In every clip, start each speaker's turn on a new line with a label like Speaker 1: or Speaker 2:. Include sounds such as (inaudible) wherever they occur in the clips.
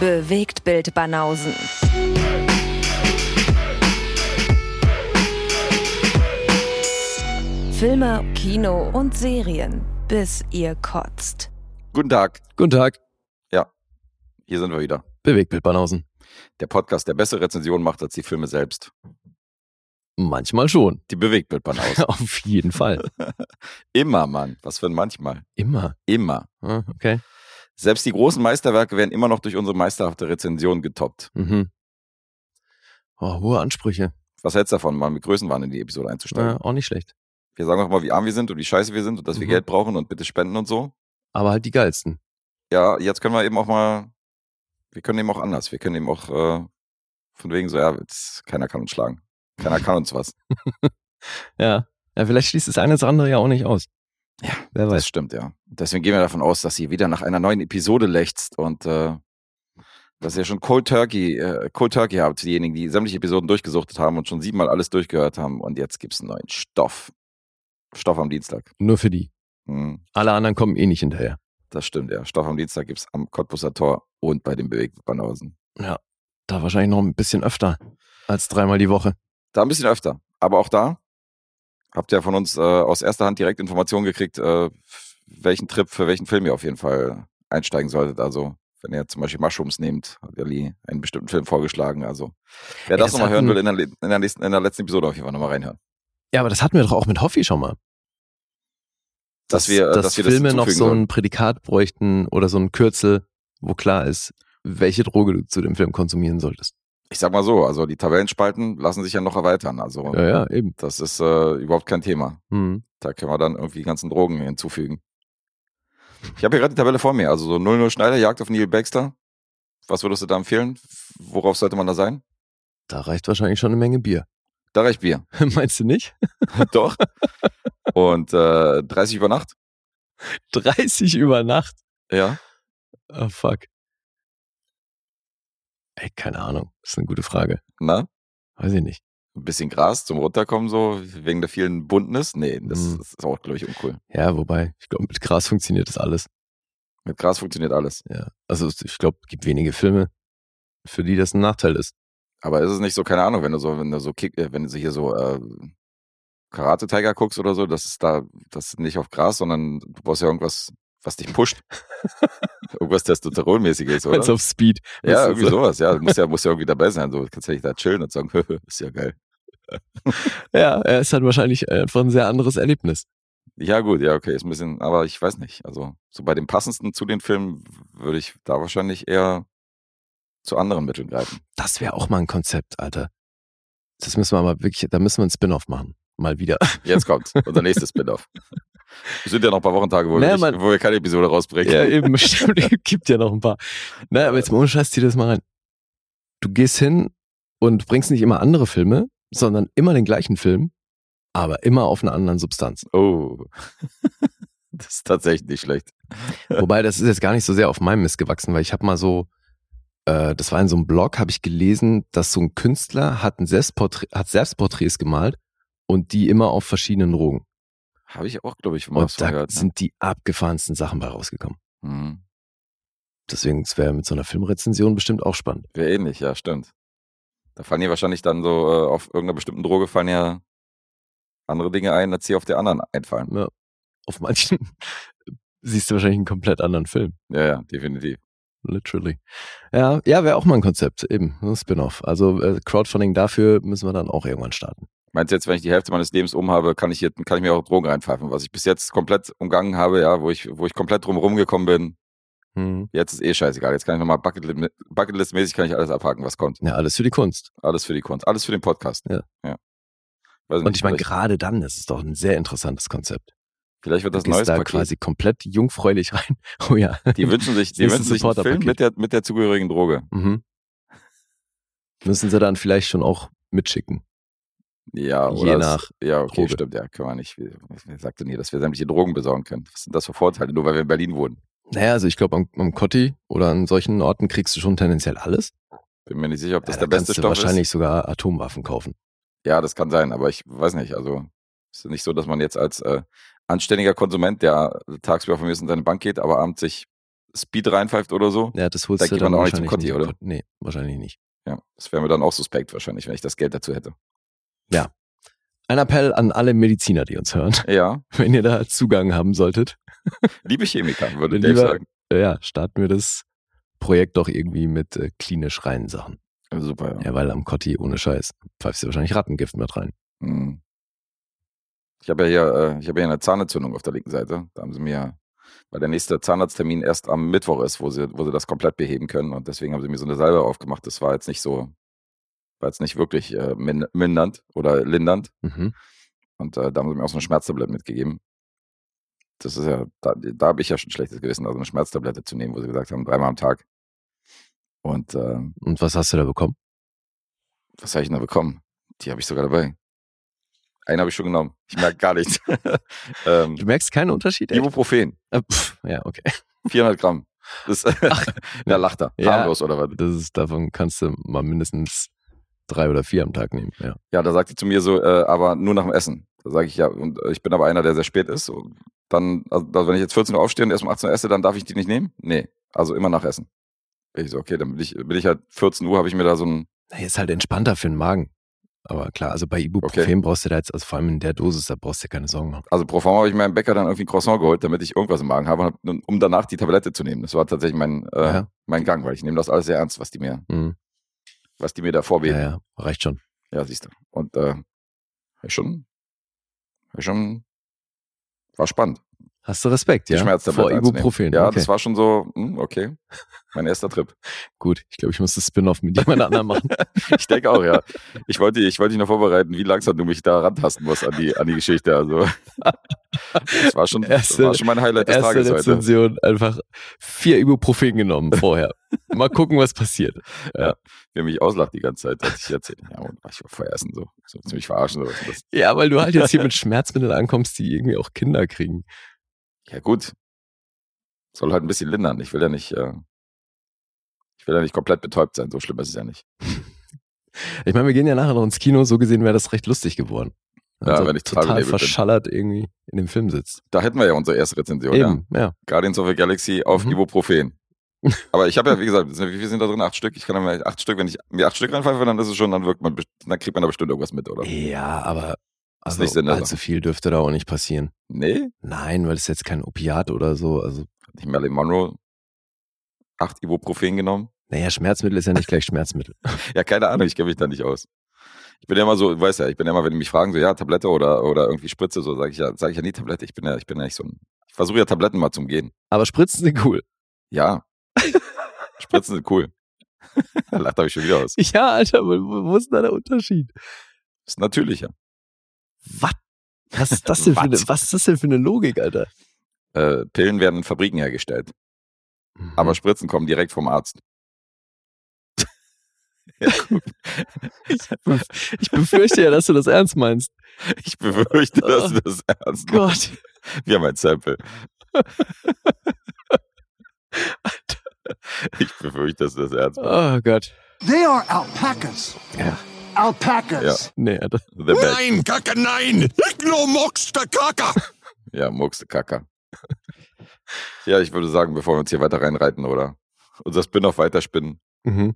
Speaker 1: Bewegt Bild Banausen. Filme, Kino und Serien, bis ihr kotzt.
Speaker 2: Guten Tag.
Speaker 3: Guten Tag.
Speaker 2: Ja, hier sind wir wieder.
Speaker 3: Bewegtbild Banausen.
Speaker 2: Der Podcast, der bessere Rezensionen macht als die Filme selbst.
Speaker 3: Manchmal schon.
Speaker 2: Die Bewegtbildbanausen. (laughs)
Speaker 3: Auf jeden Fall. (laughs)
Speaker 2: Immer, Mann. Was für ein manchmal.
Speaker 3: Immer.
Speaker 2: Immer.
Speaker 3: Ah, okay.
Speaker 2: Selbst die großen Meisterwerke werden immer noch durch unsere meisterhafte Rezension getoppt.
Speaker 3: Mhm. Oh, hohe Ansprüche.
Speaker 2: Was hältst du davon, mal mit Größenwahn in die Episode einzusteigen?
Speaker 3: Ja, auch nicht schlecht.
Speaker 2: Wir sagen auch mal, wie arm wir sind und wie scheiße wir sind und dass wir
Speaker 3: Mhm.
Speaker 2: Geld brauchen und bitte spenden und so.
Speaker 3: Aber halt die geilsten.
Speaker 2: Ja, jetzt können wir eben auch mal, wir können eben auch anders. Wir können eben auch äh, von wegen so, ja, jetzt, keiner kann uns schlagen. Keiner kann uns was. (laughs)
Speaker 3: Ja. Ja, vielleicht schließt das eine das andere ja auch nicht aus.
Speaker 2: Ja,
Speaker 3: Wer
Speaker 2: Das
Speaker 3: weiß.
Speaker 2: stimmt, ja. Deswegen gehen wir davon aus, dass ihr wieder nach einer neuen Episode lechzt und äh, dass ihr schon Cold Turkey, äh, Cold Turkey habt, diejenigen, die sämtliche Episoden durchgesuchtet haben und schon siebenmal alles durchgehört haben. Und jetzt gibt's einen neuen Stoff. Stoff am Dienstag.
Speaker 3: Nur für die.
Speaker 2: Hm,
Speaker 3: Alle anderen kommen eh nicht hinterher.
Speaker 2: das stimmt, ja. Stoff am Dienstag gibt's am Cottbusser Tor und bei den Bewegtbanausen.
Speaker 3: Ja. Da wahrscheinlich noch ein bisschen öfter als dreimal die Woche.
Speaker 2: Da ein bisschen öfter. Aber auch da habt ihr von uns äh, aus erster Hand direkt Informationen gekriegt, äh, welchen Trip für welchen Film ihr auf jeden Fall einsteigen solltet. Also wenn ihr zum Beispiel Mushrooms nehmt, hat Elli einen bestimmten Film vorgeschlagen. Also wer
Speaker 3: Ja,
Speaker 2: das
Speaker 3: das
Speaker 2: nochmal hören will, in der, in, der nächsten, in der letzten Episode auf jeden Fall nochmal reinhören.
Speaker 3: Ja, aber das hatten wir doch auch mit Hoffi schon mal.
Speaker 2: Dass wir, äh,
Speaker 3: dass
Speaker 2: dass
Speaker 3: Filme noch so ein Prädikat bräuchten oder so ein Kürzel, wo klar ist, welche Droge du zu dem Film konsumieren solltest.
Speaker 2: Ich sag mal so, also die Tabellenspalten lassen sich ja noch erweitern. Also
Speaker 3: Ja, ja, eben.
Speaker 2: das ist äh, überhaupt kein Thema.
Speaker 3: Hm.
Speaker 2: Da können wir dann irgendwie die ganzen Drogen hinzufügen. Ich habe hier gerade die Tabelle vor mir. Also so 0-0 Schneider, Jagd auf Neil Baxter. Was würdest du da empfehlen? Worauf sollte man da sein?
Speaker 3: Da reicht wahrscheinlich schon eine Menge Bier.
Speaker 2: Da reicht Bier. (laughs)
Speaker 3: Meinst du nicht? (laughs)
Speaker 2: Doch. Und äh, 30 über Nacht? (laughs)
Speaker 3: 30 über Nacht.
Speaker 2: Ja.
Speaker 3: Oh, fuck. Ey, keine Ahnung. Das ist eine gute Frage.
Speaker 2: Na?
Speaker 3: Weiß ich nicht.
Speaker 2: Ein bisschen Gras zum Runterkommen, so wegen der vielen Buntnis? Nee, das,
Speaker 3: Hm.
Speaker 2: ist auch, glaube ich, uncool.
Speaker 3: Ja, wobei, ich glaube, mit Gras funktioniert das alles.
Speaker 2: Mit Gras funktioniert alles.
Speaker 3: Ja. Also ich glaube, es gibt wenige Filme, für die das ein Nachteil ist.
Speaker 2: Aber ist es nicht so, keine Ahnung, wenn du so, wenn du so kick, äh, wenn du hier so äh, Karate Tiger guckst oder so, das ist da, das ist nicht auf Gras, sondern du brauchst ja irgendwas, was dich pusht. (laughs) irgendwas Testosteronmäßiges, oder?
Speaker 3: Als auf Speed.
Speaker 2: Ja, irgendwie sowas, ja. Du musst ja, musst ja irgendwie dabei sein. So, du kannst ja nicht da chillen und sagen, (laughs) ist ja geil. (laughs)
Speaker 3: Ja, er ist halt wahrscheinlich einfach ein sehr anderes Erlebnis.
Speaker 2: Ja, gut, ja, okay, ist ein bisschen, aber ich weiß nicht. Also, so bei dem passendsten zu den Filmen würde ich da wahrscheinlich eher zu anderen Mitteln greifen.
Speaker 3: Das wäre auch mal ein Konzept, Alter. Das müssen wir aber wirklich, da müssen wir ein Spin-off machen. Mal wieder.
Speaker 2: Jetzt kommt unser nächstes (laughs) Spin-off. Es sind ja noch ein paar Wochentage, wo,
Speaker 3: Naja,
Speaker 2: wir, nicht,
Speaker 3: man-
Speaker 2: wo wir keine Episode rausbringen.
Speaker 3: Ja, eben, (laughs) stimmt. (laughs) Gibt ja noch ein paar. Na, aber jetzt mal ohne Scheiß, zieh das mal rein. Du gehst hin und bringst nicht immer andere Filme, sondern immer den gleichen Film, aber immer auf einer anderen Substanz.
Speaker 2: Oh. (laughs) Das ist tatsächlich nicht schlecht.
Speaker 3: Wobei, das ist jetzt gar nicht so sehr auf meinem Mist gewachsen, weil ich habe mal so, äh, das war in so einem Blog, habe ich gelesen, dass so ein Künstler hat, ein Selbstporträt, hat Selbstporträts gemalt und die immer auf verschiedenen Drogen.
Speaker 2: Habe ich auch, glaube ich, mal
Speaker 3: Und da
Speaker 2: gehört. ne?
Speaker 3: sind die abgefahrensten Sachen bei rausgekommen.
Speaker 2: Mhm.
Speaker 3: Deswegen, es wäre mit so einer Filmrezension bestimmt auch spannend.
Speaker 2: Wäre ähnlich, ja, stimmt. Da fallen dir wahrscheinlich dann so äh, auf irgendeiner bestimmten Droge fallen ja andere Dinge ein, als die auf der anderen einfallen.
Speaker 3: Ja. Auf manchen (laughs) siehst du wahrscheinlich einen komplett anderen Film.
Speaker 2: Ja, ja, definitiv.
Speaker 3: Literally. Ja, ja, wäre auch mal ein Konzept, eben, ein Spin-off. Also äh, Crowdfunding dafür müssen wir dann auch irgendwann starten.
Speaker 2: Meinst du jetzt, wenn ich die Hälfte meines Lebens um habe, kann ich, hier, kann ich mir auch Drogen reinpfeifen? Was ich bis jetzt komplett umgangen habe, ja, wo ich, wo ich komplett drum rumgekommen bin,
Speaker 3: Hm.
Speaker 2: jetzt ist eh scheißegal. Jetzt kann ich nochmal Bucketlist- Bucketlist-mäßig kann ich alles abhaken, was kommt.
Speaker 3: Ja, alles für die Kunst.
Speaker 2: Alles für die Kunst, alles für den Podcast.
Speaker 3: Ja.
Speaker 2: ja. Weiß
Speaker 3: Und ich meine, gerade dann ist es doch ein sehr interessantes Konzept.
Speaker 2: vielleicht wird das
Speaker 3: du
Speaker 2: neues
Speaker 3: da
Speaker 2: Paket.
Speaker 3: quasi komplett jungfräulich rein. (laughs) Oh ja.
Speaker 2: Die wünschen sich, (laughs) die wünschen sich einen Film mit der, mit der zugehörigen Droge.
Speaker 3: Mhm. (laughs) Müssen sie dann vielleicht schon auch mitschicken.
Speaker 2: Ja,
Speaker 3: Je
Speaker 2: oder es-
Speaker 3: nach
Speaker 2: Ja, okay,
Speaker 3: Droge.
Speaker 2: stimmt, ja, können wir nicht. Wer wer sagte nie, dass wir sämtliche Drogen besorgen können? Was sind das für Vorteile, nur weil wir in Berlin wohnen?
Speaker 3: Naja, also ich glaube, am, am Kotti oder an solchen Orten kriegst du schon tendenziell alles.
Speaker 2: Bin mir nicht sicher, ob das
Speaker 3: ja,
Speaker 2: der beste Stoff
Speaker 3: wahrscheinlich
Speaker 2: ist.
Speaker 3: sogar Atomwaffen kaufen.
Speaker 2: Ja, das kann sein, aber ich weiß nicht. Also es ist nicht so, dass man jetzt als äh, anständiger Konsument, der tagsüber von mir aus in seine Bank geht, aber abends sich Speed reinpfeift oder so.
Speaker 3: Ja, das holst
Speaker 2: Da
Speaker 3: du dann
Speaker 2: auch nicht zum
Speaker 3: wahrscheinlich
Speaker 2: Conti,
Speaker 3: nicht.
Speaker 2: oder?
Speaker 3: Nee, wahrscheinlich nicht.
Speaker 2: Ja, das wäre mir dann auch suspekt wahrscheinlich, wenn ich das Geld dazu hätte.
Speaker 3: Ein Appell an alle Mediziner, die uns hören.
Speaker 2: Ja, (laughs)
Speaker 3: Wenn ihr da Zugang haben solltet,
Speaker 2: liebe Chemiker, würde
Speaker 3: Lieber-
Speaker 2: Dave sagen.
Speaker 3: ja, starten wir das Projekt doch irgendwie mit äh, klinisch reinen Sachen.
Speaker 2: Super, ja.
Speaker 3: Ja, weil am Cotti ohne Scheiß pfeifst du wahrscheinlich Rattengift mit rein.
Speaker 2: Mhm. Ich habe ja hier, äh, ich habe ja eine Zahnentzündung auf der linken Seite. Da haben sie mir, weil der nächste Zahnarzttermin erst am Mittwoch ist, wo sie, wo sie das komplett beheben können. Und deswegen haben sie mir so eine Salbe aufgemacht. Das war jetzt nicht so, war jetzt nicht wirklich äh, min mindernd oder lindernd.
Speaker 3: Mhm.
Speaker 2: Und äh, da haben sie mir auch so eine Schmerztablette mitgegeben. Das ist ja, da, da habe ich ja schon schlechtes Gewissen, also eine Schmerztablette zu nehmen, wo sie gesagt haben, dreimal am Tag. Und äh,
Speaker 3: Und was hast du da bekommen?
Speaker 2: was habe ich denn da bekommen? Die habe ich sogar dabei. Einen habe ich schon genommen. Ich merke gar nichts. (laughs) ähm,
Speaker 3: Du merkst keinen Unterschied? echt?
Speaker 2: Ibuprofen,
Speaker 3: Äh, pff, ja, okay. (laughs)
Speaker 2: 400 Gramm. Das, ja, (laughs) lacht er.
Speaker 3: Ja.
Speaker 2: Harmlos oder was?
Speaker 3: Das ist, davon kannst du mal mindestens drei oder vier am Tag nehmen. Ja.
Speaker 2: Ja, da sagt sie zu mir so, äh, aber nur nach dem Essen. Da sage ich ja, und äh, ich bin aber einer, der sehr spät ist. Dann, also, also wenn ich jetzt 14 Uhr aufstehe und erst um 18 Uhr esse, dann darf ich die nicht nehmen? Nee, also immer nach Essen. Ich so, okay, dann bin ich, bin ich halt 14 Uhr, habe ich mir da so ein,
Speaker 3: Ist halt entspannter für den Magen. Aber klar, also bei Ibuprofen
Speaker 2: Okay.
Speaker 3: brauchst du da jetzt, also vor allem in der Dosis, da brauchst du dir keine Sorgen machen.
Speaker 2: also pro forma habe ich meinem Bäcker dann irgendwie ein Croissant geholt, damit ich irgendwas im Magen habe, um danach die Tablette zu nehmen. Das war tatsächlich mein, äh,
Speaker 3: Ja.
Speaker 2: mein Gang, weil ich nehme das alles sehr ernst, was die mir,
Speaker 3: Mhm.
Speaker 2: Was die mir da
Speaker 3: Ja,
Speaker 2: vorbeten.
Speaker 3: ja, reicht schon.
Speaker 2: Ja, siehst du. Und äh, schon, schon, war spannend.
Speaker 3: Hast du Respekt, ja? Vor. Ibuprofen.
Speaker 2: Ja,
Speaker 3: okay.
Speaker 2: das war schon so, hm, okay. Mein erster Trip.
Speaker 3: Gut, ich glaube, ich muss das Spin-off mit jemand anderem machen. (laughs)
Speaker 2: Ich denke auch, ja. Ich wollte, ich wollte dich noch vorbereiten, wie langsam du mich da rantasten musst an die, an die Geschichte. Also, das war schon, das
Speaker 3: Erste-
Speaker 2: war schon mein Highlight des
Speaker 3: Erste
Speaker 2: Tages heute.
Speaker 3: Rezension, einfach vier Ibuprofen genommen vorher. Mal gucken, was passiert.
Speaker 2: Wer mich auslacht die ganze Zeit, als ich erzähle. Ja, und ich war vorher essen, so. so ziemlich verarschen. So. Das,
Speaker 3: Ja, weil du halt jetzt hier (laughs) mit Schmerzmitteln ankommst, die irgendwie auch Kinder kriegen.
Speaker 2: Ja, gut. Soll halt ein bisschen lindern. Ich will ja nicht, äh, ich will ja nicht komplett betäubt sein. So schlimm ist es ja nicht.
Speaker 3: Ich meine, wir gehen ja nachher noch ins Kino, so gesehen wäre das recht lustig geworden.
Speaker 2: Ja,
Speaker 3: Also
Speaker 2: wenn ich total benebelt bin.
Speaker 3: verschallert irgendwie in dem Film sitzt.
Speaker 2: Da hätten wir ja unsere erste Rezension, ja.
Speaker 3: Eben, ja.
Speaker 2: Guardians of the Galaxy auf
Speaker 3: Mhm.
Speaker 2: Ibuprofen. (laughs) Aber ich habe ja, wie gesagt, wie viel sind da drin? Acht Stück. Ich kann ja acht Stück, wenn ich mir acht Stück reinpfeife, dann ist es schon, dann wirkt man, dann kriegt man da bestimmt irgendwas mit, oder?
Speaker 3: Ja, aber also
Speaker 2: nicht Sinn der
Speaker 3: allzu viel dürfte da auch nicht passieren.
Speaker 2: Nee,
Speaker 3: Nein, weil es jetzt kein Opiat oder so. Also,
Speaker 2: hat nicht Marilyn Monroe acht Ibuprofen genommen?
Speaker 3: naja, Schmerzmittel ist ja nicht gleich Schmerzmittel. (laughs)
Speaker 2: Ja, keine Ahnung, ich kenne mich da nicht aus. Ich bin ja immer so, du weißt ja, ich bin ja immer, wenn die mich fragen, so, ja, Tablette oder, oder irgendwie Spritze, so, sage ich ja, sage ich ja nie Tablette. Ich bin ja, ich bin ja nicht so ein, ich versuche ja Tabletten mal zum Gehen.
Speaker 3: Aber Spritzen sind cool.
Speaker 2: Ja. Spritzen sind cool. (laughs) Lacht habe ich schon wieder aus.
Speaker 3: Ja, Alter, wo, wo ist denn da der Unterschied?
Speaker 2: Ist natürlicher.
Speaker 3: Was? Was ist das (laughs) denn, für eine,
Speaker 2: Was?
Speaker 3: ist das denn für eine Logik, Alter?
Speaker 2: Äh, Pillen werden in Fabriken hergestellt.
Speaker 3: Mhm.
Speaker 2: Aber Spritzen kommen direkt vom Arzt.
Speaker 3: ich befürchte ja, dass du das ernst meinst.
Speaker 2: Ich befürchte, dass du das ernst machst.
Speaker 3: Gott.
Speaker 2: Wir haben ein Sample. (laughs) Ich befürchte, dass du das ernst machst.
Speaker 3: Oh Gott.
Speaker 4: They are alpacas.
Speaker 3: Ja.
Speaker 4: Alpacas.
Speaker 3: Nee, Alter.
Speaker 2: The best.
Speaker 5: Nein, Kacke, nein! Ich nur mockst der Kacke!
Speaker 2: Ja, muckste Kacker. Ja, ich würde sagen, bevor wir uns hier weiter reinreiten oder unser Spin-off weiterspinnen,
Speaker 3: Mhm.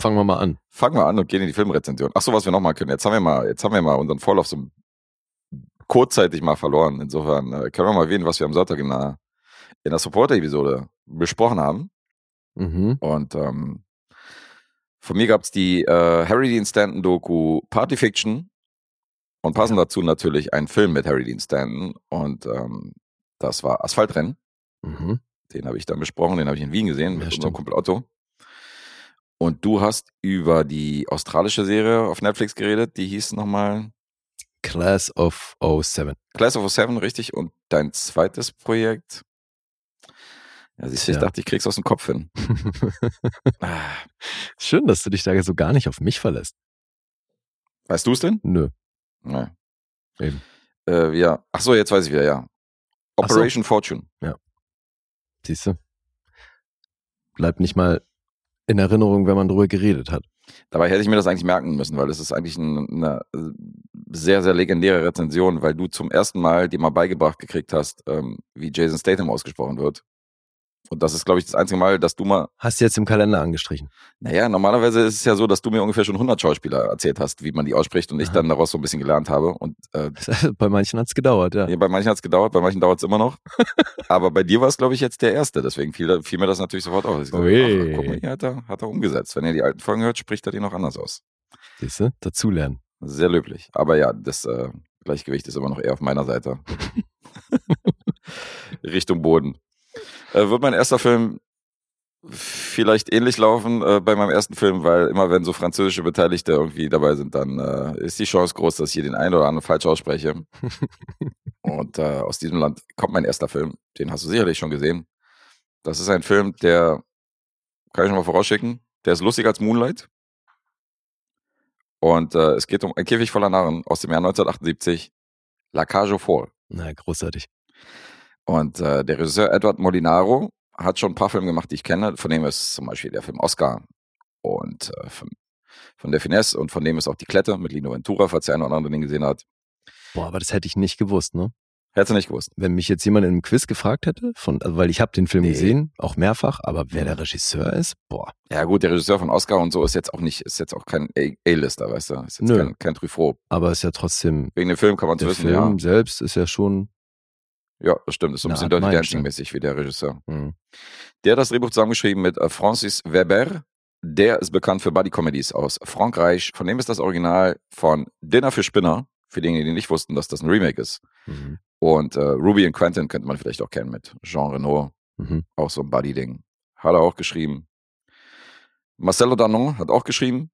Speaker 3: Fangen wir mal an.
Speaker 2: fangen wir an und gehen in die Filmrezension. Ach so, was wir noch mal können. Jetzt haben wir mal, jetzt haben wir mal unseren Vorlauf so kurzzeitig mal verloren. Insofern äh, können wir mal erwähnen, was wir am Sonntag in der, in der Supporter-Episode besprochen haben.
Speaker 3: Mhm.
Speaker 2: Und ähm, von mir gab es die äh, Harry Dean Stanton Doku Party Fiction und passend dazu natürlich ein Film mit Harry Dean Stanton und ähm, das war Asphaltrennen.
Speaker 3: Mhm.
Speaker 2: Den habe ich dann besprochen, den habe ich in Wien gesehen mit
Speaker 3: Ja,
Speaker 2: unserem
Speaker 3: stimmt.
Speaker 2: Kumpel Otto. Und du hast über die australische Serie auf Netflix geredet, die hieß nochmal
Speaker 3: Class of 07.
Speaker 2: Class of Seven, richtig? Und dein zweites Projekt? Ja, siehst du, ich dachte, ich krieg's aus dem Kopf hin. (laughs) Ah,
Speaker 3: Schön, dass du dich da so gar nicht auf mich verlässt.
Speaker 2: Weißt du es denn?
Speaker 3: Nö.
Speaker 2: Nein.
Speaker 3: Eben.
Speaker 2: Äh, ja. Ach so, jetzt weiß ich wieder, ja.
Speaker 3: Ach so.
Speaker 2: Operation Fortune.
Speaker 3: Siehst du? Bleibt nicht mal in Erinnerung, wenn man drüber geredet hat.
Speaker 2: Dabei hätte ich mir das eigentlich merken müssen, weil das ist eigentlich ein, eine äh, sehr, sehr legendäre Rezension, weil du zum ersten Mal dir mal beigebracht gekriegt hast, ähm, wie Jason Statham ausgesprochen wird. Und das ist, glaube ich, das einzige Mal, dass du mal,
Speaker 3: Hast du jetzt im Kalender angestrichen.
Speaker 2: naja, normalerweise ist es ja so, dass du mir ungefähr schon 100 Schauspieler erzählt hast, wie man die ausspricht und ich
Speaker 3: Aha.
Speaker 2: dann daraus so ein bisschen gelernt habe. Und äh, (laughs)
Speaker 3: Bei manchen hat's gedauert, ja.
Speaker 2: ja, bei manchen hat es gedauert, bei manchen dauert es immer noch. (laughs) Aber bei dir war es, glaube ich, jetzt der erste. Deswegen fiel, fiel mir das natürlich sofort auf. Ich gesagt,
Speaker 3: Ui.
Speaker 2: ach, guck mal, hier hat er, hat er umgesetzt. Wenn ihr die alten Folgen hört, spricht er die noch anders aus.
Speaker 3: Siehst du? Dazulernen.
Speaker 2: Sehr löblich. Aber ja, das äh, Gleichgewicht ist immer noch eher auf meiner Seite. (laughs) Richtung Boden. Äh, wird mein erster Film vielleicht ähnlich laufen äh, bei meinem ersten Film, weil immer wenn so französische Beteiligte irgendwie dabei sind, dann äh, ist die Chance groß, dass ich hier den einen oder anderen falsch ausspreche. (laughs) Und äh, aus diesem Land kommt mein erster Film. Den hast du sicherlich schon gesehen. Das ist ein Film, der, kann ich schon mal vorausschicken, der ist lustiger als Moonlight. Und äh, es geht um ein Käfig voller Narren aus dem Jahr 1978, La Cage aux Folles.
Speaker 3: Na, großartig.
Speaker 2: Und äh, der Regisseur Edward Molinaro hat schon ein paar Filme gemacht, die ich kenne. Von dem ist zum Beispiel der Film Oscar und äh, von, von der Finesse und von dem ist auch Die Klette mit Lino Ventura, falls der eine oder andere den gesehen hat.
Speaker 3: Boah, aber das hätte ich nicht gewusst, ne?
Speaker 2: Hättest du nicht gewusst.
Speaker 3: Wenn mich jetzt jemand in einem Quiz gefragt hätte, von, also weil ich habe den Film
Speaker 2: Nee.
Speaker 3: gesehen, auch mehrfach, aber wer der Regisseur ist, boah.
Speaker 2: Ja gut, der Regisseur von Oscar und so ist jetzt auch nicht, ist jetzt auch kein A-Lister, weißt du? Ist jetzt
Speaker 3: Nö.
Speaker 2: kein, kein Truffaut.
Speaker 3: Aber ist ja trotzdem,
Speaker 2: Wegen dem Film kann man es
Speaker 3: der
Speaker 2: wissen,
Speaker 3: Film selbst ist ja schon,
Speaker 2: ja. Das stimmt. Ist so ein bisschen Dirty. Dancing-mäßig wie der Regisseur.
Speaker 3: hm,
Speaker 2: Der hat das Drehbuch zusammengeschrieben mit äh, Francis Weber. Der ist bekannt für Buddy-Comedies aus Frankreich. Von dem ist das Original von Dinner für Spinner. Für diejenigen, die nicht wussten, dass das ein Remake ist.
Speaker 3: mhm,
Speaker 2: Und äh, Ruby and Quentin könnte man vielleicht auch kennen mit Jean Reno.
Speaker 3: mhm.
Speaker 2: Auch so ein Buddy-Ding. Hat er auch geschrieben. Marcelo Danon hat auch geschrieben.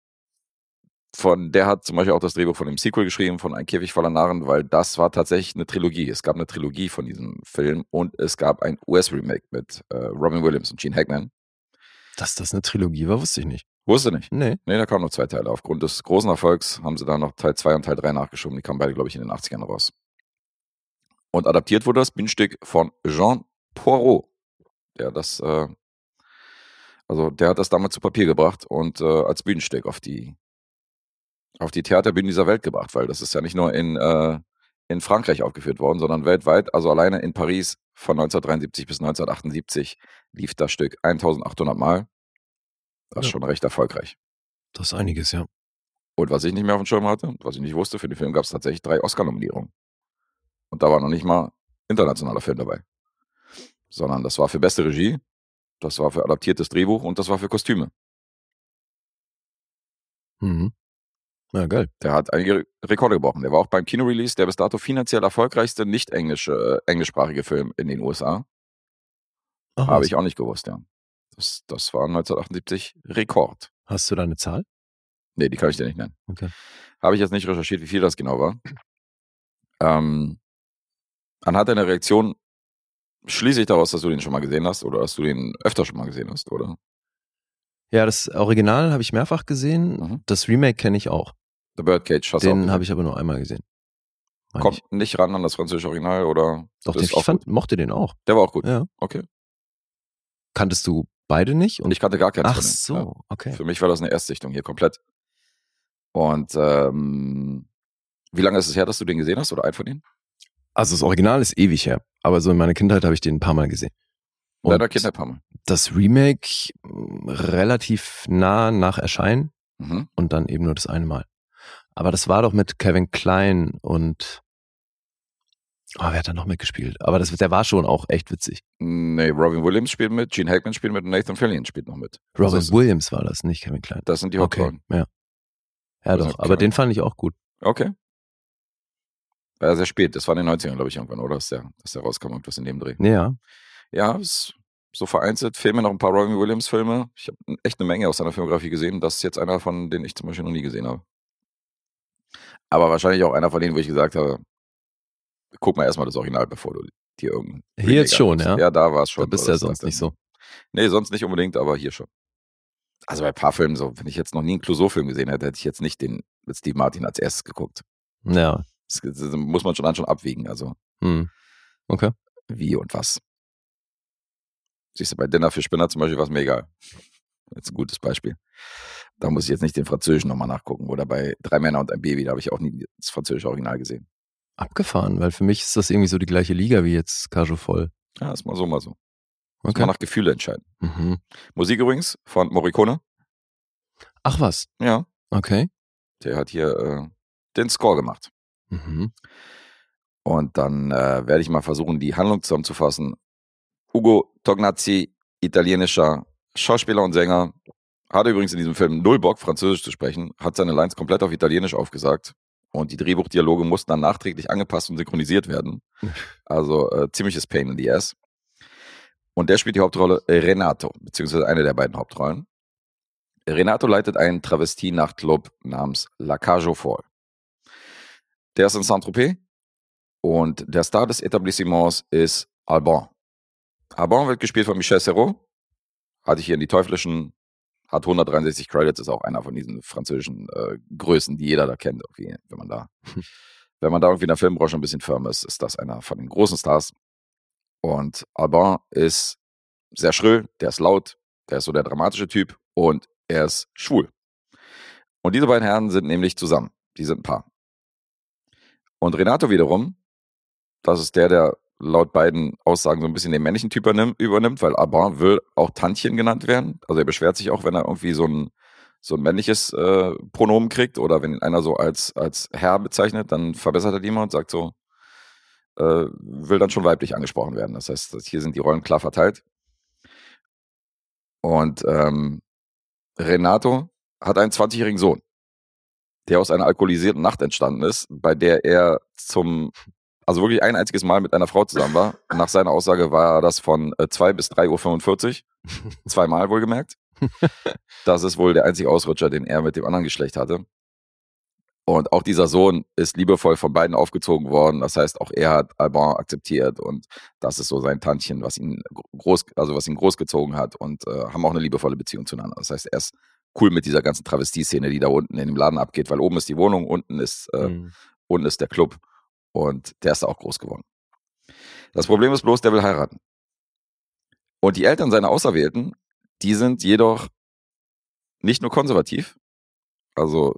Speaker 2: Von, der hat zum Beispiel auch das Drehbuch von dem Sequel geschrieben, von Ein Käfig voller Narren, weil das war tatsächlich eine Trilogie. Es gab eine Trilogie von diesem Film und es gab ein US-Remake mit äh, Robin Williams und Gene Hackman.
Speaker 3: Dass das eine Trilogie war, wusste ich nicht.
Speaker 2: Wusste nicht.
Speaker 3: Nee.
Speaker 2: Nee, da kamen noch zwei Teile. Aufgrund des großen Erfolgs haben sie da noch Teil 2 und Teil 3 nachgeschoben. Die kamen beide, glaube ich, in den 80ern raus. Und adaptiert wurde das Bühnenstück von Jean Poirot. Der das, äh, also der hat das damals zu Papier gebracht und äh, als Bühnenstück auf die, auf die Theaterbühnen dieser Welt gebracht, weil das ist ja nicht nur in, äh, in Frankreich aufgeführt worden, sondern weltweit. Also alleine in Paris von 1973 bis 1978 lief das Stück 1800 Mal. Das ist
Speaker 3: Ja.
Speaker 2: schon recht erfolgreich.
Speaker 3: Das ist einiges, ja.
Speaker 2: Und was ich nicht mehr auf dem Schirm hatte, was ich nicht wusste, für den Film gab es tatsächlich drei Oscar-Nominierungen. Und da war noch nicht mal internationaler Film dabei. Sondern das war für beste Regie, das war für adaptiertes Drehbuch und das war für Kostüme.
Speaker 3: Mhm. Ja, geil.
Speaker 2: Der hat einige Re- Rekorde gebrochen. Der war auch beim Kinorelease der bis dato finanziell erfolgreichste nicht englische, äh, englischsprachige Film in den USA. Habe ich auch nicht gewusst, ja. Das, das war 1978 Rekord.
Speaker 3: Hast du da eine Zahl?
Speaker 2: Nee, die kann ich dir nicht nennen.
Speaker 3: Okay.
Speaker 2: Habe ich jetzt nicht recherchiert, wie viel das genau war. Ähm, anhand deiner Reaktion schließe ich daraus, dass du den schon mal gesehen hast oder dass du den öfter schon mal gesehen hast, oder?
Speaker 3: Ja, das Original habe ich mehrfach gesehen.
Speaker 2: Mhm.
Speaker 3: Das Remake kenne ich auch.
Speaker 2: The Birdcage hast
Speaker 3: Den habe ich aber nur einmal gesehen. Meine
Speaker 2: Kommt
Speaker 3: ich.
Speaker 2: nicht ran an das französische Original oder?
Speaker 3: Doch, den, ich fand, mochte den auch.
Speaker 2: Der war auch gut.
Speaker 3: Ja.
Speaker 2: Okay.
Speaker 3: Kanntest du beide nicht?
Speaker 2: Und ich kannte gar keins
Speaker 3: Ach
Speaker 2: denen.
Speaker 3: so, okay.
Speaker 2: Für mich war das eine Erstsichtung hier komplett. Und ähm, wie lange ist es her, dass du den gesehen hast oder einen von denen?
Speaker 3: Also das Original ist ewig her, aber so in meiner Kindheit habe ich den ein paar Mal gesehen. Und
Speaker 2: Kindheit paar Mal.
Speaker 3: das Remake mh, relativ nah nach Erscheinen
Speaker 2: Mhm.
Speaker 3: und dann eben nur das eine Mal. Aber das war doch mit Kevin Klein und oh, wer hat da noch mitgespielt? Aber das, der war schon auch echt witzig.
Speaker 2: Nee, Robin Williams spielt mit, Gene Hackman spielt mit und Nathan Fillion spielt noch mit.
Speaker 3: Robin
Speaker 2: Also,
Speaker 3: Williams war das, nicht Kevin Klein.
Speaker 2: das sind die
Speaker 3: Okay,
Speaker 2: Hauptrollen.
Speaker 3: ja. Ja,
Speaker 2: Also
Speaker 3: doch, aber den fand ich auch gut.
Speaker 2: Okay. War sehr spät. Das war in den 90ern, glaube ich, irgendwann, oder? Dass der, dass der rauskam, irgendwas in dem Dreh.
Speaker 3: Ja,
Speaker 2: Ja, ist so vereinzelt. Mir noch ein paar Robin Williams-Filme. Ich habe echt eine Menge aus seiner Filmografie gesehen. Das ist jetzt einer von denen ich zum Beispiel noch nie gesehen habe. Aber wahrscheinlich auch einer von denen, wo ich gesagt habe, guck mal erstmal das Original, bevor du dir irgendein.
Speaker 3: Hier
Speaker 2: Remake
Speaker 3: jetzt schon, ja?
Speaker 2: Ja, da war es schon.
Speaker 3: da bist du ja sonst nicht so.
Speaker 2: Nee, sonst nicht unbedingt, aber hier schon. Also bei ein paar Filmen so, wenn ich jetzt noch nie einen Clouseau-Film gesehen hätte, hätte ich jetzt nicht den mit Steve Martin als erstes geguckt.
Speaker 3: Ja,
Speaker 2: Das, das muss man schon dann schon abwiegen. Also
Speaker 3: hm. okay.
Speaker 2: wie und was. Siehst du, bei Dinner für Spinner zum Beispiel war es mir egal. Jetzt ein gutes Beispiel. Da muss ich jetzt nicht den Französischen nochmal nachgucken. Oder bei Drei Männer und ein Baby, da habe ich auch nie das französische Original gesehen.
Speaker 3: Abgefahren, weil für mich ist das irgendwie so die gleiche Liga wie jetzt Cage voll.
Speaker 2: Ja, ist mal so, mal so. Muss
Speaker 3: Okay.
Speaker 2: man nach Gefühle entscheiden.
Speaker 3: Mhm.
Speaker 2: Musik übrigens von Morricone.
Speaker 3: Ach was.
Speaker 2: Ja,
Speaker 3: Okay.
Speaker 2: der hat hier äh, den Score gemacht.
Speaker 3: Mhm.
Speaker 2: Und dann äh, werde ich mal versuchen, die Handlung zusammenzufassen. Ugo Tognazzi, italienischer Schauspieler und Sänger, hatte übrigens in diesem Film null Bock, Französisch zu sprechen, hat seine Lines komplett auf Italienisch aufgesagt. Und die Drehbuchdialoge mussten dann nachträglich angepasst und synchronisiert werden. (laughs) Also äh, ziemliches Pain in the Ass. Und der spielt die Hauptrolle Renato, beziehungsweise eine der beiden Hauptrollen. Renato leitet einen Travestie-Nachtclub namens La Cage au Fall. Der ist in Saint-Tropez und der Star des Etablissements ist Alban. Alban wird gespielt von Michel Serrault. Hatte ich hier in die Teuflischen, hat 163 Credits, ist auch einer von diesen französischen äh, Größen, die jeder da kennt. Irgendwie, wenn man da, (laughs) wenn man da irgendwie in der Filmbranche ein bisschen firm ist, ist das einer von den großen Stars. Und Alban ist sehr schrill, der ist laut, der ist so der dramatische Typ und er ist schwul. Und diese beiden Herren sind nämlich zusammen. Die sind ein Paar. Und Renato wiederum, das ist der, der laut beiden Aussagen so ein bisschen den männlichen Typ übernimmt, weil Alban will auch Tantchen genannt werden. Also er beschwert sich auch, wenn er irgendwie so ein, so ein männliches äh, Pronomen kriegt oder wenn ihn einer so als, als Herr bezeichnet, dann verbessert er die immer und sagt so, äh, will dann schon weiblich angesprochen werden. Das heißt, hier sind die Rollen klar verteilt. Und ähm, Renato hat einen 20-jährigen Sohn, der aus einer alkoholisierten Nacht entstanden ist, bei der er zum, also wirklich ein einziges Mal mit einer Frau zusammen war. Nach seiner Aussage war das von äh, 2 bis 3.45 Uhr. (laughs) Zweimal wohlgemerkt. Das ist wohl der einzige Ausrutscher, den er mit dem anderen Geschlecht hatte. Und auch dieser Sohn ist liebevoll von beiden aufgezogen worden. Das heißt, auch er hat Alban akzeptiert und das ist so sein Tantchen, was ihn groß, also was ihn großgezogen hat und äh, haben auch eine liebevolle Beziehung zueinander. Das heißt, er ist cool mit dieser ganzen Travestie-Szene, die da unten in dem Laden abgeht, weil oben ist die Wohnung, unten ist, äh,
Speaker 3: Mhm.
Speaker 2: unten ist der Club und der ist da auch groß geworden. Das Problem ist bloß, der will heiraten. Und die Eltern seiner Auserwählten, die sind jedoch nicht nur konservativ, also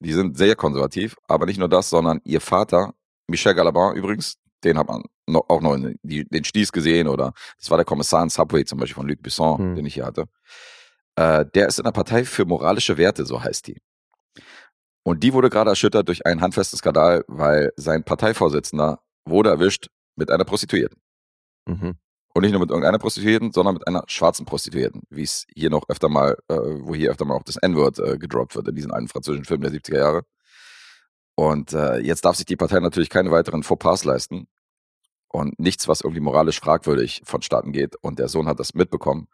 Speaker 2: die sind sehr konservativ, aber nicht nur das, sondern ihr Vater, Michel Galabin übrigens, den hat man noch, auch noch in die, den Stieß gesehen oder das war der Kommissar in Subway zum Beispiel von Luc Besson,
Speaker 3: Hm.
Speaker 2: den ich hier hatte. Äh, der ist in der Partei für moralische Werte, so heißt die. Und die wurde gerade erschüttert durch einen handfesten Skandal, weil sein Parteivorsitzender wurde erwischt mit einer Prostituierten.
Speaker 3: Mhm.
Speaker 2: Und nicht nur mit irgendeiner Prostituierten, sondern mit einer schwarzen Prostituierten, wie es hier noch öfter mal, äh, wo hier öfter mal auch das N-Word äh, gedroppt wird in diesen alten französischen Filmen der 70er Jahre. Und äh, jetzt darf sich die Partei natürlich keine weiteren Fauxpas leisten und nichts, was irgendwie moralisch fragwürdig vonstatten geht. Und der Sohn hat das mitbekommen.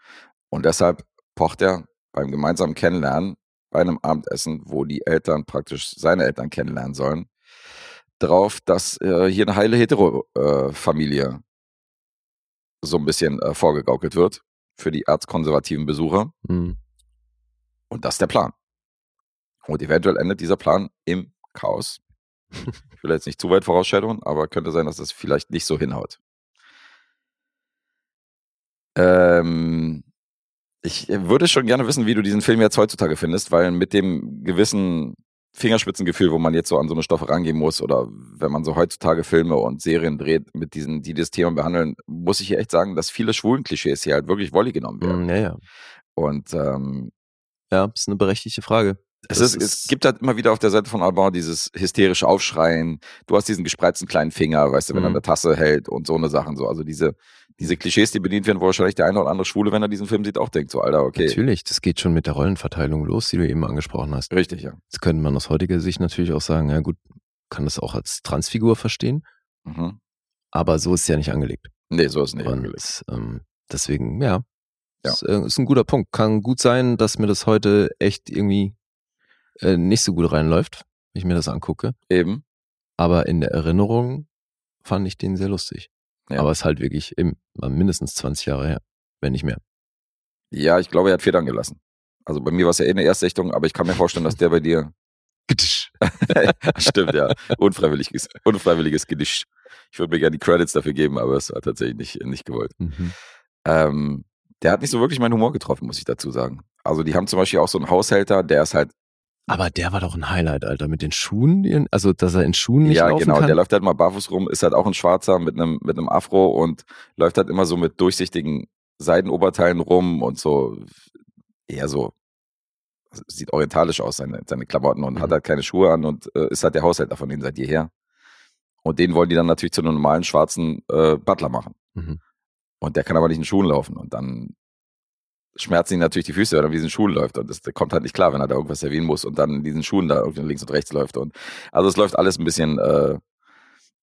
Speaker 2: Und deshalb pocht er beim gemeinsamen Kennenlernen bei einem Abendessen, wo die Eltern praktisch seine Eltern kennenlernen sollen, drauf, dass äh, hier eine heile Hetero-Familie so ein bisschen äh, vorgegaukelt wird für die erzkonservativen Besucher.
Speaker 3: Mhm.
Speaker 2: Und das ist der Plan. Und eventuell endet dieser Plan im Chaos. (laughs) Ich will jetzt nicht zu weit vorausschauen, aber könnte sein, dass das vielleicht nicht so hinhaut. Ähm, ich würde schon gerne wissen, wie du diesen Film jetzt heutzutage findest, weil mit dem gewissen Fingerspitzengefühl, wo man jetzt so an so eine Stoffe rangehen muss oder wenn man so heutzutage Filme und Serien dreht, mit diesen, die das Thema behandeln, muss ich hier echt sagen, dass viele schwulen Klischees hier halt wirklich Wolli genommen werden.
Speaker 3: Mhm, Ja, ja.
Speaker 2: Und ähm,
Speaker 3: Ja, ist eine berechtigte Frage.
Speaker 2: es,
Speaker 3: Das
Speaker 2: ist, es gibt halt immer wieder auf der Seite von Alban dieses hysterische Aufschreien. Du hast diesen gespreizten kleinen Finger, weißt du, wenn er
Speaker 3: Mhm.
Speaker 2: eine Tasse hält und so eine Sachen so. Also diese, diese Klischees, die bedient werden, wo wahrscheinlich der eine oder andere Schwule, wenn er diesen Film sieht, auch denkt so, Alter, okay.
Speaker 3: Natürlich, das geht schon mit der Rollenverteilung los, die du eben angesprochen hast.
Speaker 2: Richtig, ja.
Speaker 3: Jetzt könnte man aus heutiger Sicht natürlich auch sagen, ja gut, kann das auch als Transfigur verstehen,
Speaker 2: Mhm.
Speaker 3: aber so ist es ja nicht angelegt.
Speaker 2: Nee, so ist es nicht angelegt.
Speaker 3: Und ähm, deswegen, ja,
Speaker 2: Ja.
Speaker 3: Ist, äh, ist ein guter Punkt. Kann gut sein, dass mir das heute echt irgendwie äh, nicht so gut reinläuft, wenn ich mir das angucke.
Speaker 2: Eben.
Speaker 3: Aber in der Erinnerung fand ich den sehr lustig.
Speaker 2: Ja.
Speaker 3: Aber es ist halt wirklich im, mindestens 20 Jahre her, wenn nicht mehr.
Speaker 2: Ja, ich glaube, er hat Federn gelassen. Also bei mir war es ja eh eine Erstsichtung, aber ich kann mir vorstellen, dass der bei dir. (laughs) (laughs) Stimmt, ja. Unfreiwilliges, unfreiwilliges Gedicht. Ich würde mir gerne die Credits dafür geben, aber es war tatsächlich nicht, nicht gewollt.
Speaker 3: Mhm.
Speaker 2: Ähm, der hat nicht so wirklich meinen Humor getroffen, muss ich dazu sagen. Also die haben zum Beispiel auch so einen Haushälter, der ist halt
Speaker 3: Aber der war doch ein Highlight, Alter, mit den Schuhen, also dass er in Schuhen nicht
Speaker 2: ja,
Speaker 3: laufen
Speaker 2: genau.
Speaker 3: kann.
Speaker 2: Der läuft halt mal barfuß rum, ist halt auch ein Schwarzer mit einem, mit einem Afro und läuft halt immer so mit durchsichtigen Seidenoberteilen rum und so eher so also sieht orientalisch aus, seine, seine Klamotten und
Speaker 3: Mhm.
Speaker 2: hat halt keine Schuhe an und äh, ist halt der Haushälter von denen seit jeher. Und den wollen die dann natürlich zu einem normalen schwarzen äh, Butler machen.
Speaker 3: Mhm.
Speaker 2: Und der kann aber nicht in Schuhen laufen. Und dann schmerzen ihn natürlich die Füße, wenn er in diesen Schuhen läuft. Und das kommt halt nicht klar, wenn er da irgendwas servieren muss und dann in diesen Schuhen da irgendwie links und rechts läuft. Und also es läuft alles ein bisschen äh,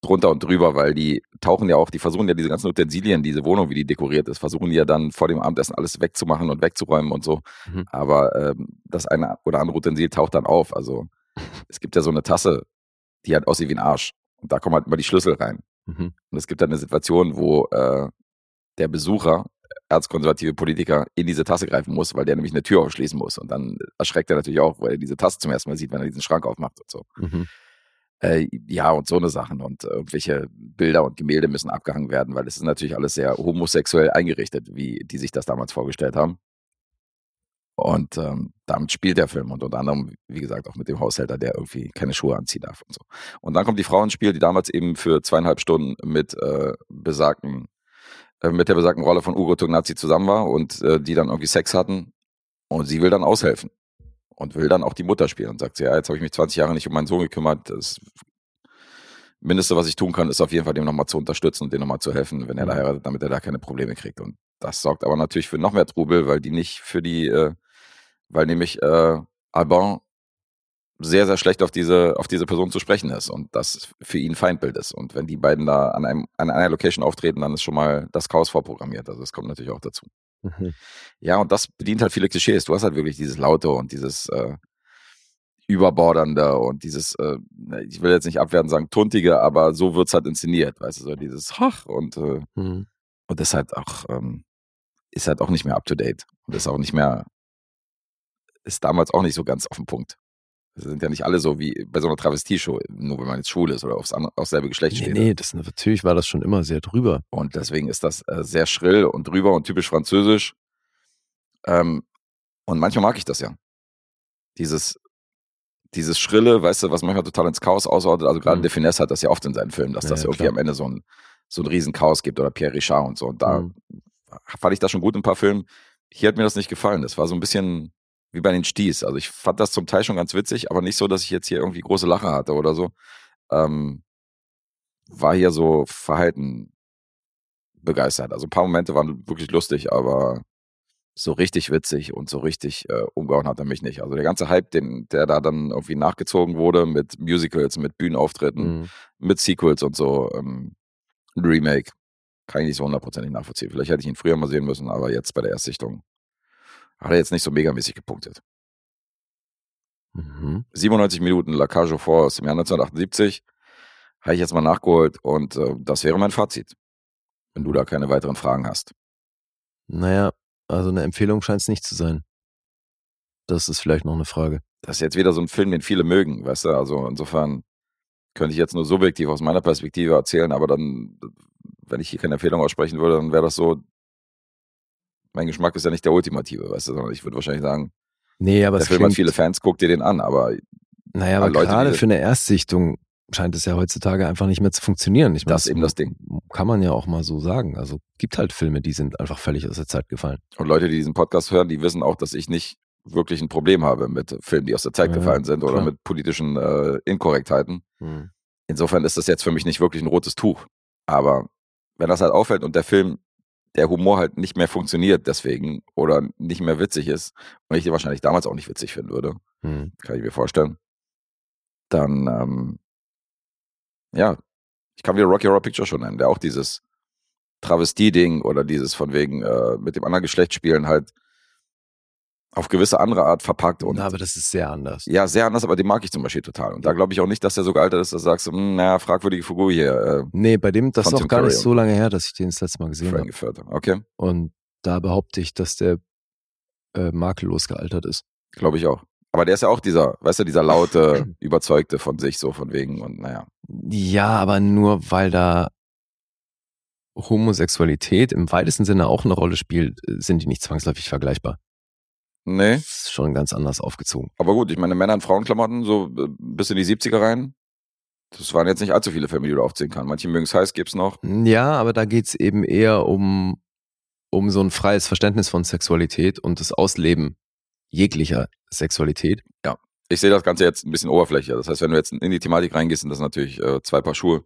Speaker 2: drunter und drüber, weil die tauchen ja auch, die versuchen ja diese ganzen Utensilien, diese Wohnung, wie die dekoriert ist, versuchen die ja dann vor dem Abendessen alles wegzumachen und wegzuräumen und so.
Speaker 3: Mhm.
Speaker 2: Aber ähm, das eine oder andere Utensil taucht dann auf. Also (laughs) es gibt ja so eine Tasse, die halt aussieht wie ein Arsch. Und da kommen halt immer die Schlüssel rein.
Speaker 3: Mhm.
Speaker 2: Und es gibt dann eine Situation, wo äh, der Besucher, erzkonservative Politiker, in diese Tasse greifen muss, weil der nämlich eine Tür aufschließen muss. Und dann erschreckt er natürlich auch, weil er diese Tasse zum ersten Mal sieht, wenn er diesen Schrank aufmacht und so.
Speaker 3: Mhm.
Speaker 2: Äh, ja, und so eine Sachen. Und irgendwelche Bilder und Gemälde müssen abgehangen werden, weil es ist natürlich alles sehr homosexuell eingerichtet, wie die sich das damals vorgestellt haben. Und ähm, damit spielt der Film und unter anderem, wie gesagt, auch mit dem Haushälter, der irgendwie keine Schuhe anziehen darf und so. Und dann kommt die Frau ins Spiel, die damals eben für zweieinhalb Stunden mit äh, besagten, äh, mit der besagten Rolle von Ugo Tognazzi zusammen war und äh, die dann irgendwie Sex hatten. Und sie will dann aushelfen und will dann auch die Mutter spielen und sagt, sie, ja, jetzt habe ich mich 20 Jahre nicht um meinen Sohn gekümmert. Das Mindeste, was ich tun kann, ist auf jeden Fall dem nochmal zu unterstützen und dem nochmal zu helfen, wenn er da
Speaker 3: Mhm.
Speaker 2: heiratet, damit er da keine Probleme kriegt. Und das sorgt aber natürlich für noch mehr Trubel, weil die nicht für die, äh, weil nämlich äh, Alban sehr, sehr schlecht auf diese, auf diese Person zu sprechen ist und das für ihn Feindbild ist. Und wenn die beiden da an, einem, an einer Location auftreten, dann ist schon mal das Chaos vorprogrammiert. Also das kommt natürlich auch dazu.
Speaker 3: Mhm.
Speaker 2: Ja, und das bedient halt viele Klischees. Du hast halt wirklich dieses Laute und dieses äh, Überbordernde und dieses, äh, ich will jetzt nicht abwertend sagen, Tuntige, aber so wird's halt inszeniert, weißt du, so dieses Hach und, äh,
Speaker 3: Mhm.
Speaker 2: und das halt auch, ähm, ist halt auch nicht mehr up to date. Und ist auch nicht mehr, ist damals auch nicht so ganz auf den Punkt. Es sind ja nicht alle so wie bei so einer Travestie-Show, nur wenn man jetzt schwul ist oder aufs, andere, aufs selbe Geschlecht
Speaker 3: Nee,
Speaker 2: steht.
Speaker 3: nee, das, natürlich war das schon immer sehr drüber.
Speaker 2: Und deswegen ist das äh, sehr schrill und drüber und typisch französisch. Ähm, und manchmal mag ich das ja. Dieses, dieses Schrille, weißt du, was manchmal total ins Chaos ausordnet. Also gerade
Speaker 3: Mhm.
Speaker 2: De Finesse hat das ja oft in seinen Filmen, dass
Speaker 3: Ja,
Speaker 2: das
Speaker 3: ja,
Speaker 2: irgendwie
Speaker 3: klar.
Speaker 2: am Ende so ein, so ein riesen Chaos gibt oder Pierre Richard und so. Und da
Speaker 3: Mhm.
Speaker 2: fand ich das schon gut in ein paar Filmen. Hier hat mir das nicht gefallen. Das war so ein bisschen wie bei den Sties. Also ich fand das zum Teil schon ganz witzig, aber nicht so, dass ich jetzt hier irgendwie große Lache hatte oder so. Ähm, war hier so verhalten begeistert. Also ein paar Momente waren wirklich lustig, aber so richtig witzig und so richtig äh, umgehauen hat er mich nicht. Also der ganze Hype, den, der da dann irgendwie nachgezogen wurde mit Musicals, mit Bühnenauftritten,
Speaker 3: Mhm.
Speaker 2: mit Sequels und so, ähm, ein Remake, kann ich nicht so hundertprozentig nachvollziehen. Vielleicht hätte ich ihn früher mal sehen müssen, aber jetzt bei der Erstsichtung hat er jetzt nicht so megamäßig gepunktet.
Speaker 3: Mhm.
Speaker 2: 97 Minuten La Cage aux Folles aus dem Jahr 1978 habe ich jetzt mal nachgeholt und äh, das wäre mein Fazit, wenn du da keine weiteren Fragen hast.
Speaker 3: Naja, also eine Empfehlung scheint es nicht zu sein. Das ist vielleicht noch eine Frage.
Speaker 2: Das ist jetzt wieder so ein Film, den viele mögen, weißt du, also insofern könnte ich jetzt nur subjektiv aus meiner Perspektive erzählen, aber dann, wenn ich hier keine Empfehlung aussprechen würde, dann wäre das so, mein Geschmack ist ja nicht der ultimative, weißt du, sondern ich würde wahrscheinlich sagen,
Speaker 3: Nee, aber
Speaker 2: der Film hat
Speaker 3: klingt,
Speaker 2: viele Fans, guck dir den an, aber
Speaker 3: naja,
Speaker 2: aber Leute,
Speaker 3: gerade für eine Erstsichtung scheint es ja heutzutage einfach nicht mehr zu funktionieren. Ich meine,
Speaker 2: das ist eben das Ding.
Speaker 3: kann man ja auch mal so sagen. Also gibt halt Filme, die sind einfach völlig aus der Zeit gefallen.
Speaker 2: Und Leute, die diesen Podcast hören, die wissen auch, dass ich nicht wirklich ein Problem habe mit Filmen, die aus der Zeit
Speaker 3: Ja,
Speaker 2: gefallen sind oder
Speaker 3: klar.
Speaker 2: mit politischen äh, Inkorrektheiten.
Speaker 3: Mhm.
Speaker 2: Insofern ist das jetzt für mich nicht wirklich ein rotes Tuch. Aber wenn das halt auffällt und der Film, der Humor halt nicht mehr funktioniert deswegen oder nicht mehr witzig ist und ich den wahrscheinlich damals auch nicht witzig finden würde,
Speaker 3: Mhm.
Speaker 2: kann ich mir vorstellen, dann, ähm, ja, ich kann wieder Rocky Horror Picture schon nennen, der auch dieses Travestie-Ding oder dieses von wegen äh, mit dem anderen Geschlecht spielen halt auf gewisse andere Art verpackt und
Speaker 3: Na, aber das ist sehr anders.
Speaker 2: ja, sehr anders, aber den mag ich zum Beispiel total. Und da glaube ich auch nicht, dass der so gealtert ist, dass du sagst, hm, naja, fragwürdige Figur hier, äh,
Speaker 3: Nee, bei dem, das ist auch gar nicht so lange her, dass ich den das letzte Mal gesehen habe.
Speaker 2: Okay,
Speaker 3: Und da behaupte ich, dass der äh, makellos gealtert ist.
Speaker 2: glaube ich auch. Aber der ist ja auch dieser, weißt du, dieser laute, (clears throat) überzeugte von sich, so von wegen und naja.
Speaker 3: Ja, aber nur weil da Homosexualität im weitesten Sinne auch eine Rolle spielt, äh, sind die nicht zwangsläufig vergleichbar.
Speaker 2: Nee.
Speaker 3: ist schon ganz anders aufgezogen.
Speaker 2: Aber gut, ich meine, Männer in Frauenklamotten, so äh, bis in die 70er rein. Das waren jetzt nicht allzu viele Filme, die du aufzählen kannst. Manche mögen es heiß, gibt's noch.
Speaker 3: Ja, aber da geht's eben eher um, um so ein freies Verständnis von Sexualität und das Ausleben jeglicher Sexualität.
Speaker 2: Ich sehe das Ganze jetzt ein bisschen oberflächlicher. Das heißt, wenn du jetzt in die Thematik reingehst, sind das natürlich äh, zwei Paar Schuhe.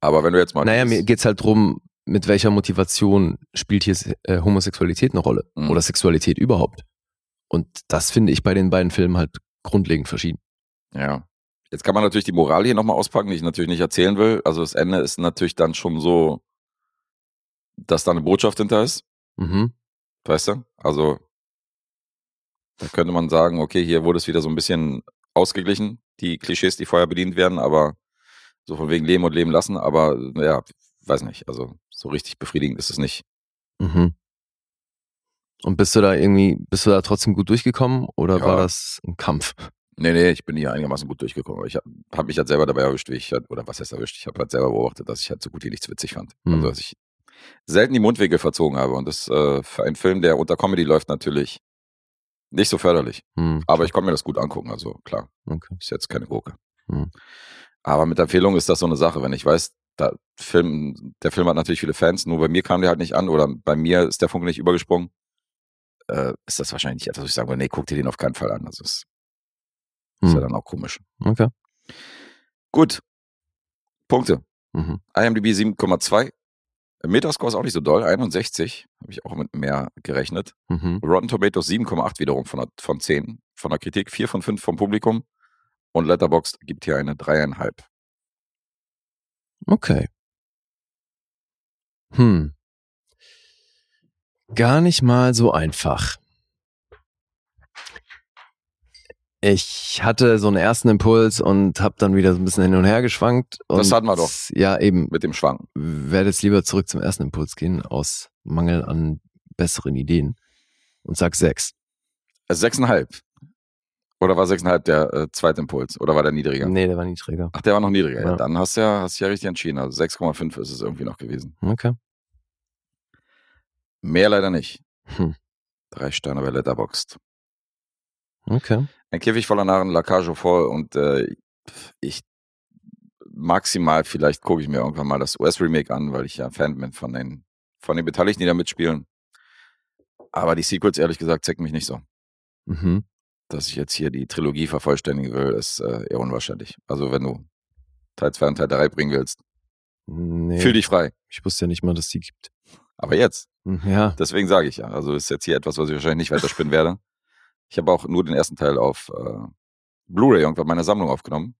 Speaker 2: Aber wenn du jetzt mal.
Speaker 3: Naja, mir
Speaker 2: dieses-
Speaker 3: geht's halt drum, mit welcher Motivation spielt hier äh, Homosexualität eine Rolle
Speaker 2: Mhm.
Speaker 3: oder Sexualität überhaupt. Und das finde ich bei den beiden Filmen halt grundlegend verschieden.
Speaker 2: Ja. Jetzt kann man natürlich die Moral hier nochmal auspacken, die ich natürlich nicht erzählen will. Also das Ende ist natürlich dann schon so, dass da eine Botschaft hinter ist.
Speaker 3: Mhm.
Speaker 2: Weißt du? Also da könnte man sagen, okay, hier wurde es wieder so ein bisschen ausgeglichen, die Klischees, die vorher bedient werden, aber so von wegen Leben und Leben lassen, aber ja, weiß nicht. Also so richtig befriedigend ist es nicht.
Speaker 3: Mhm. Und bist du da irgendwie, bist du da trotzdem gut durchgekommen oder
Speaker 2: Ja.
Speaker 3: war das ein Kampf?
Speaker 2: Nee, nee, ich bin hier einigermaßen gut durchgekommen. Ich habe hab mich halt selber dabei erwischt, wie ich halt, oder was heißt erwischt? Ich habe halt selber beobachtet, dass ich halt so gut wie nichts witzig fand.
Speaker 3: Mhm.
Speaker 2: Also, dass ich selten die Mundwinkel verzogen habe. Und das äh, für einen Film, der unter Comedy läuft, natürlich nicht so förderlich.
Speaker 3: Hm,
Speaker 2: Aber ich konnte mir das gut angucken, also klar,
Speaker 3: okay.
Speaker 2: ist jetzt keine Gurke.
Speaker 3: Mhm.
Speaker 2: Aber mit Empfehlung ist das so eine Sache. Wenn ich weiß, da Film, der Film hat natürlich viele Fans, nur bei mir kam der halt nicht an oder bei mir ist der Funke nicht übergesprungen, äh, ist das wahrscheinlich nicht etwas, wo ich sagen würde, nee, guck dir den auf keinen Fall an. Das ist, ist ja
Speaker 3: Hm.
Speaker 2: dann auch komisch.
Speaker 3: Okay.
Speaker 2: Gut. Punkte.
Speaker 3: Mhm.
Speaker 2: IMDb 7,2. Metascore ist auch nicht so doll, 61. Habe ich auch mit mehr gerechnet.
Speaker 3: Mhm.
Speaker 2: Rotten Tomatoes 7,8 wiederum von, von 10 von der Kritik, 4 von 5 vom Publikum. Und Letterboxd gibt hier eine 3,5.
Speaker 3: Okay. Hm. Gar nicht mal so einfach. Ich hatte so einen ersten Impuls und habe dann wieder so ein bisschen hin und her geschwankt. Und
Speaker 2: Das hatten wir doch.
Speaker 3: Ja, eben.
Speaker 2: Mit dem Schwanken.
Speaker 3: Werde jetzt lieber zurück zum ersten Impuls gehen, aus Mangel an besseren Ideen. Und sag sechs.
Speaker 2: Also 6,5. Oder war 6,5 der äh, zweite Impuls? Oder war der niedriger?
Speaker 3: Nee, der war niedriger.
Speaker 2: Ach, der war noch niedriger. Ja.
Speaker 3: Ja.
Speaker 2: Dann hast du ja, hast du ja richtig entschieden. Also 6,5 ist es irgendwie noch gewesen.
Speaker 3: Okay.
Speaker 2: Mehr leider nicht.
Speaker 3: Hm.
Speaker 2: Drei Sterne bei Letterboxd.
Speaker 3: Okay.
Speaker 2: Ein Käfig voller Narren, Lacage voll und äh, ich maximal vielleicht gucke ich mir irgendwann mal das US-Remake an, weil ich ja Fan bin von den, von den Beteiligten, die da mitspielen. Aber die Sequels, ehrlich gesagt, zecken mich nicht so.
Speaker 3: Mhm.
Speaker 2: Dass ich jetzt hier die Trilogie vervollständigen will, ist äh, eher unwahrscheinlich. Also wenn du Teil 2 und Teil 3 bringen willst,
Speaker 3: Nee,
Speaker 2: fühl dich frei.
Speaker 3: ich wusste ja nicht mal, dass die gibt.
Speaker 2: Aber jetzt,
Speaker 3: Hm, Ja.
Speaker 2: deswegen sage ich ja. Also ist jetzt hier etwas, was ich wahrscheinlich nicht weiterspinnen werde. Ich habe auch nur den ersten Teil auf äh, Blu-ray irgendwann in meiner Sammlung aufgenommen.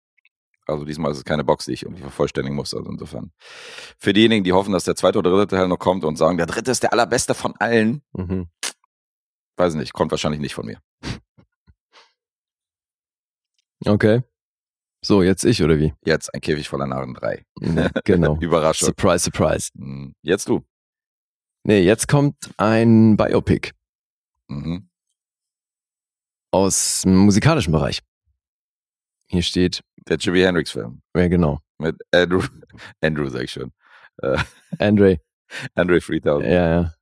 Speaker 2: Also diesmal ist es keine Box, die ich irgendwie vervollständigen muss. Also insofern. Für diejenigen, die hoffen, dass der zweite oder dritte Teil noch kommt und sagen, der dritte ist der allerbeste von allen,
Speaker 3: Mhm.
Speaker 2: weiß nicht, kommt wahrscheinlich nicht von mir.
Speaker 3: Okay. So, jetzt ich oder wie?
Speaker 2: Jetzt ein Käfig voller Narren 3.
Speaker 3: Ja, genau. (laughs)
Speaker 2: Überraschung.
Speaker 3: surprise, surprise.
Speaker 2: Hm, Jetzt du.
Speaker 3: Nee, jetzt kommt ein Biopic
Speaker 2: Mhm.
Speaker 3: aus dem musikalischen Bereich. Hier steht,
Speaker 2: Der Jimi Hendrix Film.
Speaker 3: ja genau,
Speaker 2: Mit Andrew, (laughs) Andrew sag ich schon. Äh,
Speaker 3: Andre. (laughs)
Speaker 2: Andre 3000.
Speaker 3: Ja, ja.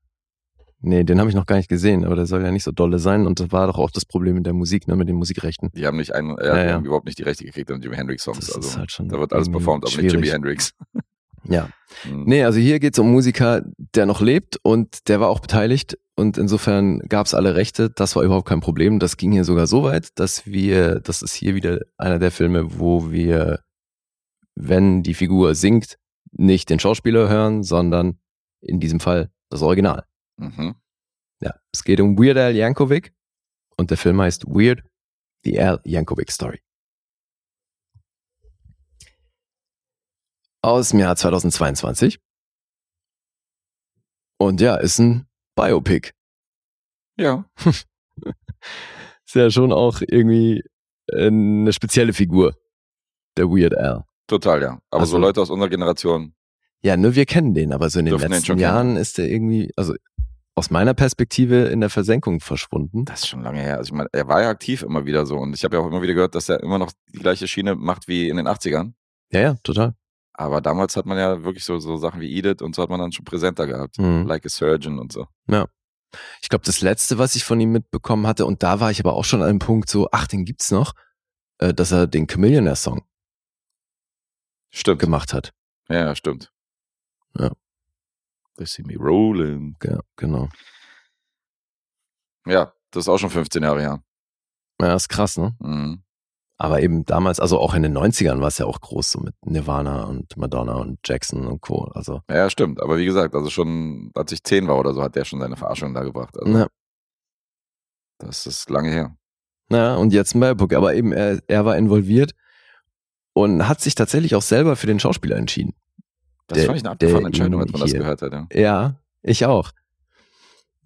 Speaker 3: Nee, den habe ich noch gar nicht gesehen, aber der soll ja nicht so dolle sein und das war doch auch das Problem mit der Musik, ne, mit den Musikrechten.
Speaker 2: Die haben nicht einen, äh,
Speaker 3: Ja, ja.
Speaker 2: haben überhaupt nicht die Rechte gekriegt an Jimi Hendrix Songs.
Speaker 3: Das
Speaker 2: Also
Speaker 3: ist halt schon
Speaker 2: da wird alles performt, aber nicht Jimi. Hendrix. (laughs)
Speaker 3: Ja.
Speaker 2: Hm.
Speaker 3: Nee, also hier geht's um Musiker, der noch lebt und der war auch beteiligt und insofern gab's alle Rechte. Das war überhaupt kein Problem. Das ging hier sogar so weit, dass wir, das ist hier wieder einer der Filme, wo wir, wenn die Figur singt, nicht den Schauspieler hören, sondern in diesem Fall das Original.
Speaker 2: Mhm.
Speaker 3: Ja, es geht um Weird Al Yankovic und der Film heißt Weird, The Al Yankovic Story. Aus dem Jahr 2022. Und ja, ist ein Biopic.
Speaker 2: Ja. (laughs)
Speaker 3: Ist ja schon auch irgendwie äh, eine spezielle Figur. Der Weird Al.
Speaker 2: Total, ja. Aber
Speaker 3: Also-
Speaker 2: so Leute aus unserer Generation,
Speaker 3: Ja, nur wir kennen den, aber so in den
Speaker 2: den
Speaker 3: letzten
Speaker 2: schon
Speaker 3: Jahren
Speaker 2: kennen.
Speaker 3: ist er irgendwie, also aus meiner Perspektive in der Versenkung verschwunden.
Speaker 2: das ist schon lange her. Also ich meine, er war ja aktiv immer wieder so. Und ich habe ja auch immer wieder gehört, dass er immer noch die gleiche Schiene macht wie in den 80ern.
Speaker 3: Ja, ja, total.
Speaker 2: Aber damals hat man ja wirklich so, so Sachen wie Edith und so hat man dann schon präsenter gehabt.
Speaker 3: Mhm.
Speaker 2: Like a Surgeon und so.
Speaker 3: Ich glaube, das letzte, was ich von ihm mitbekommen hatte, und da war ich aber auch schon an einem Punkt so, ach, den gibt's noch, äh, dass er den Chameleonaire-Song
Speaker 2: Stimmt.
Speaker 3: gemacht hat.
Speaker 2: Ja, ja, stimmt.
Speaker 3: Ja.
Speaker 2: They see me rolling.
Speaker 3: Ja, genau.
Speaker 2: Ja, das ist auch schon 15 Jahre her.
Speaker 3: Ja, ist krass, ne?
Speaker 2: Mhm.
Speaker 3: Aber eben damals, also auch in den 90ern war es ja auch groß, so mit Nirvana und Madonna und Jackson und Co. Also,
Speaker 2: Ja, ja, stimmt. Aber wie gesagt, also schon, als ich 10 war oder so, hat der schon seine Verarschung da gebracht. Also,
Speaker 3: na,
Speaker 2: das ist lange her.
Speaker 3: na, und jetzt Melbook. Aber eben, er, er war involviert und hat sich tatsächlich auch selber für den Schauspieler entschieden.
Speaker 2: Das
Speaker 3: Der-
Speaker 2: fand ich eine abgefahrene Entscheidung, als man das gehört hat. Ja.
Speaker 3: Ja, ich auch.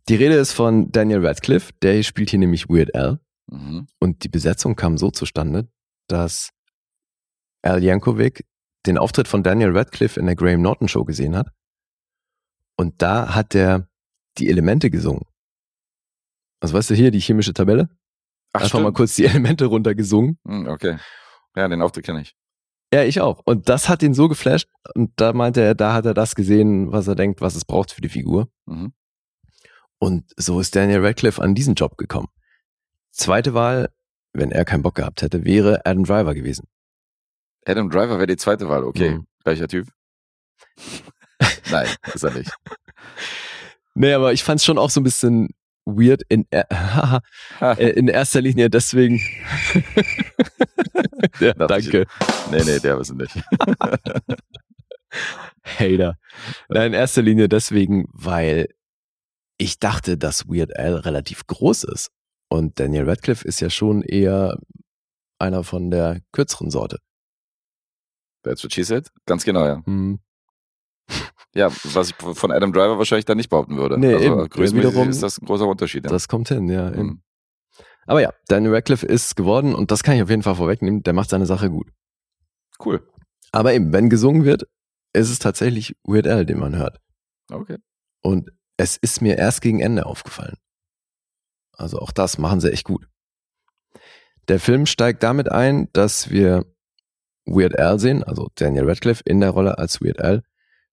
Speaker 3: Die Rede ist von Daniel Radcliffe, der spielt hier nämlich Weird Al.
Speaker 2: Mhm.
Speaker 3: Und die Besetzung kam so zustande, dass Al Yankovic den Auftritt von Daniel Radcliffe in der Graham Norton Show gesehen hat. Und da hat er die Elemente gesungen. Also weißt du hier, die chemische Tabelle?
Speaker 2: Ach,
Speaker 3: Einfach mal kurz die (laughs) Elemente runtergesungen.
Speaker 2: Hm, okay. Ja, den Auftritt kenne ich.
Speaker 3: Ja, ich auch. Und das hat ihn so geflasht. Und da meinte er, da hat er das gesehen, was er denkt, was es braucht für die Figur.
Speaker 2: Mhm.
Speaker 3: Und so ist Daniel Radcliffe an diesen Job gekommen. Zweite Wahl, wenn er keinen Bock gehabt hätte, wäre Adam Driver gewesen.
Speaker 2: Adam Driver wäre die zweite Wahl. Okay,
Speaker 3: Mhm.
Speaker 2: gleicher Typ. (laughs) Nein, ist er nicht.
Speaker 3: Nee, aber ich fand es schon auch so ein bisschen weird in, äh, haha, (laughs) äh, in erster Linie deswegen. (laughs) ja,
Speaker 2: ich-
Speaker 3: danke.
Speaker 2: nee, nee, der ist es nicht. (laughs)
Speaker 3: Hater. Nein, in erster Linie deswegen, weil ich dachte, dass Weird Al relativ groß ist. Und Daniel Radcliffe ist ja schon eher einer von der kürzeren Sorte.
Speaker 2: That's what she said. Ganz genau, ja.
Speaker 3: Hm.
Speaker 2: Ja, was ich von Adam Driver wahrscheinlich dann nicht behaupten würde.
Speaker 3: Nee,
Speaker 2: also
Speaker 3: eben.
Speaker 2: größenmäßig
Speaker 3: Wiederum-
Speaker 2: ist das ein großer Unterschied. Ja.
Speaker 3: Das kommt hin, ja.
Speaker 2: Mhm.
Speaker 3: Aber ja, Daniel Radcliffe ist geworden und das kann ich auf jeden Fall vorwegnehmen. Der macht seine Sache gut.
Speaker 2: Cool.
Speaker 3: Aber eben, wenn gesungen wird, ist es tatsächlich Weird Al, den man hört.
Speaker 2: Okay.
Speaker 3: Und es ist mir erst gegen Ende aufgefallen. Also auch das machen sie echt gut. Der Film steigt damit ein, dass wir Weird Al sehen, also Daniel Radcliffe in der Rolle als Weird Al,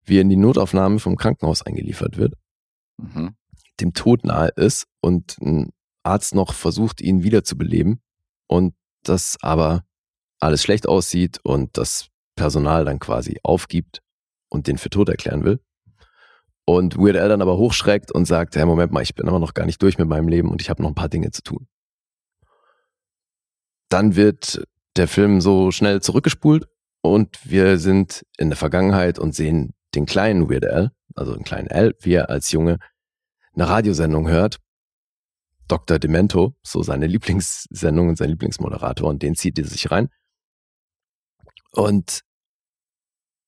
Speaker 3: wie er in die Notaufnahme vom Krankenhaus eingeliefert wird,
Speaker 2: Mhm.
Speaker 3: dem Tod nahe ist und ein Arzt noch versucht, ihn wiederzubeleben und das aber alles schlecht aussieht und das Personal dann quasi aufgibt und den für tot erklären will. Und Weird Al dann aber hochschreckt und sagt, hey, Moment mal, ich bin aber noch gar nicht durch mit meinem Leben und ich habe noch ein paar Dinge zu tun. Dann wird der Film so schnell zurückgespult und wir sind in der Vergangenheit und sehen den kleinen Weird Al, also den kleinen Al, wie er als Junge eine Radiosendung hört. Dr. Demento, so seine Lieblingssendung und sein Lieblingsmoderator und den zieht er sich rein. Und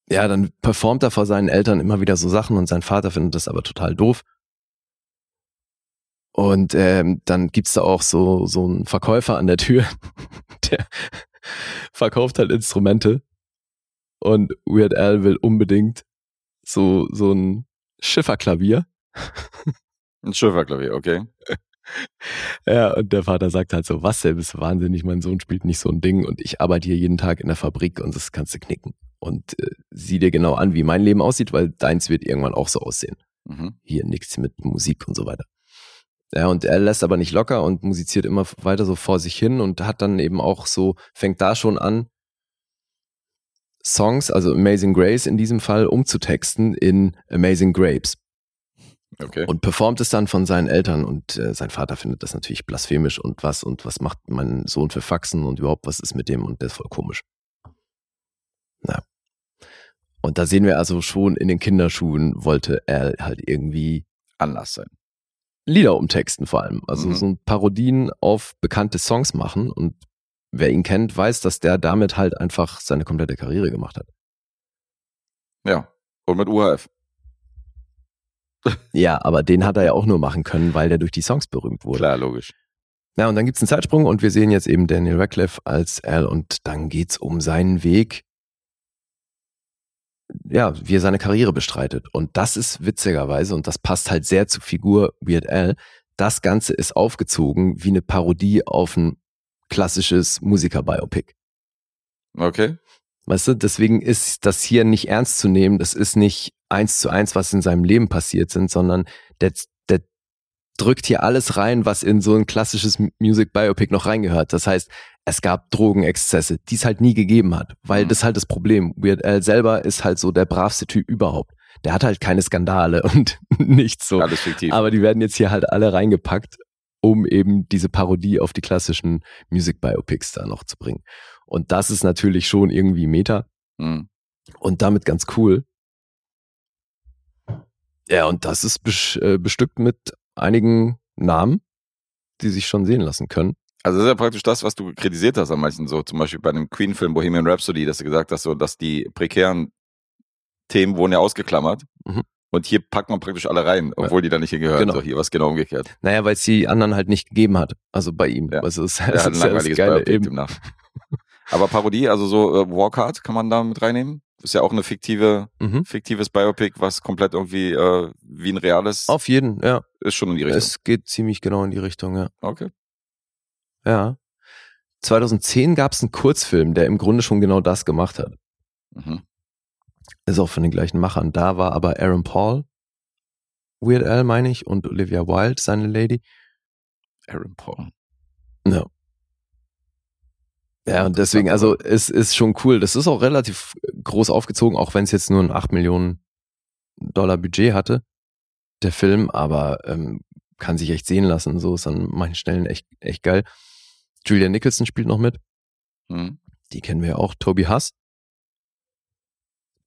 Speaker 3: ja, dann performt er vor seinen Eltern immer wieder so Sachen und sein Vater findet das aber total doof. Und ähm, dann gibt's da auch so, so einen Verkäufer an der Tür, (laughs) der verkauft halt Instrumente. Und Weird Al will unbedingt so, so ein Schifferklavier.
Speaker 2: Ein Schifferklavier, okay. (laughs)
Speaker 3: Ja, und der Vater sagt halt so, was, der bist wahnsinnig, mein Sohn spielt nicht so ein Ding und ich arbeite hier jeden Tag in der Fabrik und das kannst du knicken. Und äh, sieh dir genau an, wie mein Leben aussieht, weil deins wird irgendwann auch so aussehen.
Speaker 2: Mhm.
Speaker 3: Hier nichts mit Musik und so weiter. Ja, und er lässt aber nicht locker und musiziert immer weiter so vor sich hin und hat dann eben auch so, fängt da schon an, Songs, also Amazing Grace in diesem Fall, umzutexten in Amazing Grapes
Speaker 2: Okay.
Speaker 3: und performt es dann von seinen Eltern und äh, sein Vater findet das natürlich blasphemisch und was und was macht mein Sohn für Faxen und überhaupt was ist mit dem und der ist voll komisch. Na. Und da sehen wir also schon in den Kinderschuhen wollte er halt irgendwie
Speaker 2: Anlass sein.
Speaker 3: Lieder umtexten vor allem, also
Speaker 2: Mhm.
Speaker 3: so Parodien auf bekannte Songs machen und wer ihn kennt, weiß, dass der damit halt einfach seine komplette Karriere gemacht hat.
Speaker 2: Ja. Und mit UHF. (laughs)
Speaker 3: Ja, aber den hat er ja auch nur machen können, weil der durch die Songs berühmt wurde.
Speaker 2: Klar, logisch.
Speaker 3: Ja, und dann gibt's einen Zeitsprung und wir sehen jetzt eben Daniel Radcliffe als Al und dann geht's um seinen Weg, ja, wie er seine Karriere bestreitet. Und das ist witzigerweise, und das passt halt sehr zur Figur Weird Al, das Ganze ist aufgezogen wie eine Parodie auf ein klassisches Musiker-Biopic.
Speaker 2: Okay.
Speaker 3: Weißt du, deswegen ist das hier nicht ernst zu nehmen. Das ist nicht eins zu eins, was in seinem Leben passiert sind, sondern der, der drückt hier alles rein, was in so ein klassisches Music Biopic noch reingehört. Das heißt, es gab Drogenexzesse, die es halt nie gegeben hat, weil
Speaker 2: Mhm.
Speaker 3: das ist halt das Problem. Weird Al selber ist halt so der bravste Typ überhaupt. Der hat halt keine Skandale (laughs) und nichts so.
Speaker 2: Alles fiktiv.
Speaker 3: Aber die werden jetzt hier halt alle reingepackt, um eben diese Parodie auf die klassischen Music Biopics da noch zu bringen. Und das ist natürlich schon irgendwie Meta
Speaker 2: Mhm.
Speaker 3: und damit ganz cool. Ja, und das ist äh, bestückt mit einigen Namen, die sich schon sehen lassen können.
Speaker 2: Also das ist ja praktisch das, was du kritisiert hast an manchen, so zum Beispiel bei dem Queen-Film Bohemian Rhapsody, dass du gesagt hast, so, dass die prekären Themen wurden ja ausgeklammert.
Speaker 3: Mhm.
Speaker 2: Und hier packt man praktisch alle rein, obwohl die da nicht hingehören.
Speaker 3: Genau.
Speaker 2: So, hier was genau umgekehrt.
Speaker 3: Naja, weil es die anderen halt nicht gegeben hat. Also bei ihm.
Speaker 2: Ja.
Speaker 3: Also es,
Speaker 2: Er (laughs)
Speaker 3: es
Speaker 2: ein
Speaker 3: ist ja
Speaker 2: langweiliges
Speaker 3: Geile eben. (laughs)
Speaker 2: Aber Parodie, also so äh, Walk Hard kann man da mit reinnehmen. Ist ja auch eine fiktive,
Speaker 3: Mhm.
Speaker 2: fiktives Biopic, was komplett irgendwie äh, wie ein reales
Speaker 3: Auf jeden, ja.
Speaker 2: ist schon in die Richtung.
Speaker 3: Es geht ziemlich genau in die Richtung, ja.
Speaker 2: Okay.
Speaker 3: Ja. 2010 gab es einen Kurzfilm, der im Grunde schon genau das gemacht hat.
Speaker 2: Mhm.
Speaker 3: Ist auch von den gleichen Machern. Da war aber Aaron Paul, Weird Al meine ich, und Olivia Wilde, seine Lady.
Speaker 2: Aaron Paul.
Speaker 3: Ja. Ja, und deswegen, also es ist schon cool. Das ist auch relativ groß aufgezogen, auch wenn es jetzt nur ein 8 Millionen Dollar Budget hatte, der Film, aber ähm, kann sich echt sehen lassen. So ist an manchen Stellen echt, echt geil. Julia Nicholson spielt noch mit.
Speaker 2: Mhm.
Speaker 3: Die kennen wir ja auch. Toby Huss,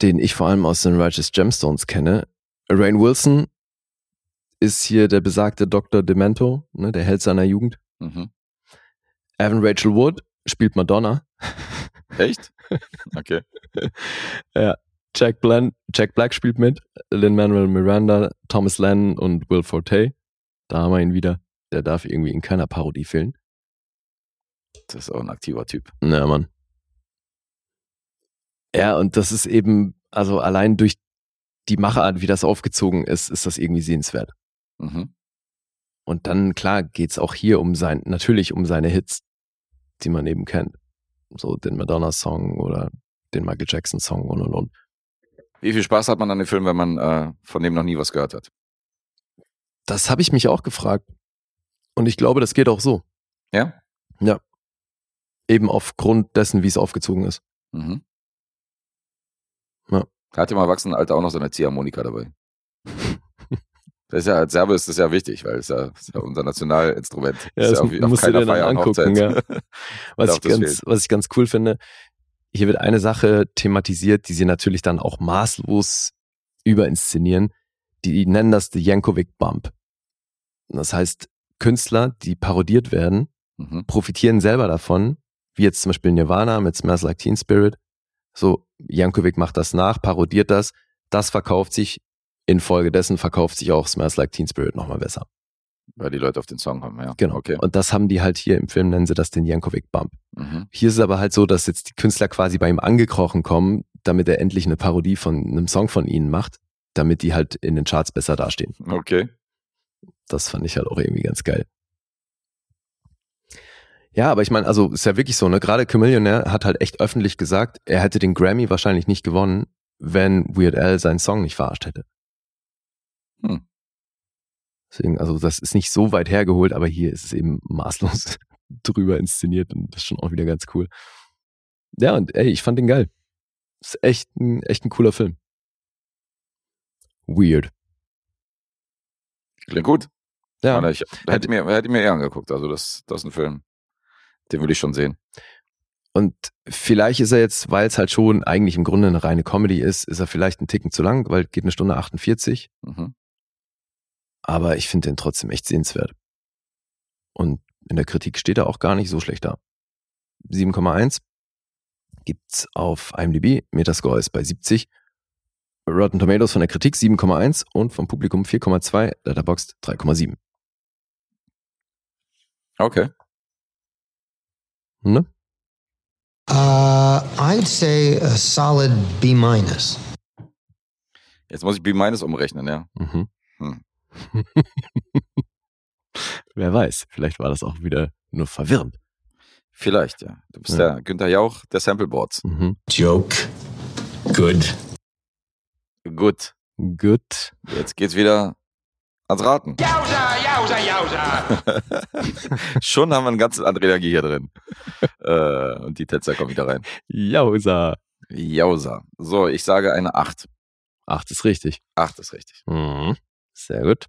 Speaker 3: den ich vor allem aus den Righteous Gemstones kenne. Rain Wilson ist hier der besagte Dr. Demento, ne, der Held seiner Jugend.
Speaker 2: Mhm.
Speaker 3: Evan Rachel Wood spielt Madonna. (laughs)
Speaker 2: Echt? Okay. (laughs)
Speaker 3: Jack, Blan Jack Black spielt mit. Lin-Manuel Miranda, Thomas Lennon und Will Forte. Da haben wir ihn wieder. Der darf irgendwie in keiner Parodie fehlen.
Speaker 2: Das ist auch ein aktiver Typ.
Speaker 3: Na, Mann. Ja, und das ist eben, also allein durch die Machart, wie das aufgezogen ist, ist das irgendwie sehenswert.
Speaker 2: Mhm.
Speaker 3: Und dann, klar, geht's auch hier um sein, natürlich um seine Hits, die man eben kennt. So den Madonna-Song oder den Michael Jackson-Song und und und.
Speaker 2: Wie viel Spaß hat man an dem Film, wenn man äh, von dem noch nie was gehört hat?
Speaker 3: Das habe ich mich auch gefragt. Und ich glaube, das geht auch so.
Speaker 2: Ja?
Speaker 3: Eben aufgrund dessen, wie es aufgezogen ist.
Speaker 2: Mhm.
Speaker 3: Ja.
Speaker 2: Er hat ja im Erwachsenenalter auch noch seine Ziehharmonika dabei. Das ist ja, als Serbe ist das ja wichtig, weil es ja, ist ja unser Nationalinstrument. (laughs)
Speaker 3: Ja,
Speaker 2: ist
Speaker 3: das
Speaker 2: ja auf, auf
Speaker 3: musst du
Speaker 2: keiner
Speaker 3: dir dann
Speaker 2: Feier
Speaker 3: angucken,
Speaker 2: Hochzeit. (laughs)
Speaker 3: Was ich, ganz, was ich ganz cool finde, hier wird eine Sache thematisiert, die sie natürlich dann auch maßlos überinszenieren. Die nennen das The Yankovic Bump. Das heißt, Künstler, die parodiert werden,
Speaker 2: Mhm.
Speaker 3: profitieren selber davon, wie jetzt zum Beispiel Nirvana mit Smells Like Teen Spirit. So, Jankovic macht das nach, parodiert das, das verkauft sich, infolgedessen verkauft sich auch Smells Like Teen Spirit nochmal besser.
Speaker 2: Weil die Leute auf den Song kommen, ja.
Speaker 3: Genau.
Speaker 2: Okay.
Speaker 3: Und das haben die halt hier im Film, nennen sie das den Jankovic Bump.
Speaker 2: Mhm.
Speaker 3: Hier ist es aber halt so, dass jetzt die Künstler quasi bei ihm angekrochen kommen, damit er endlich eine Parodie von einem Song von ihnen macht, damit die halt in den Charts besser dastehen.
Speaker 2: Okay.
Speaker 3: Das fand ich halt auch irgendwie ganz geil. Ja, aber ich meine, also ist ja wirklich so, ne? Gerade Chamillionaire hat halt echt öffentlich gesagt, er hätte den Grammy wahrscheinlich nicht gewonnen, wenn Weird Al seinen Song nicht verarscht hätte.
Speaker 2: Hm.
Speaker 3: Deswegen, also das ist nicht so weit hergeholt, aber hier ist es eben (laughs) maßlos drüber inszeniert und das ist schon auch wieder ganz cool. Ja, und ey, ich fand den geil. Ist echt ein, echt ein cooler Film. Weird.
Speaker 2: Klingt gut.
Speaker 3: Ja.
Speaker 2: Ich hätte mir, hätte mir eher angeguckt. Also das, das ist ein Film. Den will ich schon sehen.
Speaker 3: Und vielleicht ist er jetzt, weil es halt schon eigentlich im Grunde eine reine Comedy ist, ist er vielleicht ein Ticken zu lang, weil geht eine Stunde 48.
Speaker 2: Mhm.
Speaker 3: Aber ich finde den trotzdem echt sehenswert. Und in der Kritik steht er auch gar nicht so schlecht da. 7,1 gibt's auf IMDb. Metascore ist bei 70. Rotten Tomatoes von der Kritik 7,1 und vom Publikum 4,2. Letterboxd 3,7.
Speaker 2: Okay.
Speaker 3: Ne?
Speaker 6: Uh, I'd say a solid B minus.
Speaker 2: Jetzt muss ich B minus umrechnen, ja.
Speaker 3: Mhm.
Speaker 2: Hm. (laughs)
Speaker 3: Wer weiß, vielleicht war das auch wieder nur verwirrend.
Speaker 2: Vielleicht, ja. Du bist
Speaker 3: Ja.
Speaker 2: der Günther Jauch der Sampleboards.
Speaker 3: Mhm.
Speaker 5: Joke. Good.
Speaker 2: Gut.
Speaker 3: Gut.
Speaker 2: Jetzt geht's wieder ans Raten.
Speaker 7: Yowza, Jausa, Jausa. (laughs)
Speaker 2: Schon haben wir einen ganzen andere Energie hier drin. äh, und die Tetzer kommen wieder rein.
Speaker 3: Jausa.
Speaker 2: Jausa. So, ich sage eine 8.
Speaker 3: Acht ist richtig.
Speaker 2: 8 ist richtig.
Speaker 3: Mhm. Sehr gut.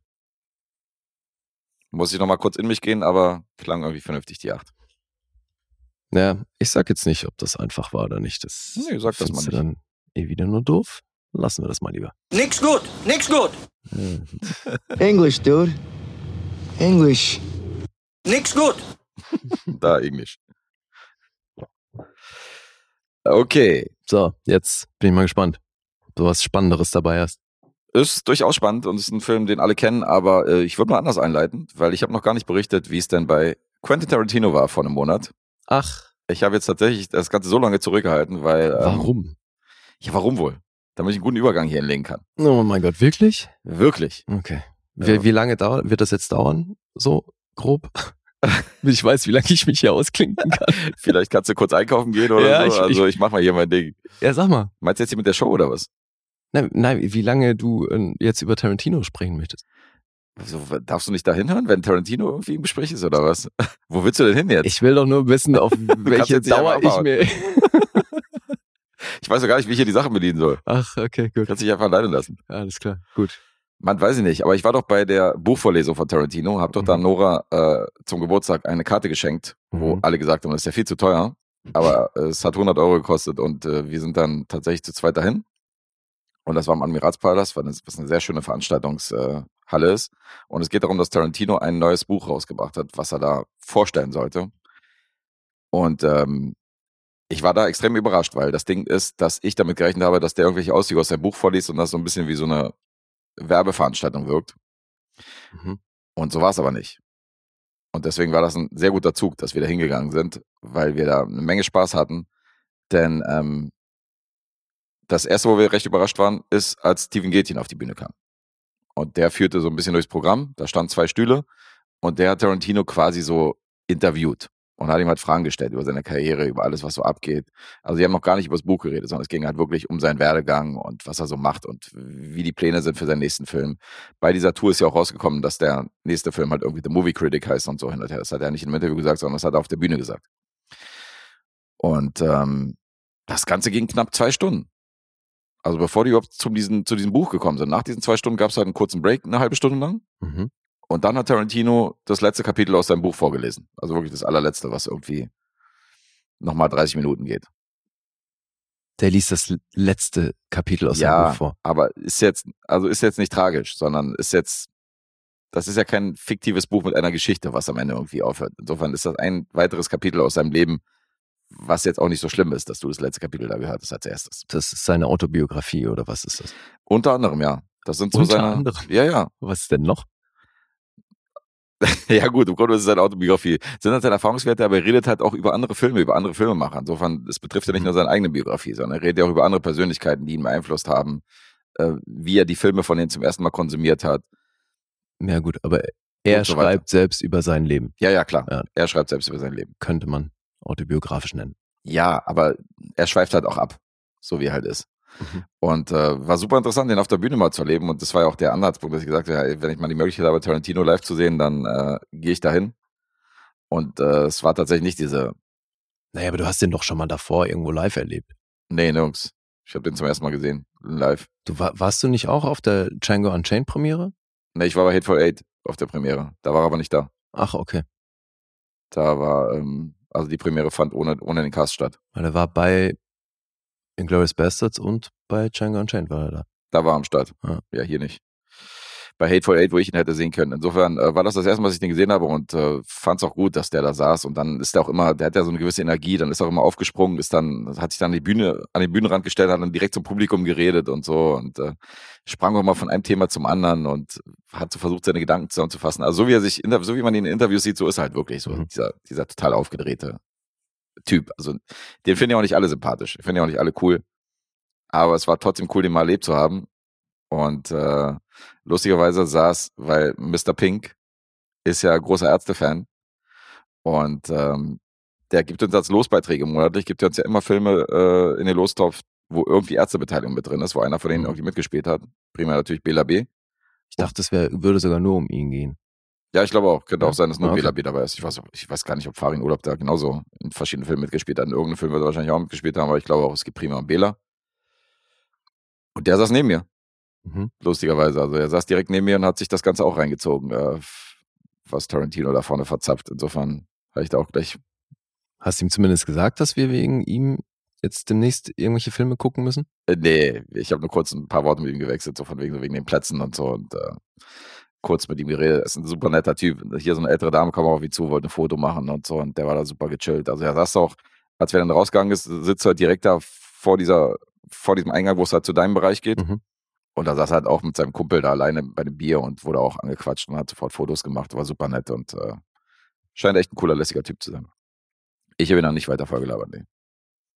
Speaker 2: Muss ich nochmal kurz in mich gehen, aber klang irgendwie vernünftig, die 8.
Speaker 3: Naja, ich sag jetzt nicht, ob das einfach war oder nicht. Das
Speaker 2: Nee, sag das mal
Speaker 3: du dann eh wieder nur doof. Lassen wir das mal lieber.
Speaker 7: Nix gut, nix gut,
Speaker 6: English, dude. English.
Speaker 7: nix gut. (laughs)
Speaker 2: Da Englisch. Okay.
Speaker 3: So, jetzt bin ich mal gespannt, ob du was Spannenderes dabei hast.
Speaker 2: Ist durchaus spannend und ist ein Film, den alle kennen, aber äh, ich würde mal anders einleiten, weil ich habe noch gar nicht berichtet, wie es denn bei Quentin Tarantino war vor einem Monat.
Speaker 3: Ach,
Speaker 2: Ich habe jetzt tatsächlich das Ganze so lange zurückgehalten, weil. Ähm,
Speaker 3: warum?
Speaker 2: Ja, warum wohl? Damit ich einen guten Übergang hier hinlegen kann.
Speaker 3: Oh mein Gott, wirklich?
Speaker 2: Wirklich.
Speaker 3: Okay. Wie, wie lange dauert, wird das jetzt dauern? So grob? (laughs) Ich weiß, wie lange ich mich hier ausklinken kann. (laughs)
Speaker 2: Vielleicht kannst du kurz einkaufen gehen oder
Speaker 3: Ja,
Speaker 2: so.
Speaker 3: ich-
Speaker 2: also ich mach mal hier mein Ding.
Speaker 3: Ja, sag mal.
Speaker 2: Meinst du jetzt hier mit der Show oder was?
Speaker 3: Nein, nein wie lange du äh, jetzt über Tarantino sprechen möchtest.
Speaker 2: So, darfst du nicht da hinhören, wenn Tarantino irgendwie im Gespräch ist oder was? (laughs) Wo willst du denn hin jetzt?
Speaker 3: Ich will doch nur wissen, auf welche Dauer ich mir.
Speaker 2: Ich weiß doch gar nicht, wie ich hier die Sachen bedienen soll.
Speaker 3: Ach, okay, gut.
Speaker 2: Kannst dich einfach alleine lassen.
Speaker 3: Alles klar, gut.
Speaker 2: Man weiß ich nicht, aber ich war doch bei der Buchvorlesung von Tarantino, hab doch da
Speaker 3: Mhm.
Speaker 2: Nora äh, zum Geburtstag eine Karte geschenkt, wo
Speaker 3: Mhm.
Speaker 2: alle gesagt haben, das ist ja viel zu teuer, aber äh, (laughs) es hat 100 Euro gekostet und äh, wir sind dann tatsächlich zu zweit dahin. Und das war im Admiralspalast, was eine, sehr schöne Veranstaltungshalle äh, ist. Und es geht darum, dass Tarantino ein neues Buch rausgebracht hat, was er da vorstellen sollte. Und ähm, ich war da extrem überrascht, weil das Ding ist, dass ich damit gerechnet habe, dass der irgendwelche Auszüge aus seinem Buch vorliest und das so ein bisschen wie so eine Werbeveranstaltung wirkt.
Speaker 3: Mhm.
Speaker 2: Und so war es aber nicht. Und deswegen war das ein sehr guter Zug, dass wir da hingegangen sind, weil wir da eine Menge Spaß hatten. Denn ähm, das erste, wo wir recht überrascht waren, ist, als Steven Gätchen auf die Bühne kam. Und der führte so ein bisschen durchs Programm. Da standen zwei Stühle und der hat Tarantino quasi so interviewt und hat ihm halt Fragen gestellt über seine Karriere, über alles, was so abgeht. Also die haben noch gar nicht über das Buch geredet, sondern es ging halt wirklich um seinen Werdegang und was er so macht und wie die Pläne sind für seinen nächsten Film. Bei dieser Tour ist ja auch rausgekommen, dass der nächste Film halt irgendwie The Movie Critic heißt und so hin und her. Das hat er nicht einem Interview gesagt, sondern das hat er auf der Bühne gesagt. Und ähm, das Ganze ging knapp zwei Stunden. Also bevor die überhaupt zu diesem, zu diesem Buch gekommen sind. Nach diesen zwei Stunden gab es halt einen kurzen Break, eine halbe Stunde lang.
Speaker 3: Mhm.
Speaker 2: Und dann hat Tarantino das letzte Kapitel aus seinem Buch vorgelesen. Also wirklich das allerletzte, was irgendwie nochmal 30 Minuten geht.
Speaker 3: Der liest das letzte Kapitel aus
Speaker 2: Ja.
Speaker 3: seinem Buch vor.
Speaker 2: Aber ist jetzt, also ist jetzt nicht tragisch, sondern ist jetzt, das ist ja kein fiktives Buch mit einer Geschichte, was am Ende irgendwie aufhört. Insofern ist das ein weiteres Kapitel aus seinem Leben, was jetzt auch nicht so schlimm ist, dass du das letzte Kapitel da gehört hast als erstes.
Speaker 3: Das ist seine Autobiografie oder was ist das?
Speaker 2: Unter anderem, ja. Das sind so
Speaker 3: Unter
Speaker 2: seine.
Speaker 3: anderem?
Speaker 2: Ja, ja.
Speaker 3: Was ist denn noch? (laughs)
Speaker 2: Ja gut, im Grunde ist es seine Autobiografie. Sind halt seine Erfahrungswerte, aber er redet halt auch über andere Filme, über andere Filmemacher. Insofern, es betrifft ja nicht nur seine eigene Biografie, sondern er redet ja auch über andere Persönlichkeiten, die ihn beeinflusst haben, äh, wie er die Filme von denen zum ersten Mal konsumiert hat.
Speaker 3: Ja gut, aber er
Speaker 2: so weiter.
Speaker 3: schreibt selbst über sein Leben.
Speaker 2: Ja, ja, klar.
Speaker 3: Ja.
Speaker 2: Er schreibt selbst über sein Leben.
Speaker 3: Könnte man autobiografisch nennen.
Speaker 2: Ja, aber er schweift halt auch ab, so wie er halt ist.
Speaker 3: Mhm.
Speaker 2: Und äh, war super interessant, den auf der Bühne mal zu erleben. Und das war ja auch der Anhaltspunkt, dass ich gesagt habe, wenn ich mal die Möglichkeit habe, Tarantino live zu sehen, dann äh, gehe ich dahin. Und äh, es war tatsächlich nicht diese,
Speaker 3: Naja, aber du hast den doch schon mal davor irgendwo live erlebt.
Speaker 2: nee, nirgends. Ich habe den zum ersten Mal gesehen, live.
Speaker 3: Du war, warst du nicht auch auf der Django Unchained Premiere?
Speaker 2: Nee, ich war bei Hateful Eight auf der Premiere. Da war er aber nicht da.
Speaker 3: Ach, okay.
Speaker 2: Da war, ähm, also die Premiere fand ohne, ohne den Cast statt.
Speaker 3: Weil er war bei Inglourious Bastards und bei Django Unchained war er da.
Speaker 2: Da war er am Start.
Speaker 3: Ja.
Speaker 2: Ja, hier nicht. Bei Hateful Eight, wo ich ihn hätte sehen können. Insofern äh, war das das erste Mal, dass ich den gesehen habe und äh, fand es auch gut, dass der da saß. Und dann ist er auch immer, der hat ja so eine gewisse Energie, dann ist er auch immer aufgesprungen, ist dann, hat sich dann an die Bühne, an den Bühnenrand gestellt, hat dann direkt zum Publikum geredet und so und äh, sprang auch mal von einem Thema zum anderen und hat so versucht, seine Gedanken zusammenzufassen. Also so wie er sich, so wie man ihn in Interviews sieht, so ist er halt wirklich so,
Speaker 3: Mhm.
Speaker 2: dieser, dieser total aufgedrehte Typ. Also den finden ja auch nicht alle sympathisch, finden ja auch nicht alle cool. Aber es war trotzdem cool, den mal erlebt zu haben. Und äh, lustigerweise saß, weil Mr. Pink ist ja großer Ärztefan und ähm, der gibt uns als Losbeiträge monatlich, gibt uns ja immer Filme äh, in den Lostopf, wo irgendwie Ärztebeteiligung mit drin ist, wo einer von denen
Speaker 3: Mhm.
Speaker 2: irgendwie mitgespielt hat. Primär natürlich Bela B.
Speaker 3: Ich dachte, es würde sogar nur um ihn gehen.
Speaker 2: Ja, ich glaube auch. Könnte auch sein, dass nur
Speaker 3: Okay.
Speaker 2: Bela B dabei ist. Ich weiß, ich weiß gar nicht, ob Farin Urlaub da genauso in verschiedenen Filmen mitgespielt hat. In irgendeinem Film wird er wahrscheinlich auch mitgespielt haben, aber ich glaube auch, es gibt Prima Bela. Und der saß neben mir,
Speaker 3: Mhm.
Speaker 2: lustigerweise. Also er saß direkt neben mir und hat sich das Ganze auch reingezogen, äh, was Tarantino da vorne verzapft. Insofern habe ich da auch gleich.
Speaker 3: Hast du ihm zumindest gesagt, dass wir wegen ihm jetzt demnächst irgendwelche Filme gucken müssen?
Speaker 2: Äh, nee, ich habe nur kurz ein paar Worte mit ihm gewechselt, so von wegen, so wegen den Plätzen und so und äh, kurz mit ihm geredet. Er ist ein super netter Typ. Hier so eine ältere Dame kam auf ihn zu, wollte ein Foto machen und so und der war da super gechillt. Also er saß auch, als wir dann rausgegangen ist, sitzt er halt direkt da vor dieser, vor diesem Eingang, wo es halt zu deinem Bereich geht.
Speaker 3: Mhm.
Speaker 2: Und da saß er halt auch mit seinem Kumpel da alleine bei dem Bier und wurde auch angequatscht und hat sofort Fotos gemacht. War super nett und äh, scheint echt ein cooler, lässiger Typ zu sein. Ich habe ihn dann nicht weiter vorgelabert, nee.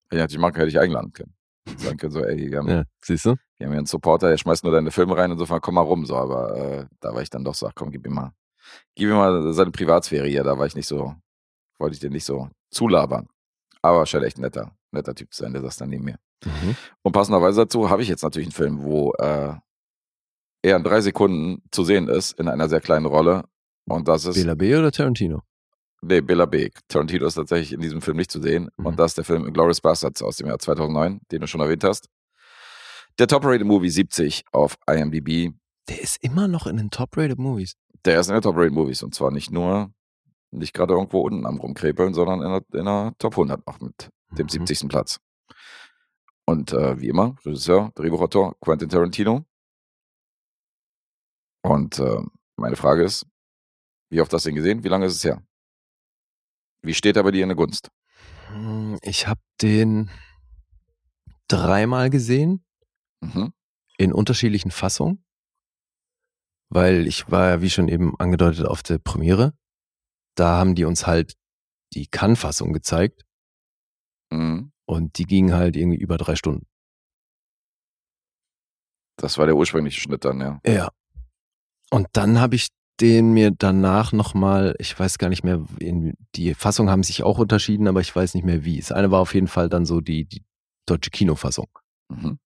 Speaker 2: Wenn ich natürlich machen hätte ich eingeladen können. Sagen können so, ey, wir haben,
Speaker 3: Ja, siehst du?
Speaker 2: wir haben hier einen Supporter, der schmeißt nur deine Filme rein, insofern komm mal rum, so, aber äh, da war ich dann doch so, ach komm, gib ihm mal, gib ihm mal seine Privatsphäre hier, da war ich nicht so, wollte ich den nicht so zulabern. Aber scheint echt ein netter, netter Typ zu sein, der saß dann neben mir.
Speaker 3: Mhm.
Speaker 2: Und passenderweise dazu habe ich jetzt natürlich einen Film, wo äh, er in drei Sekunden zu sehen ist, in einer sehr kleinen Rolle. Und das ist
Speaker 3: Bela B oder Tarantino?
Speaker 2: Nee, Bela B. Tarantino ist tatsächlich in diesem Film nicht zu sehen.
Speaker 3: Mhm.
Speaker 2: Und das ist der Film Glorious Bastards aus dem Jahr 2009, den du schon erwähnt hast. Der Top-Rated Movie 70 auf IMDb.
Speaker 3: Der ist immer noch in den Top-Rated Movies.
Speaker 2: Der ist in der Top-Rated Movies. Und zwar nicht nur, nicht gerade irgendwo unten am Rumkrepeln, sondern in der, in der Top 100 noch mit dem
Speaker 3: Mhm.
Speaker 2: 70. Platz. Und äh, wie immer, Regisseur, Drehbuchautor Quentin Tarantino. Und äh, meine Frage ist, wie oft hast du ihn gesehen? Wie lange ist es her? Wie steht er bei dir in der Gunst?
Speaker 3: Hm, Ich habe den dreimal gesehen
Speaker 2: Mhm.
Speaker 3: in unterschiedlichen Fassungen, weil ich war ja, wie schon eben angedeutet, auf der Premiere. Da haben die uns halt die Kann-Fassung gezeigt
Speaker 2: Mhm.
Speaker 3: und die ging halt irgendwie über drei Stunden.
Speaker 2: Das war der ursprüngliche Schnitt dann, ja.
Speaker 3: Ja. Und dann habe ich den mir danach nochmal, ich weiß gar nicht mehr, die Fassungen haben sich auch unterschieden, aber ich weiß nicht mehr wie. Das eine war auf jeden Fall dann so die, die deutsche Kinofassung.
Speaker 2: Mhm.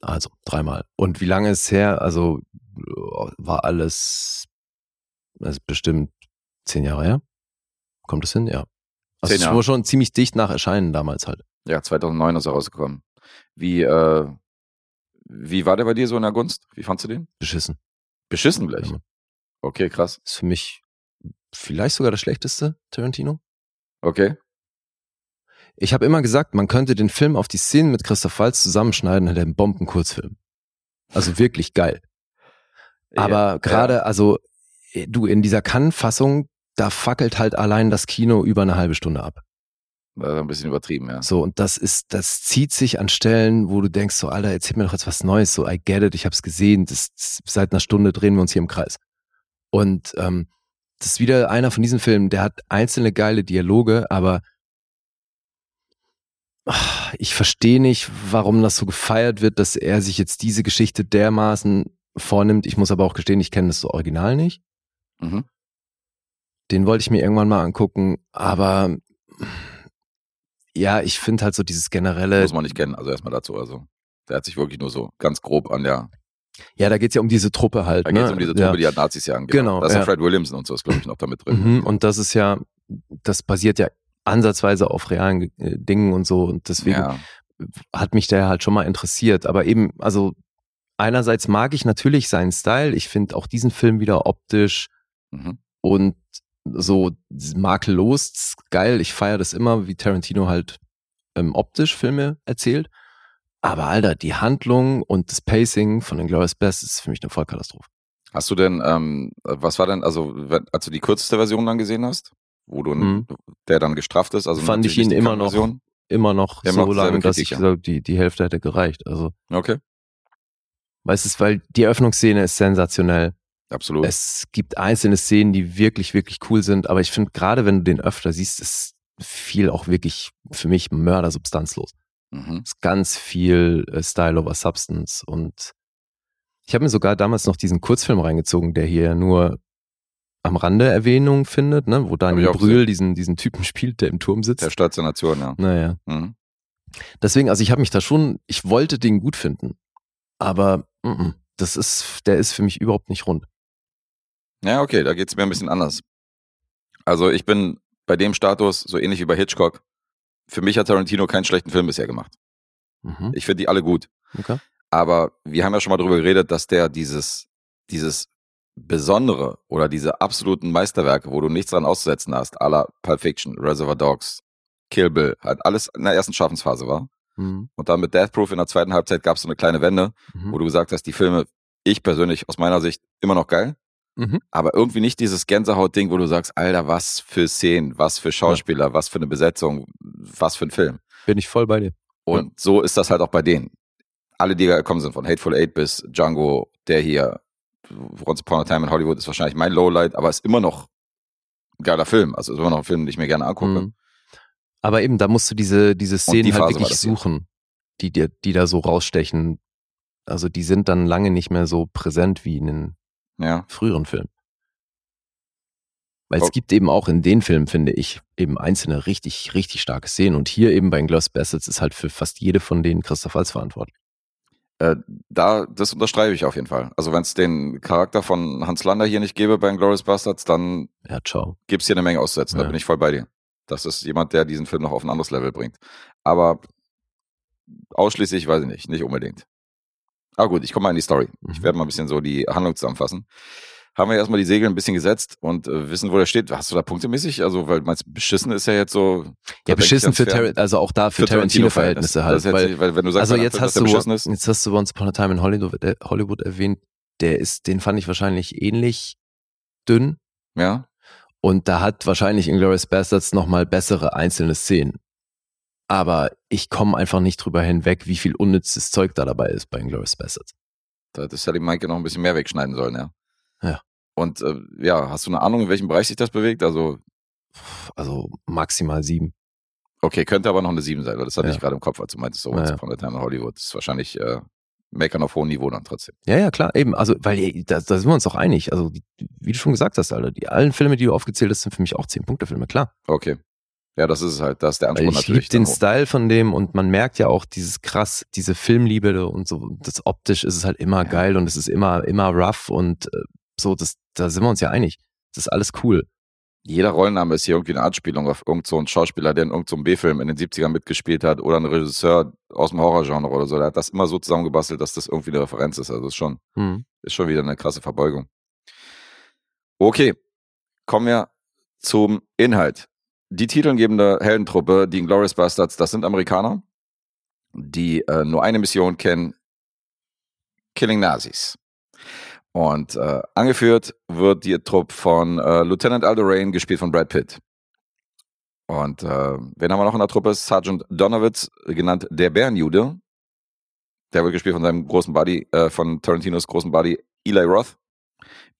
Speaker 3: Also dreimal. Und wie lange ist es her? Also war alles, also bestimmt zehn Jahre her. Kommt es hin? Ja. Also es war schon ziemlich dicht nach Erscheinen damals halt.
Speaker 2: Ja, 2009 ist er rausgekommen. Wie, äh, wie war der bei dir so in der Gunst? Wie fandst du den?
Speaker 3: Beschissen.
Speaker 2: Beschissen gleich.
Speaker 3: Ja.
Speaker 2: Okay, krass.
Speaker 3: Ist für mich vielleicht sogar das schlechteste Tarantino.
Speaker 2: Okay.
Speaker 3: Ich habe immer gesagt, man könnte den Film auf die Szenen mit Christoph Waltz zusammenschneiden, hätte einen Bomben-Kurzfilm. Also (laughs) wirklich geil. Aber
Speaker 2: Ja,
Speaker 3: gerade, also äh, du in dieser Kann-Fassung, da fackelt halt allein das Kino über eine halbe Stunde ab.
Speaker 2: Das ist ein bisschen übertrieben, ja.
Speaker 3: So, und das ist, das zieht sich an Stellen, wo du denkst, so, Alter, erzähl mir doch jetzt was Neues, so, I get it, ich hab's gesehen, das, das, seit einer Stunde drehen wir uns hier im Kreis. Und ähm, das ist wieder einer von diesen Filmen, der hat einzelne geile Dialoge, aber ah, ich verstehe nicht, warum das so gefeiert wird, dass er sich jetzt diese Geschichte dermaßen vornimmt. Ich muss aber auch gestehen, ich kenne das Original nicht.
Speaker 2: Mhm.
Speaker 3: Den wollte ich mir irgendwann mal angucken, aber ja, ich finde halt so dieses generelle,
Speaker 2: Muss man nicht kennen, also erstmal dazu. Also, der hat sich wirklich nur so ganz grob an der.
Speaker 3: ja, da geht's ja um diese Truppe halt.
Speaker 2: Da geht es
Speaker 3: ne?
Speaker 2: um diese Truppe,
Speaker 3: ja.
Speaker 2: die halt Nazis jagen.
Speaker 3: Genau,
Speaker 2: Da ist
Speaker 3: ja.
Speaker 2: ja Fred Williamson und so ist, glaube ich, noch da mit drin.
Speaker 3: Mhm, und das ist ja, das basiert ja ansatzweise auf realen äh, Dingen und so und deswegen
Speaker 2: ja.
Speaker 3: hat mich der halt schon mal interessiert. Aber eben, also einerseits mag ich natürlich seinen Style. Ich finde auch diesen Film wieder optisch
Speaker 2: Mhm.
Speaker 3: und so makellos geil. Ich feiere das immer, wie Tarantino halt ähm, optisch Filme erzählt. Aber Alter, die Handlung und das Pacing von den Glorious Best ist für mich eine Vollkatastrophe.
Speaker 2: Hast du denn, ähm, was war denn, also, als du die kürzeste Version dann gesehen hast, wo du,
Speaker 3: Mhm.
Speaker 2: der dann gestrafft ist, also
Speaker 3: Fand ich ihn immer noch
Speaker 2: Version?
Speaker 3: Immer noch
Speaker 2: Immer
Speaker 3: so
Speaker 2: noch dieselbe
Speaker 3: lang, dass ich so die, die Hälfte hätte gereicht. Also,
Speaker 2: Okay,
Speaker 3: weißt du, weil die Eröffnungsszene ist sensationell.
Speaker 2: Absolut.
Speaker 3: Es gibt einzelne Szenen, die wirklich, wirklich cool sind, aber ich finde, gerade wenn du den öfter siehst, ist viel auch wirklich für mich mördersubstanzlos.
Speaker 2: Mhm.
Speaker 3: ist ganz viel äh, Style over Substance und ich habe mir sogar damals noch diesen Kurzfilm reingezogen, der hier nur am Rande Erwähnung findet, ne, wo Daniel Brühl diesen, diesen Typen spielt, der im Turm sitzt.
Speaker 2: Der Stolz der Nation, ja.
Speaker 3: naja.
Speaker 2: Mhm.
Speaker 3: Deswegen, also ich habe mich da schon, ich wollte den gut finden, aber mm -mm, das ist, der ist für mich überhaupt nicht rund.
Speaker 2: Ja, okay, da geht's mir ein bisschen anders. Also ich bin bei dem Status so ähnlich wie bei Hitchcock. Für mich hat Tarantino keinen schlechten Film bisher gemacht.
Speaker 3: Mhm.
Speaker 2: Ich finde die alle gut.
Speaker 3: Okay.
Speaker 2: Aber wir haben ja schon mal darüber geredet, dass der dieses, dieses Besondere oder diese absoluten Meisterwerke, wo du nichts dran auszusetzen hast, à la Pulp Fiction, Reservoir Dogs, Kill Bill, halt alles in der ersten Schaffensphase war.
Speaker 3: Mhm.
Speaker 2: Und dann mit Death Proof in der zweiten Halbzeit gab es so eine kleine Wende,
Speaker 3: Mhm.
Speaker 2: wo du gesagt hast, die Filme, ich persönlich aus meiner Sicht immer noch geil,
Speaker 3: Mhm.
Speaker 2: aber irgendwie nicht dieses Gänsehaut-Ding, wo du sagst, Alter, was für Szenen, was für Schauspieler, was für eine Besetzung, was für ein Film.
Speaker 3: Bin ich voll bei dir.
Speaker 2: Und so ist das halt auch bei denen. Alle, die da gekommen sind, von Hateful Eight bis Django, der hier, Once Upon a Time in Hollywood, ist wahrscheinlich mein Lowlight, aber ist immer noch ein geiler Film. Also ist immer noch ein Film, den ich mir gerne angucke.
Speaker 3: Mhm. Aber eben, da musst du diese, diese Szenen
Speaker 2: die
Speaker 3: halt wirklich suchen, die dir, die da so rausstechen. Also die sind dann lange nicht mehr so präsent wie in den
Speaker 2: Ja.
Speaker 3: früheren Filmen. Weil es gibt eben auch in den Filmen, finde ich, eben einzelne richtig, richtig starke Szenen. Und hier eben bei Inglourious Bastards ist halt für fast jede von denen Christoph Waltz verantwortlich.
Speaker 2: Äh, da, das unterstreiche ich auf jeden Fall. Also wenn es den Charakter von Hans Lander hier nicht gäbe bei Glorious Bastards, dann
Speaker 3: Ja, ciao.
Speaker 2: gibt's hier eine Menge auszusetzen. Da
Speaker 3: Ja.
Speaker 2: bin ich voll bei dir. Das ist jemand, der diesen Film noch auf ein anderes Level bringt. Aber ausschließlich, weiß ich nicht, nicht unbedingt. Aber gut, ich komme mal in die Story. Ich
Speaker 3: Mhm.
Speaker 2: werde mal ein bisschen so die Handlung zusammenfassen. Haben wir erstmal die Segel ein bisschen gesetzt und äh, wissen, wo der steht. Hast du da punktemäßig? Also, weil meinst beschissen ist ja jetzt so.
Speaker 3: Ja, beschissen für. Tarantino, also auch da für,
Speaker 2: Für
Speaker 3: Tarantino-Verhältnisse halt.
Speaker 2: Jetzt
Speaker 3: Weil,
Speaker 2: weil, wenn du sagst,
Speaker 3: also jetzt
Speaker 2: Film,
Speaker 3: hast
Speaker 2: dass der
Speaker 3: du,
Speaker 2: ist,
Speaker 3: jetzt hast du Once Upon a Time in Hollywood, äh, Hollywood erwähnt. Der ist, den fand ich wahrscheinlich ähnlich dünn.
Speaker 2: ja.
Speaker 3: Und da hat wahrscheinlich Inglourious Bastards nochmal bessere einzelne Szenen. Aber ich komme einfach nicht drüber hinweg, wie viel unnützes Zeug da dabei ist bei Inglourious Bastards.
Speaker 2: Da hätte Sally Mike noch ein bisschen mehr wegschneiden sollen, ja.
Speaker 3: Ja.
Speaker 2: Und äh, ja, hast du eine Ahnung, in welchem Bereich sich das bewegt? Also,
Speaker 3: Also maximal sieben.
Speaker 2: okay, könnte aber noch eine 7 sein, weil das hatte
Speaker 3: Ja.
Speaker 2: ich gerade im Kopf, als du meintest, so
Speaker 3: Ja,
Speaker 2: Once
Speaker 3: ja.
Speaker 2: Upon a Time in Hollywood. Das ist wahrscheinlich äh, Meckern auf hohem Niveau dann trotzdem.
Speaker 3: Ja, ja, klar, eben. Also, weil da, da sind wir uns doch einig. Also, die, wie du schon gesagt hast, Alter, die allen Filme, die du aufgezählt hast, sind für mich auch zehn Punkte Filme, klar.
Speaker 2: Okay. Ja, das ist es halt, das ist der Anspruch
Speaker 3: ich liebe
Speaker 2: natürlich.
Speaker 3: den
Speaker 2: dann hoch.
Speaker 3: Style von dem und man merkt ja auch dieses krass, diese Filmliebe und so, das optisch ist es halt immer
Speaker 2: Ja.
Speaker 3: geil und es ist immer, immer rough und äh, so, das, da sind wir uns ja einig. Das ist alles cool.
Speaker 2: Jeder Rollenname ist hier irgendwie eine Anspielung auf irgendeinen so einen Schauspieler, der in irgendeinem B-Film in den 70ern mitgespielt hat oder ein Regisseur aus dem Horrorgenre oder so. Der hat das immer so zusammengebastelt, dass das irgendwie eine Referenz ist. Also ist schon,
Speaker 3: Hm.
Speaker 2: ist schon wieder eine krasse Verbeugung. Okay, kommen wir zum Inhalt. Die titelgebende Heldentruppe, die Glorious Bastards, das sind Amerikaner, die äh, nur eine Mission kennen, Killing Nazis. Und äh, angeführt wird die Truppe von äh, Lieutenant Aldo Rain, gespielt von Brad Pitt. Und äh, wen haben wir noch in der Truppe? Sergeant Donowitz, genannt der Bärenjude. Der wird gespielt von seinem großen Buddy, äh, von Tarantinos großen Buddy Eli Roth.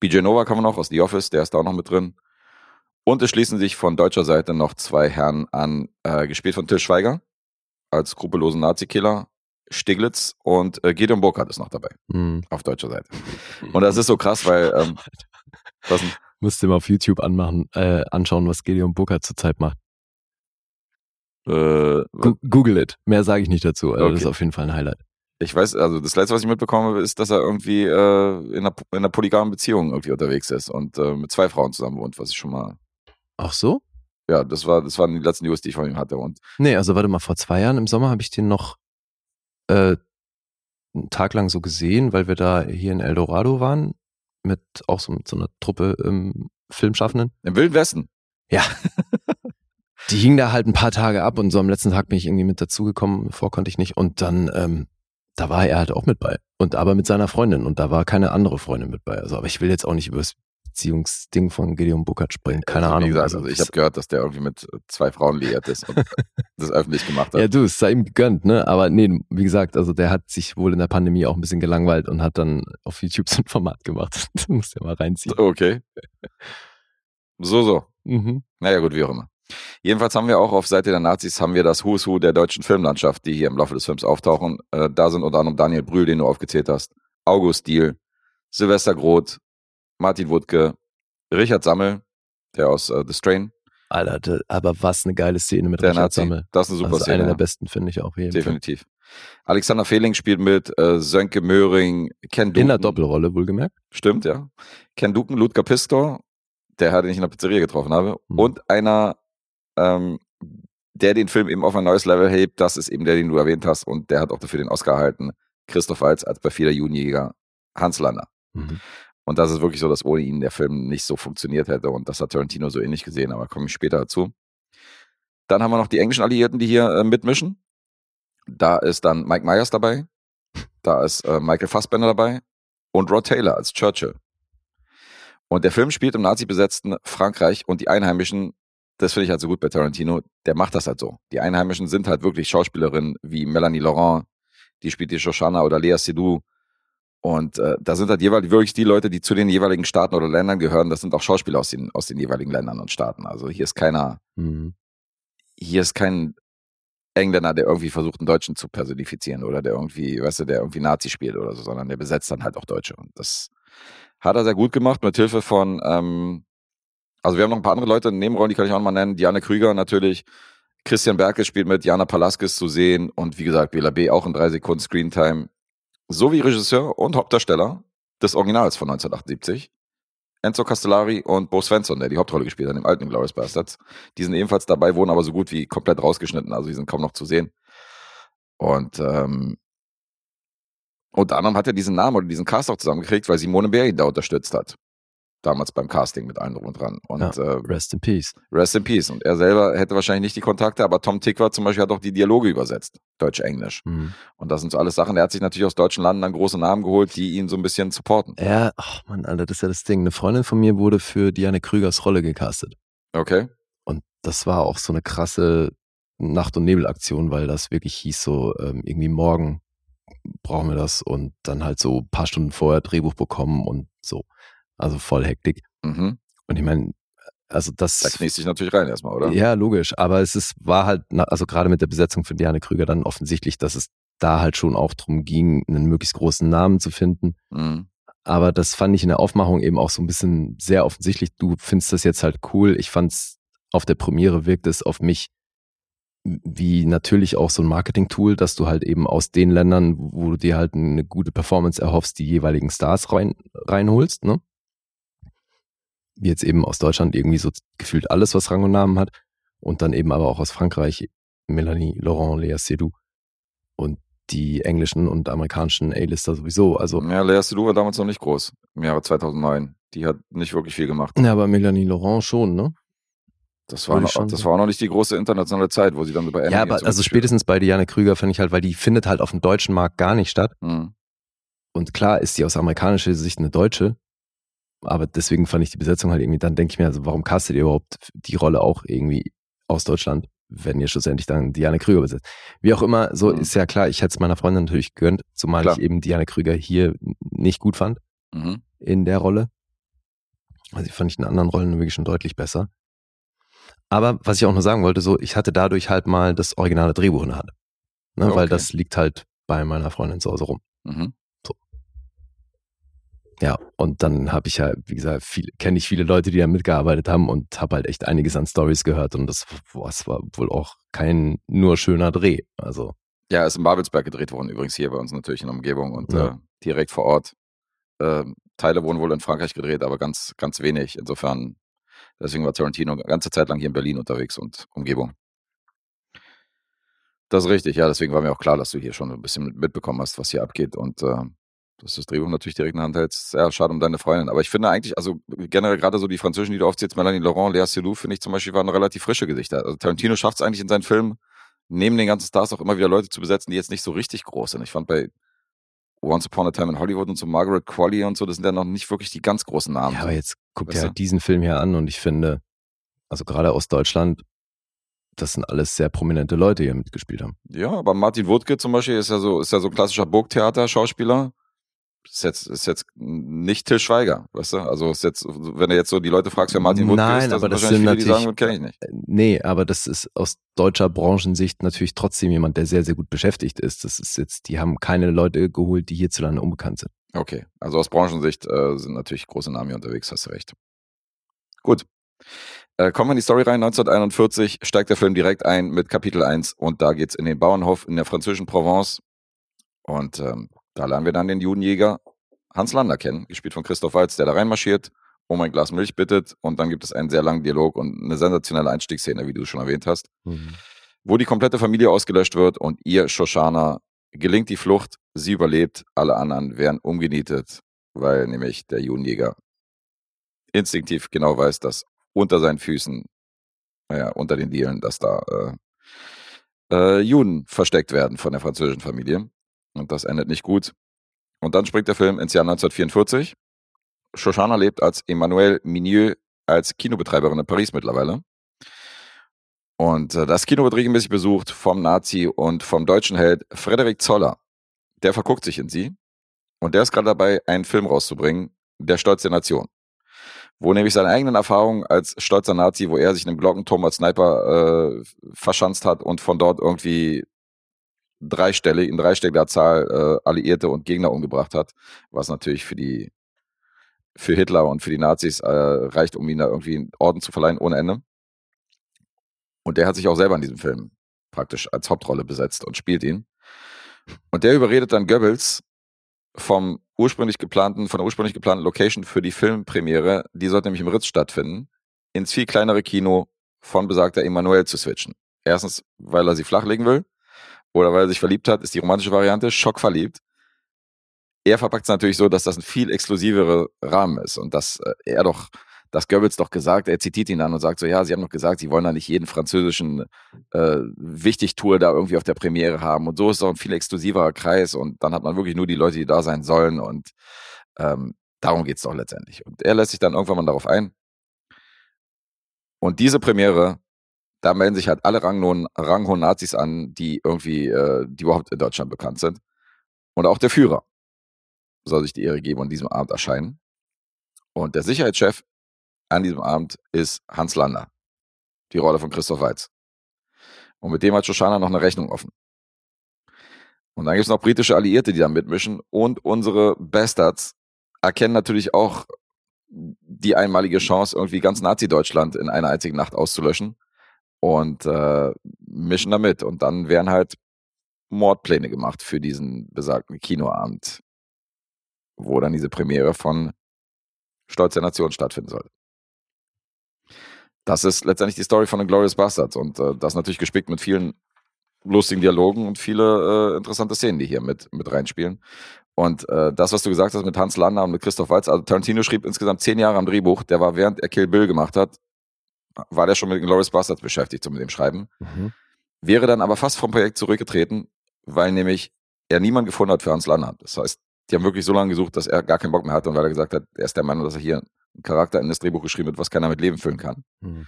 Speaker 2: BJ Novak haben wir noch aus The Office, der ist da auch noch mit drin. Und es schließen sich von deutscher Seite noch zwei Herren an, äh, gespielt von Till Schweiger als skrupellosen Nazi-Killer, Stiglitz und äh, Gideon Burkhardt ist noch dabei,
Speaker 3: Hm.
Speaker 2: auf deutscher Seite. Und das ist so krass, weil, ähm, (laughs) was denn?
Speaker 3: Musst du mal auf YouTube anmachen, äh, anschauen, was Gideon Booker zurzeit macht.
Speaker 2: Äh,
Speaker 3: Google it. Mehr sage ich nicht dazu. Also Das
Speaker 2: Okay.
Speaker 3: ist auf jeden Fall ein Highlight.
Speaker 2: ich weiß, also das letzte, was ich mitbekomme, ist, dass er irgendwie äh, in, einer, in einer polygamen Beziehung irgendwie unterwegs ist und äh, mit zwei Frauen zusammen wohnt, was ich schon mal,
Speaker 3: Ach so?
Speaker 2: ja, das war, das waren die letzten News, die ich von ihm hatte. Und
Speaker 3: Nee, also warte mal, vor zwei Jahren im Sommer habe ich den noch äh, einen Tag lang so gesehen, weil wir da hier in Eldorado waren, mit auch so, mit so einer Truppe ähm, Filmschaffenden.
Speaker 2: im Wilden Westen.
Speaker 3: Ja. (laughs) Die hing da halt ein paar Tage ab und so am letzten Tag bin ich irgendwie mit dazugekommen, vor konnte ich nicht. Und dann, ähm, da war er halt auch mit bei. Und aber mit seiner Freundin und da war keine andere Freundin mit bei. Also, aber ich will jetzt auch nicht über das Beziehungsding von Gideon Buckert sprechen. Keine
Speaker 2: also,
Speaker 3: Ahnung.
Speaker 2: Gesagt, also ich habe gehört, dass der irgendwie mit zwei Frauen liiert ist und (laughs) das öffentlich gemacht hat.
Speaker 3: Ja, du, es sei ihm gegönnt, ne? Aber nee, wie gesagt, also der hat sich wohl in der Pandemie auch ein bisschen gelangweilt und hat dann auf YouTube so ein Format gemacht. (laughs) Das musst du ja mal reinziehen.
Speaker 2: Okay. So, so.
Speaker 3: Mhm.
Speaker 2: Naja, gut, wie auch immer. Jedenfalls haben wir auch auf Seite der Nazis haben wir das Who's Who der deutschen Filmlandschaft, die hier im Laufe des Films auftauchen. Äh, da sind unter anderem Daniel Brühl, den du aufgezählt hast, August Diehl, Silvester Groth, Martin Wuttke, Richard Sammel, der aus äh, The Strain,
Speaker 3: Alter, aber was eine geile Szene mit
Speaker 2: der
Speaker 3: Richard
Speaker 2: Nazi.
Speaker 3: Sammel.
Speaker 2: Das ist eine super
Speaker 3: das ist
Speaker 2: Szene.
Speaker 3: eine der besten, finde ich auch. Jeden Fall.
Speaker 2: Definitiv. Alexander Fehling spielt mit, äh, Sönke Möhring, Ken Duken.
Speaker 3: In der Doppelrolle, wohlgemerkt.
Speaker 2: Stimmt, ja. Ken Duken, Ludger Pistor, der Herr, den ich in der Pizzeria getroffen habe.
Speaker 3: Mhm.
Speaker 2: Und einer, ähm, der den Film eben auf ein neues Level hebt, das ist eben der, den du erwähnt hast. Und der hat auch dafür den Oscar erhalten. Christoph Waltz als bei Feder Junijäger Hans Lander.
Speaker 3: Mhm.
Speaker 2: Und das ist wirklich so, dass ohne ihn der Film nicht so funktioniert hätte. Und das hat Tarantino so ähnlich gesehen, aber komme ich später dazu. Dann haben wir noch die englischen Alliierten, die hier äh, mitmischen. Da ist dann Mike Myers dabei. Da ist äh, Michael Fassbender dabei. Und Rod Taylor als Churchill. Und der Film spielt im nazi-besetzten Frankreich und die Einheimischen, das finde ich halt so gut bei Tarantino, der macht das halt so. Die Einheimischen sind halt wirklich Schauspielerinnen wie Melanie Laurent, die spielt die Shoshana oder Lea Seydoux. Und äh, da sind halt jeweils wirklich die Leute, die zu den jeweiligen Staaten oder Ländern gehören. Das sind auch Schauspieler aus den, aus den jeweiligen Ländern und Staaten. Also hier ist keiner,
Speaker 3: Mhm.
Speaker 2: hier ist kein Engländer, der irgendwie versucht, einen Deutschen zu personifizieren oder der irgendwie, weißt du, der irgendwie Nazi spielt oder so, sondern der besetzt dann halt auch Deutsche. Und das hat er sehr gut gemacht mit Hilfe von, ähm, also wir haben noch ein paar andere Leute in Nebenrollen, die kann ich auch noch mal nennen. Diane Krüger natürlich. Christian Berke spielt mit, Jana Palaskis zu sehen und wie gesagt, Bela B. auch in drei Sekunden Screentime. Sowie Regisseur und Hauptdarsteller des Originals von 1978. Enzo Castellari und Bo Svensson, der die Hauptrolle gespielt hat im alten Glorious Bastards. Die sind ebenfalls dabei, wurden aber so gut wie komplett rausgeschnitten, also die sind kaum noch zu sehen. Und ähm, unter anderem hat er diesen Namen oder diesen Cast auch zusammengekriegt, weil Simone ihn da unterstützt hat. Damals beim Casting mit allen drum und dran. Und
Speaker 3: Ja.
Speaker 2: äh,
Speaker 3: Rest in Peace.
Speaker 2: Rest in Peace. Und er selber hätte wahrscheinlich nicht die Kontakte, aber Tom Tickwer zum Beispiel hat auch die Dialoge übersetzt. Deutsch-Englisch.
Speaker 3: Mhm.
Speaker 2: Und das sind so alles Sachen. Er hat sich natürlich aus deutschen Landen dann große Namen geholt, die ihn so ein bisschen supporten.
Speaker 3: Ja, ach Mann, Alter, das ist ja das Ding. Eine Freundin von mir wurde für Diane Krügers Rolle gecastet.
Speaker 2: Okay?
Speaker 3: Und das war auch so eine krasse Nacht- und Nebelaktion, weil das wirklich hieß so, ähm, irgendwie morgen brauchen wir das und dann halt so ein paar Stunden vorher Drehbuch bekommen und so. Also voll Hektik.
Speaker 2: Mhm.
Speaker 3: Und ich meine, also das.
Speaker 2: Da kniest sich natürlich rein erstmal, oder?
Speaker 3: Ja, logisch. Aber es ist, war halt, also gerade mit der Besetzung von Diane Krüger dann offensichtlich, dass es da halt schon auch drum ging, einen möglichst großen Namen zu finden.
Speaker 2: Mhm.
Speaker 3: Aber das fand ich in der Aufmachung eben auch so ein bisschen sehr offensichtlich. Du findest das jetzt halt cool. Ich fand's auf der Premiere wirkt es auf mich wie natürlich auch so ein Marketing-Tool, dass du halt eben aus den Ländern, wo du dir halt eine gute Performance erhoffst, die jeweiligen Stars rein, reinholst, ne? Wie jetzt eben aus Deutschland irgendwie so gefühlt alles, was Rang und Namen hat. Und dann eben aber auch aus Frankreich, Melanie Laurent, Lea Seydoux und die englischen und amerikanischen A-Lister sowieso. Also,
Speaker 2: Ja, Lea Seydoux war damals noch nicht groß. Im Jahre 2009. Die hat nicht wirklich viel gemacht.
Speaker 3: ja, aber Melanie Laurent schon, ne?
Speaker 2: Das war, noch, das war auch noch nicht die große internationale Zeit, wo sie dann bei
Speaker 3: Ja,
Speaker 2: Annie
Speaker 3: aber also spätestens bei Diane Krüger finde ich halt, weil die findet halt auf dem deutschen Markt gar nicht statt.
Speaker 2: Mhm.
Speaker 3: Und klar ist die aus amerikanischer Sicht eine Deutsche. Aber deswegen fand ich die Besetzung halt irgendwie, dann denke ich mir, also warum castet ihr überhaupt die Rolle auch irgendwie aus Deutschland, wenn ihr schlussendlich dann Diane Krüger besetzt? Wie auch immer, so
Speaker 2: Mhm.
Speaker 3: ist ja klar, ich hätte es meiner Freundin natürlich gegönnt, zumal
Speaker 2: Klar.
Speaker 3: ich eben Diane Krüger hier nicht gut fand
Speaker 2: Mhm.
Speaker 3: in der Rolle. Also ich fand ich in anderen Rollen wirklich schon deutlich besser. Aber was ich auch nur sagen wollte, so, ich hatte dadurch halt mal das originale Drehbuch in der Hand. Ne, Weil
Speaker 2: Okay.
Speaker 3: das liegt halt bei meiner Freundin zu Hause rum.
Speaker 2: Mhm.
Speaker 3: Ja, und dann habe ich ja, wie gesagt, viel, kenne ich viele Leute, die da mitgearbeitet haben und habe halt echt einiges an Stories gehört und das, boah, es war wohl auch kein nur schöner Dreh. Also,
Speaker 2: Ja, ist in Babelsberg gedreht worden, übrigens hier bei uns natürlich in der Umgebung und
Speaker 3: Ja.
Speaker 2: äh, direkt vor Ort. Ähm, Teile wurden wohl in Frankreich gedreht, aber ganz, ganz wenig. Insofern, deswegen war Tarantino eine ganze Zeit lang hier in Berlin unterwegs und Umgebung. Das ist richtig, ja, deswegen war mir auch klar, dass du hier schon ein bisschen mit- mitbekommen hast, was hier abgeht und äh, dass das Drehbuch natürlich direkt in der Hand hältst. Ja, schade um deine Freundin. Aber ich finde eigentlich, also generell gerade so die Französischen, die du aufzählst, Melanie Laurent, Lea Seydoux, finde ich zum Beispiel, waren relativ frische Gesichter. Also Tarantino schafft es eigentlich in seinen Filmen, neben den ganzen Stars auch immer wieder Leute zu besetzen, die jetzt nicht so richtig groß sind. Ich fand bei Once Upon a Time in Hollywood und so Margaret Qualley und so, das sind ja noch nicht wirklich die ganz großen Namen.
Speaker 3: ja, aber jetzt guck dir halt diesen Film hier an und ich finde, also gerade aus Deutschland, das sind alles sehr prominente Leute, die hier mitgespielt haben.
Speaker 2: Ja, aber Martin Wuttke zum Beispiel ist ja so, ist ja so ein klassischer Burgtheater-Schauspieler. Ist jetzt, ist jetzt nicht Till Schweiger, weißt du? Also ist jetzt, wenn du jetzt so die Leute fragst, wer Martin Wuttke
Speaker 3: Nein,
Speaker 2: ist,
Speaker 3: aber
Speaker 2: sind
Speaker 3: das sind
Speaker 2: viele, die sagen, kenne ich nicht.
Speaker 3: Äh, Nee, aber das ist aus deutscher Branchensicht natürlich trotzdem jemand, der sehr, sehr gut beschäftigt ist. Das ist jetzt, die haben keine Leute geholt, die hierzulande unbekannt sind.
Speaker 2: Okay, also aus Branchensicht äh, sind natürlich große Namen hier unterwegs, hast du recht. Gut. Äh, kommen wir in die Story rein. 1941 steigt der Film direkt ein mit Kapitel 1 und da geht's in den Bauernhof in der französischen Provence. Und ähm, da lernen wir dann den Judenjäger Hans Lander kennen, gespielt von Christoph Waltz, der da reinmarschiert, um ein Glas Milch bittet und dann gibt es einen sehr langen Dialog und eine sensationelle Einstiegsszene, wie du schon erwähnt hast,
Speaker 3: Mhm.
Speaker 2: wo die komplette Familie ausgelöscht wird und ihr, Shoshana, gelingt die Flucht, sie überlebt, alle anderen werden umgenietet, weil nämlich der Judenjäger instinktiv genau weiß, dass unter seinen Füßen, naja, unter den Dielen, dass da äh, äh, Juden versteckt werden von der französischen Familie. Und das endet nicht gut. Und dann springt der Film ins Jahr 1944. Shoshana lebt als Emmanuelle Minieux als Kinobetreiberin in Paris mittlerweile. Und äh, das Kino wird regelmäßig besucht vom Nazi und vom deutschen Held Frederik Zoller. Der verguckt sich in sie. Und der ist gerade dabei, einen Film rauszubringen, Der Stolz der Nation. Wo nämlich seine eigenen Erfahrungen als stolzer Nazi, wo er sich in einem Glockenturm als Sniper äh, verschanzt hat und von dort irgendwie dreistellig, in dreistelliger Zahl äh, Alliierte und Gegner umgebracht hat, was natürlich für die für Hitler und für die Nazis äh, reicht, um ihm da irgendwie einen Orden zu verleihen ohne Ende. Und der hat sich auch selber in diesem Film praktisch als Hauptrolle besetzt und spielt ihn. Und der überredet dann Goebbels vom ursprünglich geplanten, von der ursprünglich geplanten Location für die Filmpremiere, die sollte nämlich im Ritz stattfinden, ins viel kleinere Kino von besagter Emanuel zu switchen. Erstens, weil er sie flachlegen will oder weil er sich verliebt hat, ist die romantische Variante, schockverliebt. Er verpackt es natürlich so, dass das ein viel exklusivere Rahmen ist und dass äh, er doch, dass Goebbels doch gesagt, er zitiert ihn an und sagt so, ja, sie haben doch gesagt, sie wollen da nicht jeden französischen äh, Wichtigtour da irgendwie auf der Premiere haben und so ist doch ein viel exklusiverer Kreis und dann hat man wirklich nur die Leute, die da sein sollen und ähm, darum geht's doch letztendlich. Und er lässt sich dann irgendwann mal darauf ein. Und diese Premiere, da melden sich halt alle ranghohen, Nazis an, die irgendwie, äh, die überhaupt in Deutschland bekannt sind. Und auch der Führer soll sich die Ehre geben und an diesem Abend erscheinen. Und der Sicherheitschef an diesem Abend ist Hans Lander, die Rolle von Christoph Waltz. Und mit dem hat Shoshana noch eine Rechnung offen. Und dann gibt es noch britische Alliierte, die da mitmischen. Und unsere Bastards erkennen natürlich auch die einmalige Chance, irgendwie ganz Nazi-Deutschland in einer einzigen Nacht auszulöschen. Und äh, mischen damit. Und dann werden halt Mordpläne gemacht für diesen besagten Kinoabend, wo dann diese Premiere von Stolz der Nation stattfinden soll. Das ist letztendlich die Story von den Glorious Bastards und äh, das natürlich gespickt mit vielen lustigen Dialogen und viele äh, interessante Szenen, die hier mit, mit reinspielen. Und äh, das, was du gesagt hast mit Hans Lander und mit Christoph Waltz, also Tarantino schrieb insgesamt zehn Jahre am Drehbuch, der war während er Kill Bill gemacht hat, war der schon mit den Glorious Bastards beschäftigt, so mit dem Schreiben.
Speaker 3: Mhm.
Speaker 2: Wäre dann aber fast vom Projekt zurückgetreten, weil nämlich er niemanden gefunden hat für Hans Lander. Das heißt, die haben wirklich so lange gesucht, dass er gar keinen Bock mehr hatte und weil er gesagt hat, er ist der Meinung, dass er hier einen Charakter in das Drehbuch geschrieben hat, was keiner mit Leben füllen kann.
Speaker 3: Mhm.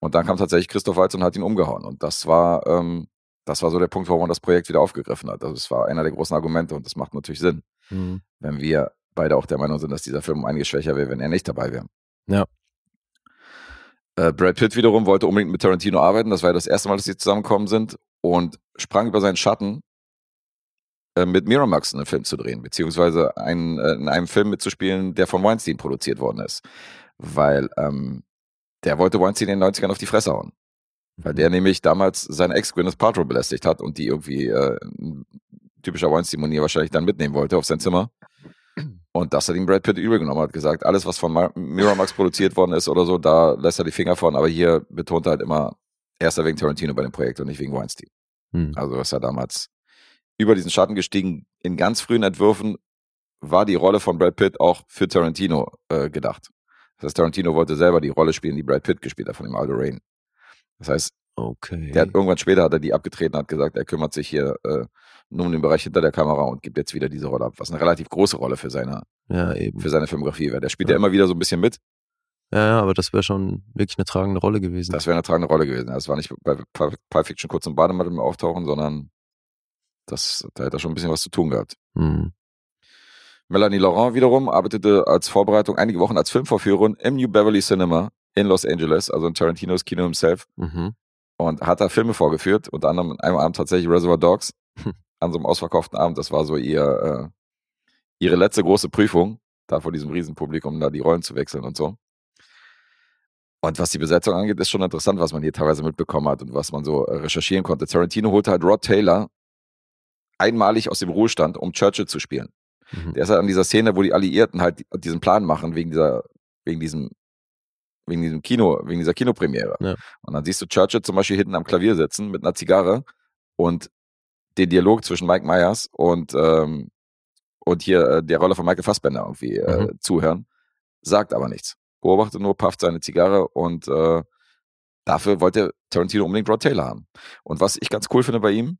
Speaker 2: Und dann kam tatsächlich Christoph Waltz und hat ihn umgehauen. Und das war, ähm, das war so der Punkt, warum man das Projekt wieder aufgegriffen hat. Also es war einer der großen Argumente und das macht natürlich Sinn,
Speaker 3: Mhm.
Speaker 2: wenn wir beide auch der Meinung sind, dass dieser Film um einiges schwächer wäre, wenn er nicht dabei wäre.
Speaker 3: Ja.
Speaker 2: Äh, Brad Pitt wiederum wollte unbedingt mit Tarantino arbeiten. Das war ja das erste Mal, dass sie zusammengekommen sind und sprang über seinen Schatten, äh, mit Miramax einen Film zu drehen, beziehungsweise einen, äh, in einem Film mitzuspielen, der von Weinstein produziert worden ist. Weil ähm, der wollte Weinstein in den 90ern auf die Fresse hauen. Weil der nämlich damals seine Ex Gwyneth Paltrow belästigt hat und die irgendwie äh, typischer Weinstein-Manier wahrscheinlich dann mitnehmen wollte auf sein Zimmer. Und das hat ihm Brad Pitt übel genommen, hat gesagt, alles, was von Ma- Miramax produziert worden ist oder so, da lässt er die Finger von, aber hier betont er halt immer, erster wegen Tarantino bei dem Projekt und nicht wegen Weinstein.
Speaker 3: Mhm.
Speaker 2: Also ist er damals über diesen Schatten gestiegen. In ganz frühen Entwürfen war die Rolle von Brad Pitt auch für Tarantino äh, gedacht. Das heißt, Tarantino wollte selber die Rolle spielen, die Brad Pitt gespielt hat von dem Aldo Rain. Das heißt,
Speaker 3: Okay.
Speaker 2: der hat irgendwann später hat er die abgetreten, hat gesagt, er kümmert sich hier äh, nur um den Bereich hinter der Kamera und gibt jetzt wieder diese Rolle ab, was eine relativ große Rolle für seine,
Speaker 3: ja, eben.
Speaker 2: für seine Filmografie wäre. Der spielt
Speaker 3: Ja.
Speaker 2: ja immer wieder so ein bisschen mit.
Speaker 3: Ja, ja, aber das wäre schon wirklich eine tragende Rolle gewesen.
Speaker 2: Das wäre eine tragende Rolle gewesen. Das war nicht bei Pulp Fiction kurz im Bademantel im Auftauchen, sondern das, da hätte er schon ein bisschen was zu tun gehabt.
Speaker 3: Mhm.
Speaker 2: Melanie Laurent wiederum arbeitete als Vorbereitung einige Wochen als Filmvorführerin im New Beverly Cinema in Los Angeles, also in Tarantinos Kino himself,
Speaker 3: Mhm.
Speaker 2: Und hat da Filme vorgeführt, unter anderem an einem Abend tatsächlich Reservoir Dogs,
Speaker 3: Hm.
Speaker 2: an so einem ausverkauften Abend. Das war so ihr, äh, ihre letzte große Prüfung, da vor diesem Riesenpublikum da die Rollen zu wechseln und so. Und was die Besetzung angeht, ist schon interessant, was man hier teilweise mitbekommen hat und was man so äh, recherchieren konnte. Tarantino holte halt Rod Taylor einmalig aus dem Ruhestand, um Churchill zu spielen.
Speaker 3: Mhm.
Speaker 2: Der ist halt an dieser Szene, wo die Alliierten halt diesen Plan machen, wegen dieser, wegen diesem, wegen diesem Kino, wegen dieser Kinopremiere.
Speaker 3: Ja.
Speaker 2: Und dann siehst du Churchill zum Beispiel hinten am Klavier sitzen mit einer Zigarre und den Dialog zwischen Mike Myers und, ähm, und hier äh, der Rolle von Michael Fassbender irgendwie äh,
Speaker 3: Mhm.
Speaker 2: zuhören, sagt aber nichts. Beobachtet nur, pafft seine Zigarre und äh, dafür wollte Tarantino unbedingt Rod Taylor haben. Und was ich ganz cool finde bei ihm,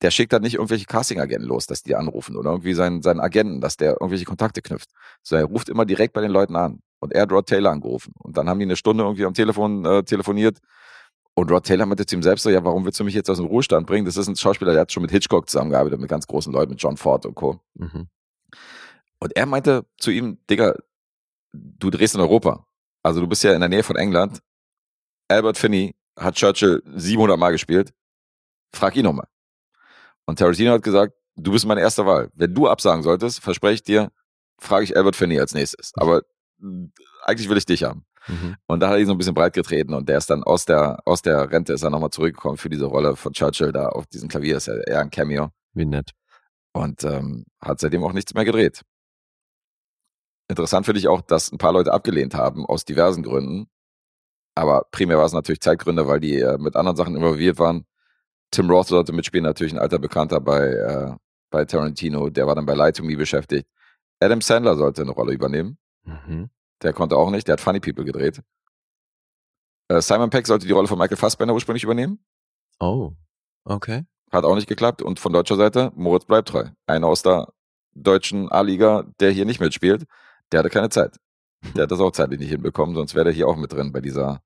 Speaker 2: der schickt dann nicht irgendwelche Casting-Agenten los, dass die anrufen oder irgendwie seinen, seinen Agenten, dass der irgendwelche Kontakte knüpft. So, er ruft immer direkt bei den Leuten an. Und er hat Rod Taylor angerufen. Und dann haben die eine Stunde irgendwie am Telefon äh, telefoniert. Und Rod Taylor meinte zu ihm selbst so, ja, warum willst du mich jetzt aus dem Ruhestand bringen? Das ist ein Schauspieler, der hat schon mit Hitchcock zusammengearbeitet, mit ganz großen Leuten, mit John Ford und Co.
Speaker 3: Mhm.
Speaker 2: Und er meinte zu ihm, Digga, du drehst in Europa. Also du bist ja in der Nähe von England. Albert Finney hat Churchill 700 Mal gespielt. Frag ihn nochmal. Und Tarantino hat gesagt, du bist meine erste Wahl. Wenn du absagen solltest, verspreche ich dir, frage ich Albert Finney als nächstes. Aber eigentlich will ich dich haben.
Speaker 3: Mhm.
Speaker 2: Und da hat er ihn so ein bisschen breit getreten und der ist dann aus der, aus der Rente ist er nochmal zurückgekommen für diese Rolle von Churchill da auf diesem Klavier. Ist ja eher ein Cameo
Speaker 3: Wie nett.
Speaker 2: und ähm, hat seitdem auch nichts mehr gedreht. Interessant finde ich auch, dass ein paar Leute abgelehnt haben aus diversen Gründen. Aber primär war es natürlich Zeitgründe, weil die äh, mit anderen Sachen involviert waren. Tim Roth sollte mitspielen, natürlich ein alter Bekannter bei, äh, bei Tarantino. Der war dann bei Lie to Me beschäftigt. Adam Sandler sollte eine Rolle übernehmen.
Speaker 3: Mhm.
Speaker 2: Der konnte auch nicht. Der hat Funny People gedreht. Äh, Simon Peck sollte die Rolle von Michael Fassbender ursprünglich übernehmen.
Speaker 3: Oh, okay.
Speaker 2: Hat auch nicht geklappt. Und von deutscher Seite, Moritz bleibt treu. Einer aus der deutschen A-Liga, der hier nicht mitspielt, der hatte keine Zeit. Der hat das auch zeitlich nicht hinbekommen, sonst wäre der hier auch mit drin bei dieser,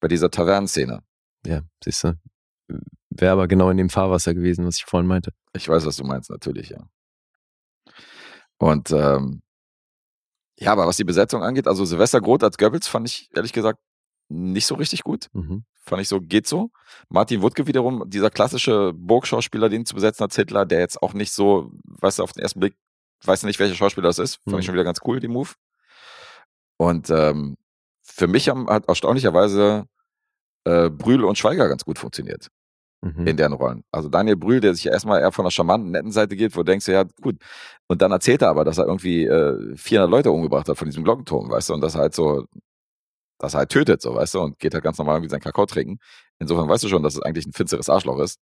Speaker 2: bei dieser Tavernenszene.
Speaker 3: Ja, siehst du. Wäre aber genau in dem Fahrwasser gewesen, was ich vorhin meinte.
Speaker 2: Ich weiß, was du meinst, natürlich, ja. Und ähm, ja, aber was die Besetzung angeht, also Silvester Groth als Goebbels fand ich ehrlich gesagt nicht so richtig gut.
Speaker 3: Mhm.
Speaker 2: Fand ich so, geht so. Martin Wuttke wiederum, dieser klassische Burgschauspieler, den zu besetzen als Hitler, der jetzt auch nicht so, weißt du, auf den ersten Blick, weiß nicht, welcher Schauspieler das ist. Fand
Speaker 3: Mhm.
Speaker 2: ich schon wieder ganz cool, die Move. Und ähm, für mich haben hat erstaunlicherweise äh, Brühl und Schweiger ganz gut funktioniert
Speaker 3: Mhm.
Speaker 2: in deren Rollen. Also Daniel Brühl, der sich ja erstmal eher von der charmanten, netten Seite geht, wo du denkst, ja, gut. Und dann erzählt er aber, dass er irgendwie äh, 400 Leute umgebracht hat von diesem Glockenturm, weißt du, und dass er halt so, dass er halt tötet, so, weißt du, und geht halt ganz normal irgendwie seinen Kakao trinken. Insofern weißt du schon, dass es eigentlich ein finsteres Arschloch ist.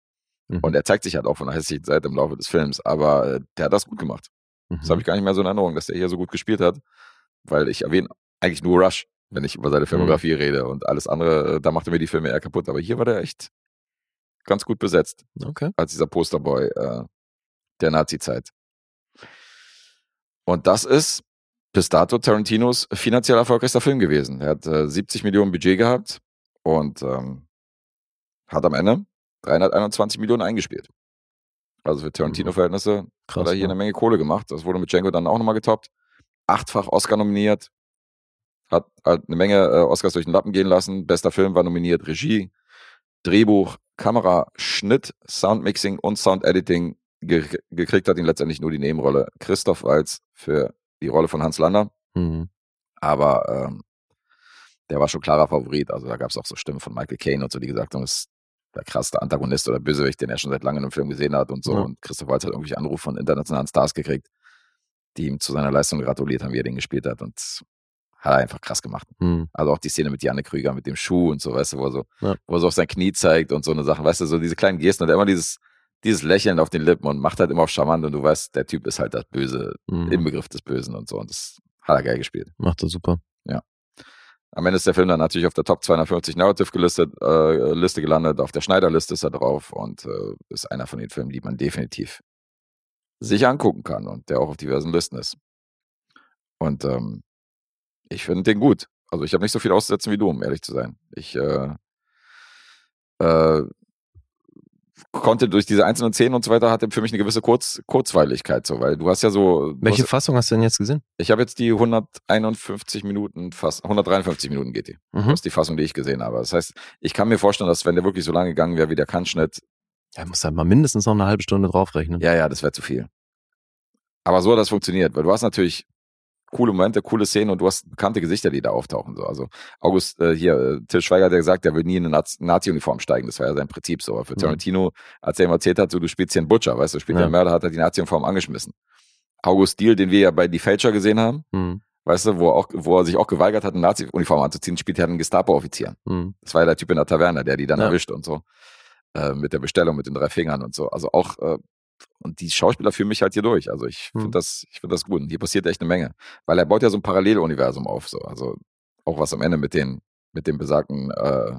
Speaker 3: Mhm.
Speaker 2: Und er zeigt sich halt auch von der hässlichen Seite im Laufe des Films. Aber äh, der hat das gut gemacht. Das
Speaker 3: Mhm.
Speaker 2: habe ich gar nicht mehr so in Erinnerung, dass der hier so gut gespielt hat. Weil ich erwähne eigentlich nur Rush, wenn ich über seine Filmografie rede. Und alles andere, äh, da macht er mir die Filme eher kaputt. Aber hier war der echt ganz gut besetzt
Speaker 3: Okay.
Speaker 2: als dieser Posterboy äh, der Nazi-Zeit. Und das ist bis dato Tarantinos finanziell erfolgreichster Film gewesen. Er hat äh, 70 Millionen Budget gehabt und ähm, hat am Ende 321 Millionen eingespielt. Also für Tarantino-Verhältnisse
Speaker 3: Krass.
Speaker 2: hat er hier
Speaker 3: ja.
Speaker 2: eine Menge Kohle gemacht. Das wurde mit Django dann auch nochmal getoppt. Achtfach Oscar nominiert. Hat halt eine Menge äh, Oscars durch den Lappen gehen lassen. Bester Film war nominiert. Regie, Drehbuch, Kamera, Schnitt, Soundmixing und Soundediting. Ge gekriegt hat ihn letztendlich nur die Nebenrolle Christoph Walz für die Rolle von Hans Lander.
Speaker 3: Mhm.
Speaker 2: Aber ähm, der war schon klarer Favorit. Also da gab es auch so Stimmen von Michael Caine und so, die gesagt haben, das ist der krasseste Antagonist oder Bösewicht, den er schon seit langem im Film gesehen hat und so.
Speaker 3: Ja.
Speaker 2: Und Christoph Waltz hat irgendwelche Anrufe von internationalen Stars gekriegt, die ihm zu seiner Leistung gratuliert haben, wie er den gespielt hat. Und hat er einfach krass gemacht.
Speaker 3: Mhm.
Speaker 2: Also auch die Szene mit Janne Krüger, mit dem Schuh und so, weißt du, wo er so,
Speaker 3: Ja.
Speaker 2: wo er so auf sein Knie zeigt und so eine Sache, weißt du, so diese kleinen Gesten und immer dieses, dieses Lächeln auf den Lippen und macht halt immer auf charmant und du weißt, der Typ ist halt das Böse,
Speaker 3: Mhm.
Speaker 2: Inbegriff des Bösen und so. Und das hat er geil gespielt.
Speaker 3: Macht er super.
Speaker 2: Am Ende ist der Film dann natürlich auf der Top 250 Narrative gelistet, äh, Liste gelandet. Auf der Schneider-Liste ist er drauf und äh, ist einer von den Filmen, die man definitiv sich angucken kann und der auch auf diversen Listen ist. Und ähm, ich finde den gut. Also ich habe nicht so viel auszusetzen wie du, um ehrlich zu sein. Ich äh, äh, konnte durch diese einzelnen Szenen und so weiter, hatte für mich eine gewisse Kurz Kurzweiligkeit, so, weil du hast ja so.
Speaker 3: Welche
Speaker 2: hast,
Speaker 3: Fassung hast du denn jetzt gesehen?
Speaker 2: ich habe jetzt die 151 Minuten, fast 153 Minuten geht die.
Speaker 3: Mhm.
Speaker 2: Das ist die Fassung, die ich gesehen habe. Das heißt, ich kann mir vorstellen, dass wenn der wirklich so lange gegangen wäre wie der Kannschnitt,
Speaker 3: Ja, muss halt mal mindestens noch eine halbe Stunde draufrechnen.
Speaker 2: ja, ja, das wäre zu viel. Aber so hat das funktioniert, weil du hast natürlich coole Momente, coole Szenen und du hast bekannte Gesichter, die da auftauchen. So. Also August äh, hier, äh, Till Schweiger hat ja gesagt, der will nie in eine Naz- Nazi-Uniform steigen. Das war ja sein Prinzip so. Aber für
Speaker 3: Mhm.
Speaker 2: Tarantino, als er ihm erzählt hat, so du spielst hier einen Butcher, weißt du, spielt
Speaker 3: Ja.
Speaker 2: der Mörder, hat er die Nazi-Uniform angeschmissen. August Deal, den wir ja bei Die Fälscher gesehen haben,
Speaker 3: Mhm.
Speaker 2: weißt du, wo, er auch, wo er sich auch geweigert hat, eine Nazi-Uniform anzuziehen, spielt er einen Gestapo-Offizier.
Speaker 3: Mhm.
Speaker 2: Das war ja der Typ in der Taverne, der die dann
Speaker 3: Ja.
Speaker 2: erwischt und so. Äh, mit der Bestellung, mit den drei Fingern und so. Also auch, äh, und die Schauspieler führen mich halt hier durch. Also ich finde das, ich finde das gut. Und hier passiert echt eine Menge. Weil er baut ja so ein Paralleluniversum auf, so. Also auch was am Ende mit den, mit dem besagten, äh,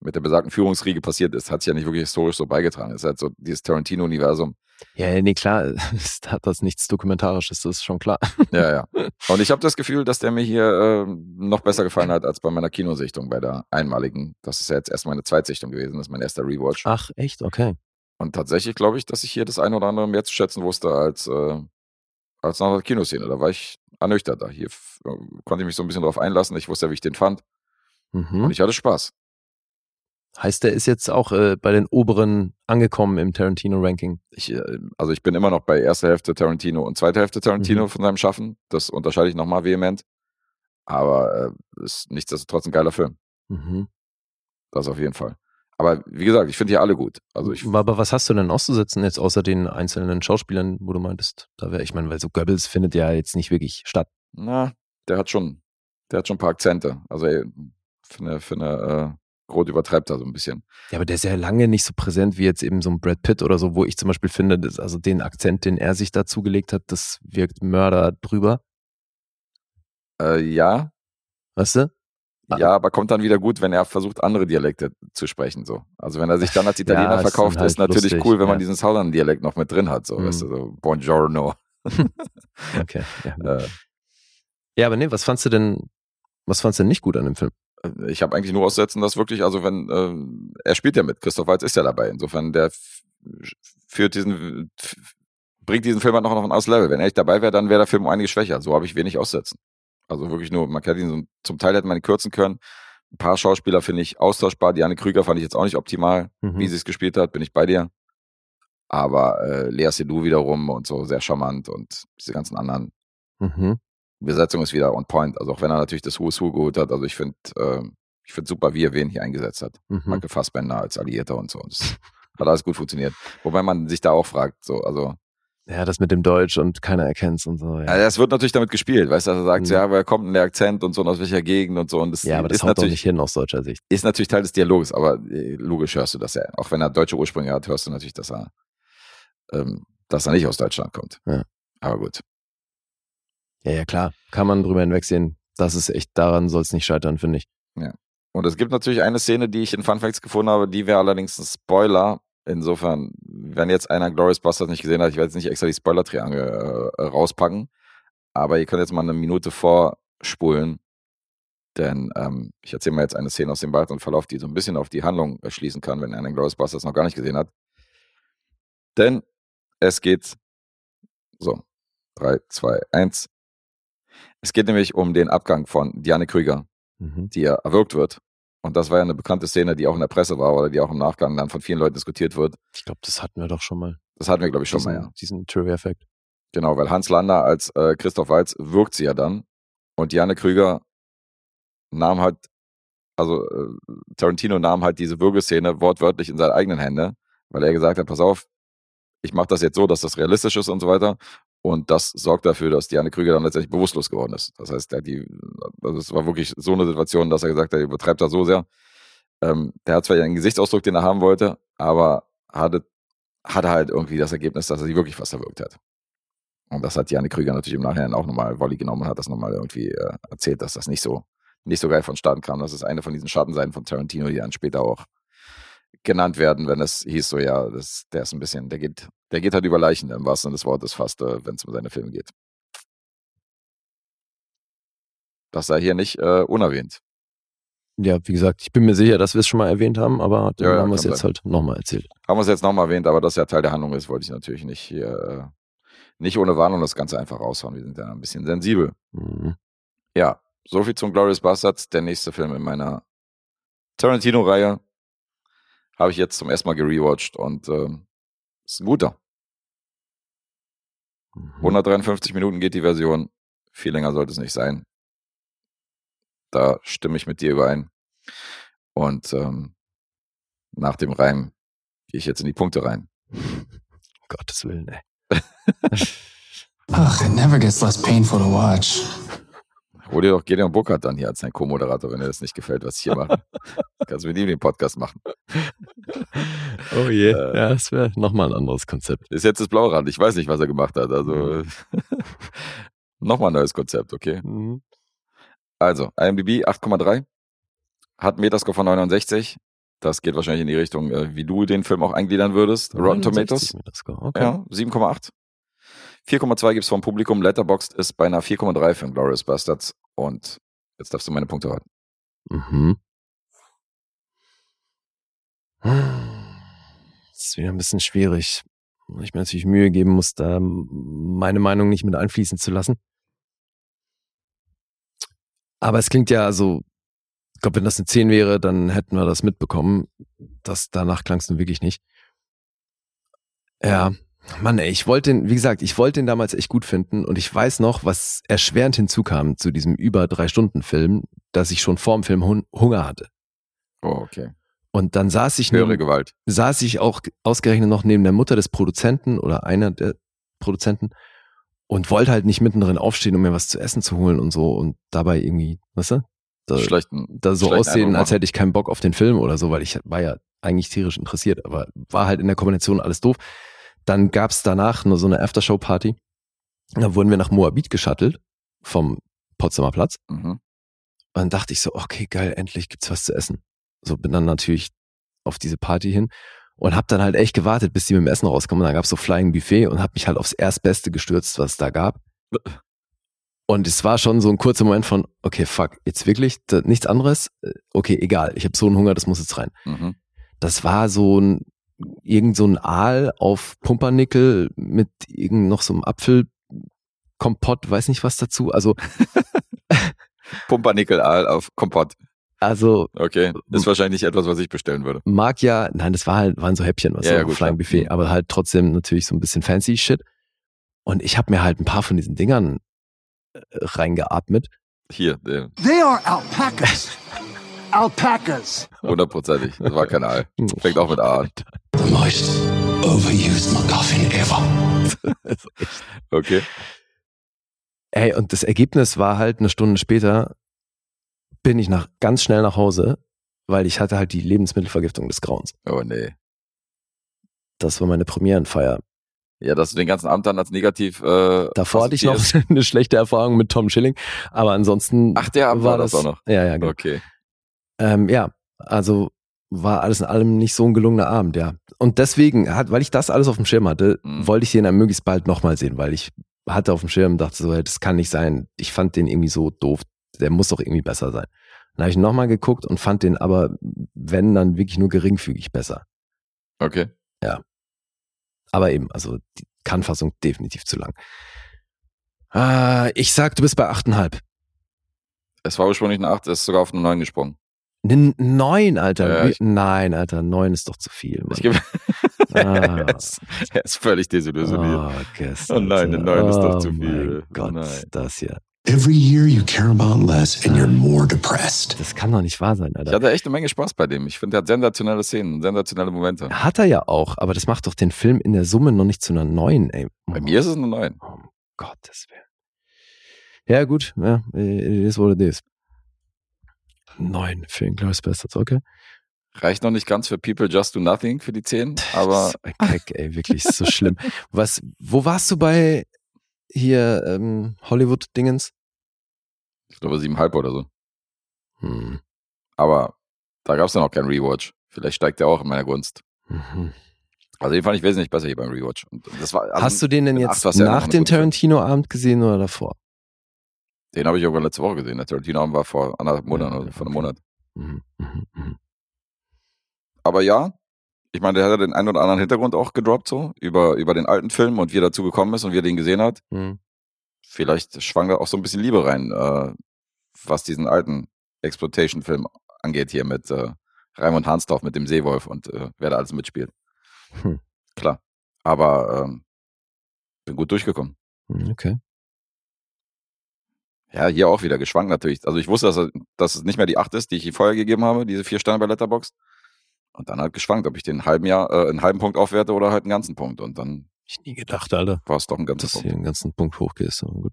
Speaker 2: mit der besagten Führungsriege passiert ist, hat sich ja nicht wirklich historisch so beigetragen. Es ist halt so dieses Tarantino-Universum.
Speaker 3: Ja, nee, klar, (laughs) es hat das nichts Dokumentarisches, das ist schon klar.
Speaker 2: Ja, ja. (laughs) Und ich habe das Gefühl, dass der mir hier äh, noch besser gefallen hat als bei meiner Kinosichtung, bei der einmaligen. Das ist ja jetzt erst meine Zweitsichtung gewesen, das ist mein erster Rewatch.
Speaker 3: Ach, echt? Okay.
Speaker 2: Und tatsächlich glaube ich, dass ich hier das eine oder andere mehr zu schätzen wusste als, äh, als nach der Kinoszene. Da war ich ernüchterter. Hier äh, konnte ich mich so ein bisschen drauf einlassen. Ich wusste ja, wie ich den fand.
Speaker 3: Mhm.
Speaker 2: Und ich hatte Spaß.
Speaker 3: Heißt, der ist jetzt auch äh, bei den oberen angekommen im Tarantino-Ranking.
Speaker 2: Ich, äh, also ich bin immer noch bei erster Hälfte Tarantino und zweiter Hälfte Tarantino
Speaker 3: Mhm.
Speaker 2: von seinem Schaffen. Das unterscheide ich nochmal vehement. Aber äh, ist nichtsdestotrotz ein geiler Film.
Speaker 3: Mhm.
Speaker 2: Das auf jeden Fall. Aber wie gesagt, ich finde hier alle gut. Also ich,
Speaker 3: Aber was hast du denn auszusetzen jetzt außer den einzelnen Schauspielern, wo du meintest, da wäre, ich meine, weil so Goebbels findet ja jetzt nicht wirklich statt.
Speaker 2: na, der hat schon, der hat schon ein paar Akzente. Also ey, für eine, für eine äh, Groth übertreibt er so ein bisschen.
Speaker 3: Ja, aber der ist ja lange nicht so präsent wie jetzt eben so ein Brad Pitt oder so, wo ich zum Beispiel finde, dass, also den Akzent, den er sich dazu gelegt hat, das wirkt Mörder drüber.
Speaker 2: Äh, ja,
Speaker 3: Weißt du?
Speaker 2: Ja, aber kommt dann wieder gut, wenn er versucht, andere Dialekte zu sprechen. So. Also wenn er sich dann als (laughs) Italiener
Speaker 3: Ja, ist
Speaker 2: verkauft,
Speaker 3: halt
Speaker 2: ist natürlich
Speaker 3: lustig,
Speaker 2: cool, wenn man
Speaker 3: ja.
Speaker 2: diesen Southern-Dialekt noch mit drin hat. So,
Speaker 3: Mhm.
Speaker 2: weißt du, so Buongiorno. (laughs)
Speaker 3: Okay. Ja. (laughs)
Speaker 2: Äh,
Speaker 3: ja, aber nee, was fandst du denn, was fandst du denn nicht gut an dem Film?
Speaker 2: ich habe eigentlich nur aussetzen, dass wirklich, also wenn, äh, er spielt ja mit, Christoph Waltz ist ja dabei. Insofern, der führt diesen, bringt diesen Film halt noch auf ein anderes Level. Wenn er nicht dabei wäre, dann wäre der Film um einiges schwächer. So habe ich wenig aussetzen. Also wirklich nur, man kann ihn so, zum Teil hätte man ihn kürzen können. Ein paar Schauspieler finde ich austauschbar. Diane Krüger fand ich jetzt auch nicht optimal.
Speaker 3: Mhm.
Speaker 2: wie sie es gespielt hat, bin ich bei dir. Aber äh, Lea Seydoux wiederum und so sehr charmant und diese ganzen anderen.
Speaker 3: Mhm.
Speaker 2: Besetzung ist wieder on point. Also auch wenn er natürlich das Who's Who geholt hat. Also ich finde, äh, ich finde super, wie er wen hier eingesetzt hat.
Speaker 3: Mhm.
Speaker 2: Michael Fassbender als Alliierter und so. Und das hat alles gut funktioniert. Wobei man sich da auch fragt, so, also,
Speaker 3: Ja, das mit dem Deutsch und keiner erkennt's und so. Ja,
Speaker 2: also es wird natürlich damit gespielt, weißt du, also er sagt,
Speaker 3: Mhm.
Speaker 2: ja, woher kommt denn der Akzent und so und aus welcher Gegend und so. Und das
Speaker 3: ja aber das
Speaker 2: ist
Speaker 3: haut doch
Speaker 2: natürlich,
Speaker 3: nicht hin aus deutscher Sicht.
Speaker 2: ist natürlich Teil des Dialogs, aber äh, logisch hörst du das ja. Auch wenn er deutsche Ursprünge hat, hörst du natürlich, dass er, ähm, dass er nicht aus Deutschland kommt.
Speaker 3: Ja.
Speaker 2: Aber gut.
Speaker 3: Ja, ja, klar. Kann man drüber hinwegsehen. Das ist echt, daran soll es nicht scheitern, finde ich.
Speaker 2: Und es gibt natürlich eine Szene, die ich in Fun Facts gefunden habe, die wäre allerdings ein Spoiler. Insofern, wenn jetzt einer Glorious Bastards nicht gesehen hat, ich werde jetzt nicht extra die Spoiler-Triangel äh, rauspacken, aber ihr könnt jetzt mal eine Minute vorspulen, denn ähm, ich erzähle mal jetzt eine Szene aus dem weiteren Verlauf, die so ein bisschen auf die Handlung äh, schließen kann, wenn einer Glorious Bastards noch gar nicht gesehen hat. Denn es geht so, 3, 2, 1. Es geht nämlich um den Abgang von Diane Krüger
Speaker 3: Mhm.
Speaker 2: die ja erwürgt wird. Und das war ja eine bekannte Szene, die auch in der Presse war oder die auch im Nachgang dann von vielen Leuten diskutiert wird.
Speaker 3: Ich glaube, das hatten wir doch schon mal.
Speaker 2: Das hatten wir, glaube ich, schon
Speaker 3: diesen,
Speaker 2: mal, ja.
Speaker 3: Diesen Trivia-Fact.
Speaker 2: Genau, weil Hans Lander als äh, Christoph Waltz wirkt sie ja dann. Und Diane Krüger nahm halt, also äh, Tarantino nahm halt diese Würgeszene wortwörtlich in seine eigenen Hände, weil er gesagt hat, pass auf, ich mache das jetzt so, dass das realistisch ist und so weiter. Und das sorgt dafür, dass Diane Krüger dann letztendlich bewusstlos geworden ist. Das heißt, der, die, es war wirklich so eine Situation, dass er gesagt hat, er übertreibt das so sehr. Ähm, der hat zwar einen Gesichtsausdruck, den er haben wollte, aber hatte, hatte halt irgendwie das Ergebnis, dass er sie wirklich fast erwürgt hat. Und das hat Diane Krüger natürlich im Nachhinein auch nochmal Volley genommen und hat das nochmal irgendwie äh, erzählt, dass das nicht so, nicht so geil vonstatten kam. Das ist eine von diesen Schattenseiten von Tarantino, die dann später auch genannt werden, wenn es hieß so, ja, das, der ist ein bisschen, der geht, der geht halt über Leichen im wahrsten Sinne des Wortes fast, äh, wenn es um seine Filme geht. Das sei hier nicht äh, unerwähnt.
Speaker 3: Ja, wie gesagt, ich bin mir sicher, dass wir es schon mal erwähnt haben, aber dann
Speaker 2: Ja, ja,
Speaker 3: haben wir es jetzt halt nochmal erzählt.
Speaker 2: Haben wir es jetzt nochmal erwähnt, aber dass ja Teil der Handlung ist, wollte ich natürlich nicht hier, äh, nicht ohne Warnung das Ganze einfach raushauen. Wir sind ja ein bisschen sensibel.
Speaker 3: Mhm.
Speaker 2: Ja, soviel zum Glorious Bastards. Der nächste Film in meiner Tarantino-Reihe habe ich jetzt zum ersten Mal gerewatcht und ähm, ist ein guter.
Speaker 3: Mhm.
Speaker 2: 153 Minuten geht die Version. Viel länger sollte es nicht sein. Da stimme ich mit dir überein. Und ähm, nach dem Reim gehe ich jetzt in die Punkte rein.
Speaker 3: Gottes Willen, ey. (laughs)
Speaker 5: Ugh, it never gets less painful to watch.
Speaker 2: Hol dir doch Gideon Burkhardt dann hier als dein Co-Moderator, wenn dir das nicht gefällt, was ich hier mache. (laughs) Kannst du mit ihm den Podcast machen.
Speaker 3: Oh je.
Speaker 2: Äh.
Speaker 3: ja, das wäre nochmal ein anderes Konzept.
Speaker 2: Ist jetzt das Blaurand. Ich weiß nicht, was er gemacht hat. Also (laughs) nochmal ein neues Konzept, okay?
Speaker 3: Mhm.
Speaker 2: Also, IMDb 8,3. Hat einen Metascore von 69. Das geht wahrscheinlich in die Richtung, äh, wie du den Film auch eingliedern würdest. Rotten
Speaker 3: 69
Speaker 2: Tomatoes.
Speaker 3: Okay.
Speaker 2: Ja, 7,8. 4,2 gibt's vom Publikum. Letterboxd ist bei einer 4,3 für Glorious Bastards. Und jetzt darfst du meine Punkte raten.
Speaker 3: Mhm. Das ist wieder ein bisschen schwierig. Ich mir natürlich Mühe geben muss, da meine Meinung nicht mit einfließen zu lassen. Aber es klingt ja, also, ich glaube, wenn das eine 10 wäre, dann hätten wir das mitbekommen. Das, danach klang es nun wirklich nicht. Ja, Mann, ey, ich wollte den, wie gesagt, ich wollte den damals echt gut finden und ich weiß noch, was erschwerend hinzukam zu diesem über drei Stunden Film, dass ich schon vor dem Film Hun Hunger hatte.
Speaker 2: Oh, okay.
Speaker 3: Und dann saß ich,
Speaker 2: Höhere
Speaker 3: neben,
Speaker 2: Gewalt.
Speaker 3: saß ich auch ausgerechnet noch neben der Mutter des Produzenten oder einer der Produzenten und wollte halt nicht mittendrin aufstehen, um mir was zu essen zu holen und so und dabei irgendwie, weißt du, da,
Speaker 2: Schlechten.
Speaker 3: da so aussehen, als hätte ich keinen Bock auf den Film oder so, weil ich war ja eigentlich tierisch interessiert, aber war halt in der Kombination alles doof. Dann gab's danach nur so eine Aftershow-Party. Da wurden wir nach Moabit geschattelt vom Potsdamer Platz.
Speaker 2: Mhm.
Speaker 3: Und dann dachte ich so, okay, geil, endlich gibt's was zu essen. So bin dann natürlich auf diese Party hin und hab dann halt echt gewartet, bis die mit dem Essen rauskommen. Und dann gab's so Flying Buffet und hab mich halt aufs Erstbeste gestürzt, was es da gab. Und es war schon so ein kurzer Moment von, okay, fuck, jetzt wirklich nichts anderes? Äh, Okay, egal, ich habe so einen Hunger, das muss jetzt rein.
Speaker 2: Mhm.
Speaker 3: Das war so ein irgend so ein Aal auf Pumpernickel mit irgend noch so einem Apfelkompott, weiß nicht was dazu. Also, (laughs)
Speaker 2: Pumpernickel-Aal auf Kompott.
Speaker 3: also
Speaker 2: Okay. Ist wahrscheinlich etwas, was ich bestellen würde.
Speaker 3: mag ja, nein, das war halt, waren so Häppchen, was
Speaker 2: Ja,
Speaker 3: so
Speaker 2: ja,
Speaker 3: ein
Speaker 2: gut,
Speaker 3: Flying. Buffet,
Speaker 2: Mhm.
Speaker 3: aber halt trotzdem natürlich so ein bisschen fancy Shit. Und ich habe mir halt ein paar von diesen Dingern äh, reingeatmet.
Speaker 2: Hier, äh,
Speaker 4: They are alpacas. (laughs) Alpacas.
Speaker 2: hundertprozentig. Das war kein Aal. Fängt auch mit A an.
Speaker 5: The most overused MacGuffin ever.
Speaker 2: Okay.
Speaker 3: Ey, und das Ergebnis war halt eine Stunde später, bin ich nach, ganz schnell nach Hause, weil ich hatte halt die Lebensmittelvergiftung des Grauens.
Speaker 2: Oh nee.
Speaker 3: Das war meine Premierenfeier.
Speaker 2: Ja, dass du den ganzen Abend dann als negativ. Äh,
Speaker 3: Davor hatte ich noch (laughs) eine schlechte Erfahrung mit Tom Schilling, aber ansonsten
Speaker 2: Ach, der Abend war das auch noch.
Speaker 3: Ja, ja, genau.
Speaker 2: Okay.
Speaker 3: Ähm, ja, also war alles in allem nicht so ein gelungener Abend, ja. Und deswegen, hat, weil ich das alles auf dem Schirm hatte,
Speaker 2: Mhm.
Speaker 3: wollte ich den dann möglichst bald nochmal sehen, weil ich hatte auf dem Schirm und dachte so, das kann nicht sein. Ich fand den irgendwie so doof. Der muss doch irgendwie besser sein. Dann habe ich nochmal geguckt und fand den aber, wenn, dann wirklich nur geringfügig besser.
Speaker 2: Okay.
Speaker 3: Aber eben, also die Kannfassung definitiv zu lang. Ah, ich sag, du bist bei 8,5.
Speaker 2: Es war ursprünglich eine 8, ist sogar auf eine 9 gesprungen.
Speaker 3: Eine 9, Alter.
Speaker 2: Ja, ich-
Speaker 3: Nein, Alter, 9 ist doch zu viel. Mann.
Speaker 2: Ich gebe. (laughs)
Speaker 3: Ah.
Speaker 2: er, ist, er ist völlig desillusioniert.
Speaker 3: Oh, gestern.
Speaker 2: Oh nein, eine neun ist doch zu
Speaker 3: Oh
Speaker 2: viel.
Speaker 3: Mein Gott,
Speaker 2: Nein.
Speaker 3: das hier.
Speaker 5: Every year you care about less and you're more depressed.
Speaker 3: Das kann doch nicht wahr sein,
Speaker 2: Ich
Speaker 3: Alter.
Speaker 2: hatte echt eine Menge Spaß bei dem. Ich finde, er hat sensationelle Szenen, sensationelle Momente.
Speaker 3: Hat er ja auch, aber das macht doch den Film in der Summe noch nicht zu einer neuen, ey.
Speaker 2: Bei mir ist es eine 9.
Speaker 3: Oh, um Gottes Willen. Ja, gut, ja, it is what it is. Neun für den Glorious Bastards, okay.
Speaker 2: Reicht noch nicht ganz für People Just Do Nothing für die 10, aber
Speaker 3: Das ist ein Kack, ey, wirklich so schlimm. (laughs) Was, wo warst du bei hier ähm, Hollywood-Dingens?
Speaker 2: ich glaube 7,5 oder so.
Speaker 3: Hm.
Speaker 2: Aber da gab es dann auch keinen Rewatch. Vielleicht steigt er auch in meiner Gunst.
Speaker 3: Mhm.
Speaker 2: Also den fand ich wesentlich besser hier beim Rewatch. War, also
Speaker 3: Hast du den denn jetzt
Speaker 2: ja noch
Speaker 3: nach dem. Tarantino-Abend gesehen oder davor?
Speaker 2: Den habe ich irgendwann letzte Woche gesehen. Der Tarantino war vor anderthalb Monaten
Speaker 3: Ja,
Speaker 2: oder vor einem. Monat.
Speaker 3: Mhm, mhm, mhm.
Speaker 2: Aber ja, ich meine, der hat ja den einen oder anderen Hintergrund auch gedroppt, so, über, über den alten Film und wie er dazu gekommen ist und wie er den gesehen hat. Vielleicht schwang da auch so ein bisschen Liebe rein, äh, was diesen alten Exploitation-Film angeht, hier mit äh, Raimund Hansdorff, mit dem Seewolf und äh, wer da alles mitspielt.
Speaker 3: Hm.
Speaker 2: Klar. Aber ähm, bin gut durchgekommen.
Speaker 3: Mhm, Okay.
Speaker 2: Ja, hier auch wieder geschwankt natürlich. Also ich wusste, dass, er- dass es nicht mehr die acht ist, die ich vorher gegeben habe, diese vier Sterne bei Letterbox. Und dann halt geschwankt, ob ich den halben Jahr, äh, einen halben Punkt aufwerte oder halt einen ganzen Punkt. Und dann
Speaker 3: Ich nie gedacht, Alter,
Speaker 2: war es doch ein ganzer
Speaker 3: dass
Speaker 2: Punkt.
Speaker 3: hier einen ganzen Punkt hochgehst. Aber gut.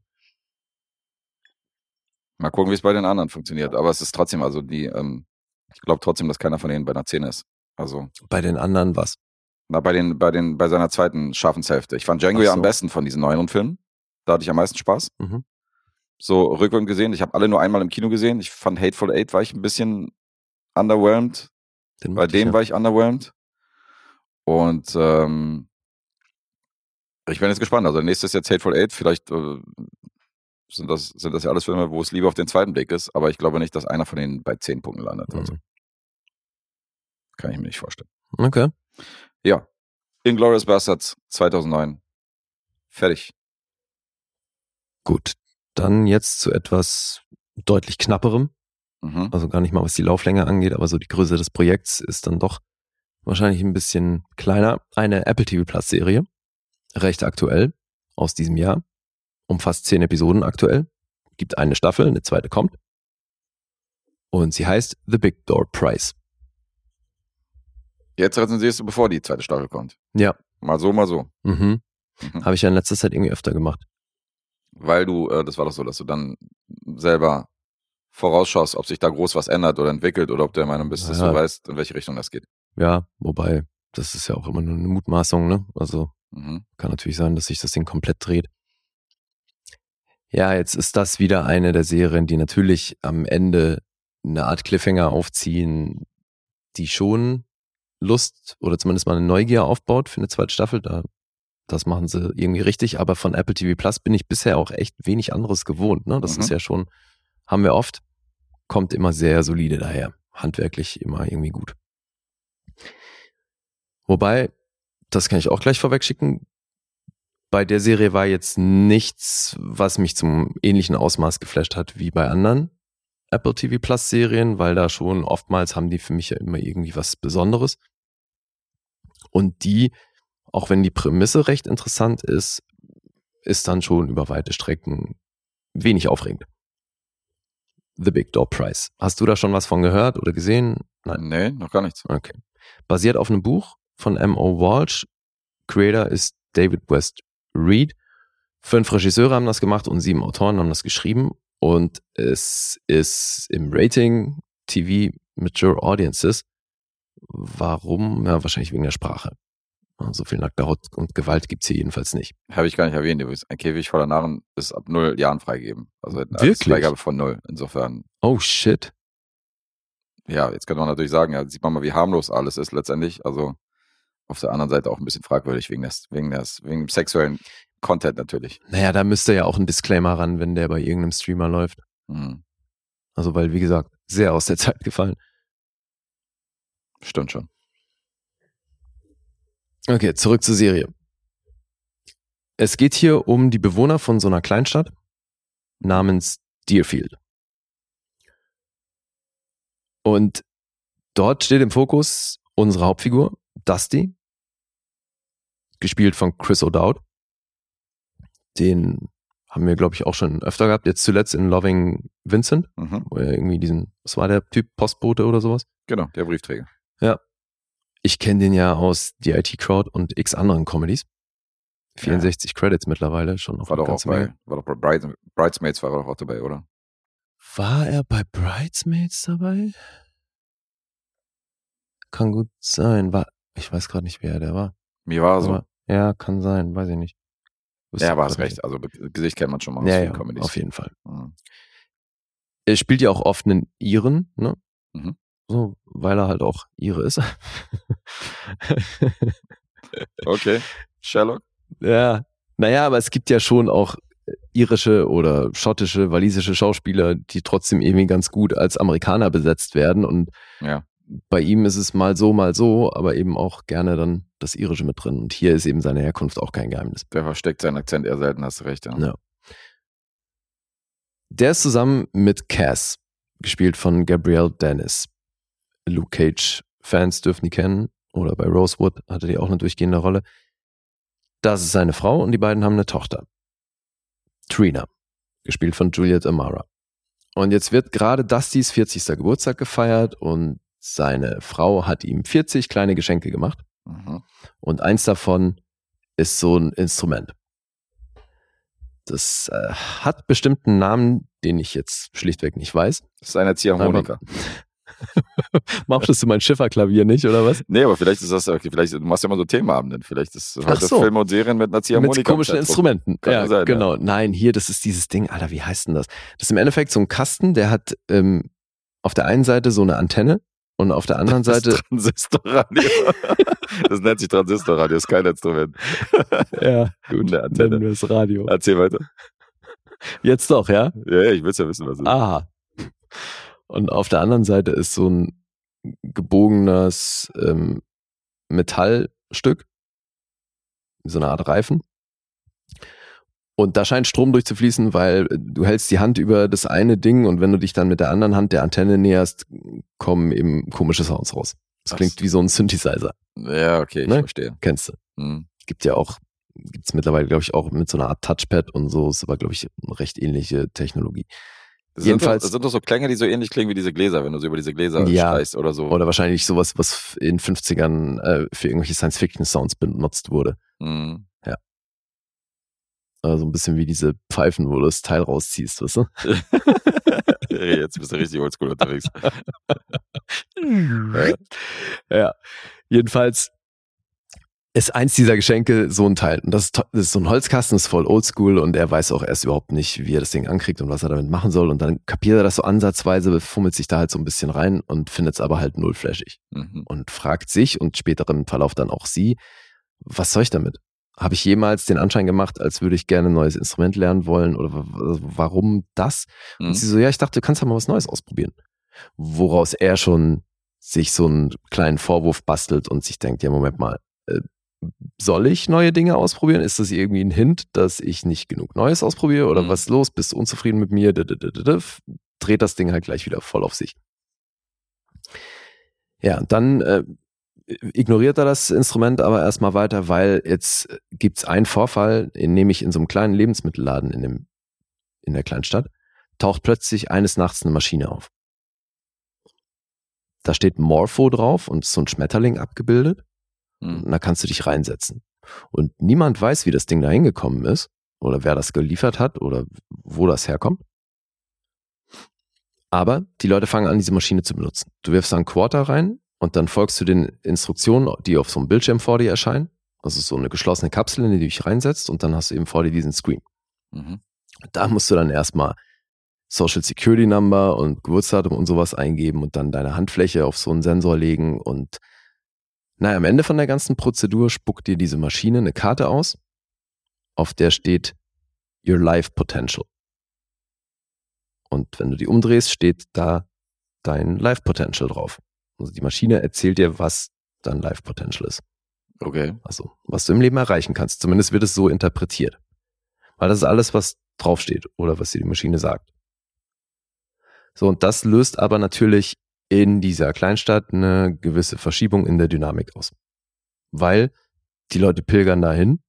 Speaker 2: Mal gucken, wie es bei den anderen funktioniert. Aber es ist trotzdem, also die, ähm, ich glaube trotzdem, dass keiner von denen bei einer 10 ist. Also,
Speaker 3: Bei den anderen was?
Speaker 2: na, bei den, bei den, bei seiner zweiten Schaffenshälfte. Ich fand Django
Speaker 3: Ach
Speaker 2: ja
Speaker 3: so.
Speaker 2: am besten von diesen neueren Filmen. Da hatte ich am meisten Spaß.
Speaker 3: Mhm.
Speaker 2: So rückwärts gesehen. Ich habe alle nur einmal im Kino gesehen. Ich fand Hateful Eight war ich ein bisschen underwhelmed.
Speaker 3: Den
Speaker 2: Bei
Speaker 3: mochte ich
Speaker 2: dem
Speaker 3: ja.
Speaker 2: war ich underwhelmed. Und ähm, ich bin jetzt gespannt. Also nächstes ist jetzt Hateful Eight. Vielleicht äh, sind, das, sind das ja alles Filme, wo es lieber auf den zweiten Blick ist. Aber ich glaube nicht, dass einer von denen bei 10 Punkten landet. Also
Speaker 3: Mhm.
Speaker 2: kann ich mir nicht vorstellen.
Speaker 3: Okay.
Speaker 2: Ja. Inglourious Bastards 2009. Fertig.
Speaker 3: Gut. Dann jetzt zu etwas deutlich knapperem.
Speaker 2: Mhm.
Speaker 3: Also gar nicht mal, was die Lauflänge angeht, aber so die Größe des Projekts ist dann doch wahrscheinlich ein bisschen kleiner. Eine Apple TV Plus Serie. Recht aktuell. Aus diesem Jahr. Umfasst zehn Episoden aktuell. Gibt eine Staffel, eine zweite kommt. Und sie heißt The Big Door Prize.
Speaker 2: Jetzt rezensierst du, bevor die zweite Staffel kommt.
Speaker 3: Ja.
Speaker 2: Mal so, mal so.
Speaker 3: Mhm.
Speaker 2: Mhm.
Speaker 3: Habe ich ja in letzter Zeit irgendwie öfter gemacht.
Speaker 2: Weil du, äh, das war doch so, dass du dann selber vorausschaust, ob sich da groß was ändert oder entwickelt oder ob du der Meinung bist, dass
Speaker 3: Ja.
Speaker 2: du weißt, in welche Richtung das geht.
Speaker 3: Ja, wobei, das ist ja auch immer nur eine Mutmaßung, ne? Also
Speaker 2: Mhm.
Speaker 3: kann natürlich sein, dass sich das Ding komplett dreht. Ja, jetzt ist das wieder eine der Serien, die natürlich am Ende eine Art Cliffhanger aufziehen, die schon Lust oder zumindest mal eine Neugier aufbaut für eine zweite Staffel. Da, das machen sie irgendwie richtig. Aber von Apple TV Plus bin ich bisher auch echt wenig anderes gewohnt. Ne? Das
Speaker 2: Mhm.
Speaker 3: ist ja schon, haben wir oft, kommt immer sehr solide daher. Handwerklich immer irgendwie gut. Wobei, das kann ich auch gleich vorweg schicken. Bei der Serie war jetzt nichts, was mich zum ähnlichen Ausmaß geflasht hat wie bei anderen Apple TV Plus Serien, weil da schon oftmals haben die für mich ja immer irgendwie was Besonderes. Und die, auch wenn die Prämisse recht interessant ist, ist dann schon über weite Strecken wenig aufregend. The Big Door Prize. Hast du da schon was von gehört oder gesehen? Nein.
Speaker 2: Nee, noch gar nichts.
Speaker 3: Okay. Basiert auf einem Buch von M.O. Walsh. Creator ist David West Reed. Fünf Regisseure haben das gemacht und sieben Autoren haben das geschrieben. Und es ist im Rating TV Mature Audiences. Warum? Ja, wahrscheinlich wegen der Sprache. So viel nackte Haut und Gewalt gibt's hier jedenfalls nicht.
Speaker 2: Habe ich gar nicht erwähnt. übrigens. Ein Käfig voller Narren ist ab null Jahren freigegeben. Also eine
Speaker 3: Wirklich?
Speaker 2: Freigabe von null. Insofern,
Speaker 3: Oh shit.
Speaker 2: ja, jetzt könnte man natürlich sagen, ja, sieht man mal, wie harmlos alles ist letztendlich. Also auf der anderen Seite auch ein bisschen fragwürdig wegen des, wegen des, wegen dem sexuellen Content natürlich.
Speaker 3: Naja, da müsste ja auch ein Disclaimer ran, wenn der bei irgendeinem Streamer läuft.
Speaker 2: Mhm.
Speaker 3: Also, weil, wie gesagt, sehr aus der Zeit gefallen.
Speaker 2: Stimmt schon.
Speaker 3: Okay, zurück zur Serie. Es geht hier um die Bewohner von so einer Kleinstadt namens Deerfield. Und dort steht im Fokus unsere Hauptfigur, Dusty, gespielt von Chris O'Dowd. Den haben wir, glaube ich, auch schon öfter gehabt. Jetzt zuletzt in Loving Vincent,
Speaker 2: Mhm.
Speaker 3: wo er irgendwie diesen, was war der Typ, Postbote oder sowas?
Speaker 2: Genau, der Briefträger.
Speaker 3: Ich kenne den ja aus die IT Crowd und x anderen Comedies. 64 Credits mittlerweile, schon noch
Speaker 2: War doch auch bei,
Speaker 3: Menge.
Speaker 2: war doch bei Brides, Bridesmaids war er doch auch dabei, oder?
Speaker 3: War er bei Bridesmaids dabei? Kann gut sein. War, ich weiß gerade nicht, wer der war.
Speaker 2: Mir war so.
Speaker 3: Aber, ja, kann sein, weiß ich nicht. Wüsste
Speaker 2: ja, hast
Speaker 3: grad
Speaker 2: recht. Also Gesicht kennt man schon mal aus
Speaker 3: Ja, ja,
Speaker 2: Comedies.
Speaker 3: auf jeden Fall.
Speaker 2: Mhm.
Speaker 3: Er spielt ja auch oft einen Iren, ne?
Speaker 2: Mhm.
Speaker 3: So, weil er halt auch Ire ist. (laughs)
Speaker 2: Okay. Sherlock?
Speaker 3: Ja, naja, aber es gibt ja schon auch irische oder schottische, walisische Schauspieler, die trotzdem irgendwie ganz gut als Amerikaner besetzt werden. Und
Speaker 2: Ja.
Speaker 3: bei ihm ist es mal so, mal so, aber eben auch gerne dann das Irische mit drin. Und hier ist eben seine Herkunft auch kein Geheimnis.
Speaker 2: Der versteckt seinen Akzent eher selten, hast du recht. Ja.
Speaker 3: Ja. Der ist zusammen mit Cass, gespielt von Gabrielle Dennis. Luke Cage-Fans dürfen die kennen. Oder bei Rosewood hatte die auch eine durchgehende Rolle. Das ist seine Frau und die beiden haben eine Tochter. Trina. gespielt von Juliet Amara. Und jetzt wird gerade Dustys 40. Geburtstag gefeiert und seine Frau hat ihm 40 kleine Geschenke gemacht.
Speaker 2: Mhm.
Speaker 3: Und eins davon ist so ein Instrument. Das äh, hat bestimmten Namen, den ich jetzt schlichtweg nicht weiß.
Speaker 2: Das ist eine Ziehharmonika. (laughs)
Speaker 3: Machst du mein Schifferklavier nicht, oder was?
Speaker 2: Nee, aber vielleicht ist das, okay, vielleicht, du machst ja immer so Themenabenden. Vielleicht ist heute
Speaker 3: so.
Speaker 2: Filme und Serien mit einer Ziehharmonika.
Speaker 3: Mit komischen. Instrumenten.
Speaker 2: Kann
Speaker 3: ja,
Speaker 2: sein, ja.
Speaker 3: genau. Nein, hier, das ist dieses Ding, Alter, wie heißt denn das? Das ist im Endeffekt so ein Kasten, der hat ähm, auf der einen Seite so eine Antenne und auf der anderen (laughs)
Speaker 2: Das
Speaker 3: Seite.
Speaker 2: Transistorradio. (laughs) das nennt sich Transistorradio, ist kein Instrument.
Speaker 3: ja, gut,
Speaker 2: Eine Antenne.
Speaker 3: nennen wir es Radio.
Speaker 2: Erzähl weiter.
Speaker 3: Jetzt doch, ja?
Speaker 2: Ja, ja, ich will ja wissen, was es ist.
Speaker 3: Aha. Und auf der anderen Seite ist so ein gebogenes ähm, Metallstück, so eine Art Reifen. Und da scheint Strom durchzufließen, weil du hältst die Hand über das eine Ding und wenn du dich dann mit der anderen Hand der Antenne näherst, kommen eben komische Sounds raus. Das
Speaker 2: Ach
Speaker 3: klingt wie so ein Synthesizer.
Speaker 2: Ja, okay, ich
Speaker 3: Ne?
Speaker 2: verstehe.
Speaker 3: Kennst du?
Speaker 2: Hm.
Speaker 3: Gibt ja auch, gibt's mittlerweile, glaube ich, auch mit so einer Art Touchpad und so, ist aber, glaube ich, eine recht ähnliche Technologie.
Speaker 2: Das
Speaker 3: Jedenfalls-
Speaker 2: Sind doch, das sind doch so Klänge, die so ähnlich klingen wie diese Gläser, wenn du so über diese Gläser
Speaker 3: Ja.
Speaker 2: streichst oder so.
Speaker 3: Oder wahrscheinlich sowas, was in 50ern äh, für irgendwelche Science-Fiction-Sounds benutzt wurde.
Speaker 2: Hm.
Speaker 3: Also ein bisschen wie diese Pfeifen, wo du das Teil rausziehst, weißt du? (laughs)
Speaker 2: Jetzt bist du richtig oldschool unterwegs. (laughs)
Speaker 3: ja. Jedenfalls ist eins dieser Geschenke so ein Teil. Und das ist, das ist so ein Holzkasten, ist voll oldschool und er weiß auch erst überhaupt nicht, wie er das Ding ankriegt und was er damit machen soll. Und dann kapiert er das so ansatzweise, fummelt sich da halt so ein bisschen rein und findet es aber halt null flashig.
Speaker 2: Mhm.
Speaker 3: und fragt sich und später im Verlauf dann auch sie, was soll ich damit? Habe ich jemals den Anschein gemacht, als würde ich gerne ein neues Instrument lernen wollen oder w- warum das?
Speaker 2: Mhm.
Speaker 3: Und sie so, ja, ich dachte, du kannst ja mal was Neues ausprobieren. Woraus er schon sich so einen kleinen Vorwurf bastelt und sich denkt, ja, Moment mal, äh, soll ich neue Dinge ausprobieren? Ist das irgendwie ein Hint, dass ich nicht genug Neues ausprobiere oder
Speaker 2: Mhm.
Speaker 3: was ist los? Bist du unzufrieden mit mir? Dreht das Ding halt gleich wieder voll auf sich. Ja, dann äh, ignoriert er das Instrument aber erstmal weiter, weil jetzt äh, gibt's einen Vorfall, in, nämlich in so einem kleinen Lebensmittelladen in, dem, in der Kleinstadt, taucht plötzlich eines Nachts eine Maschine auf. Da steht Morpho drauf und ist so ein Schmetterling abgebildet.
Speaker 2: Mhm.
Speaker 3: Und da kannst du dich reinsetzen. Und niemand weiß, wie das Ding da hingekommen ist oder wer das geliefert hat oder wo das herkommt. Aber die Leute fangen an, diese Maschine zu benutzen. Du wirfst da einen Quarter rein und dann folgst du den Instruktionen, die auf so einem Bildschirm vor dir erscheinen. Das ist so eine geschlossene Kapsel, in die du dich reinsetzt und dann hast du eben vor dir diesen Screen.
Speaker 2: Mhm.
Speaker 3: Da musst du dann erstmal Social Security Number und Geburtsdatum und sowas eingeben und dann deine Handfläche auf so einen Sensor legen und naja, am Ende von der ganzen Prozedur spuckt dir diese Maschine eine Karte aus, auf der steht Your Life Potential. Und wenn du die umdrehst, steht da dein Life Potential drauf. Also die Maschine erzählt dir, was dein Life Potential ist.
Speaker 2: Okay.
Speaker 3: Also, was du im Leben erreichen kannst. Zumindest wird es so interpretiert. Weil das ist alles, was draufsteht oder was dir die Maschine sagt. So, und das löst aber natürlich in dieser Kleinstadt eine gewisse Verschiebung in der Dynamik aus. Weil die Leute pilgern dahin,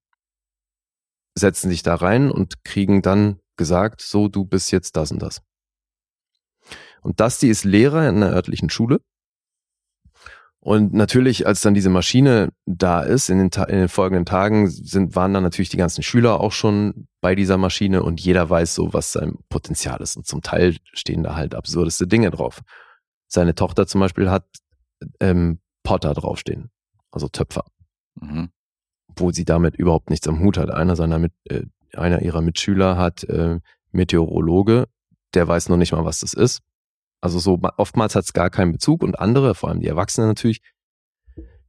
Speaker 3: setzen sich da rein und kriegen dann gesagt, so, du bist jetzt das und das. Und Dusty ist Lehrer in einer örtlichen Schule. Und natürlich, als dann diese Maschine da ist, in den, Ta in den folgenden Tagen sind, waren dann natürlich die ganzen Schüler auch schon bei dieser Maschine und jeder weiß so, was sein Potenzial ist. Und zum Teil stehen da halt absurdeste Dinge drauf. Seine Tochter zum Beispiel hat ähm, Potter draufstehen, also Töpfer,
Speaker 2: Mhm.
Speaker 3: wo sie damit überhaupt nichts am Hut hat. Einer seiner mit, äh, einer ihrer Mitschüler hat äh, Meteorologe, der weiß noch nicht mal, was das ist. Also so ma- oftmals hat es gar keinen Bezug und andere, vor allem die Erwachsenen natürlich,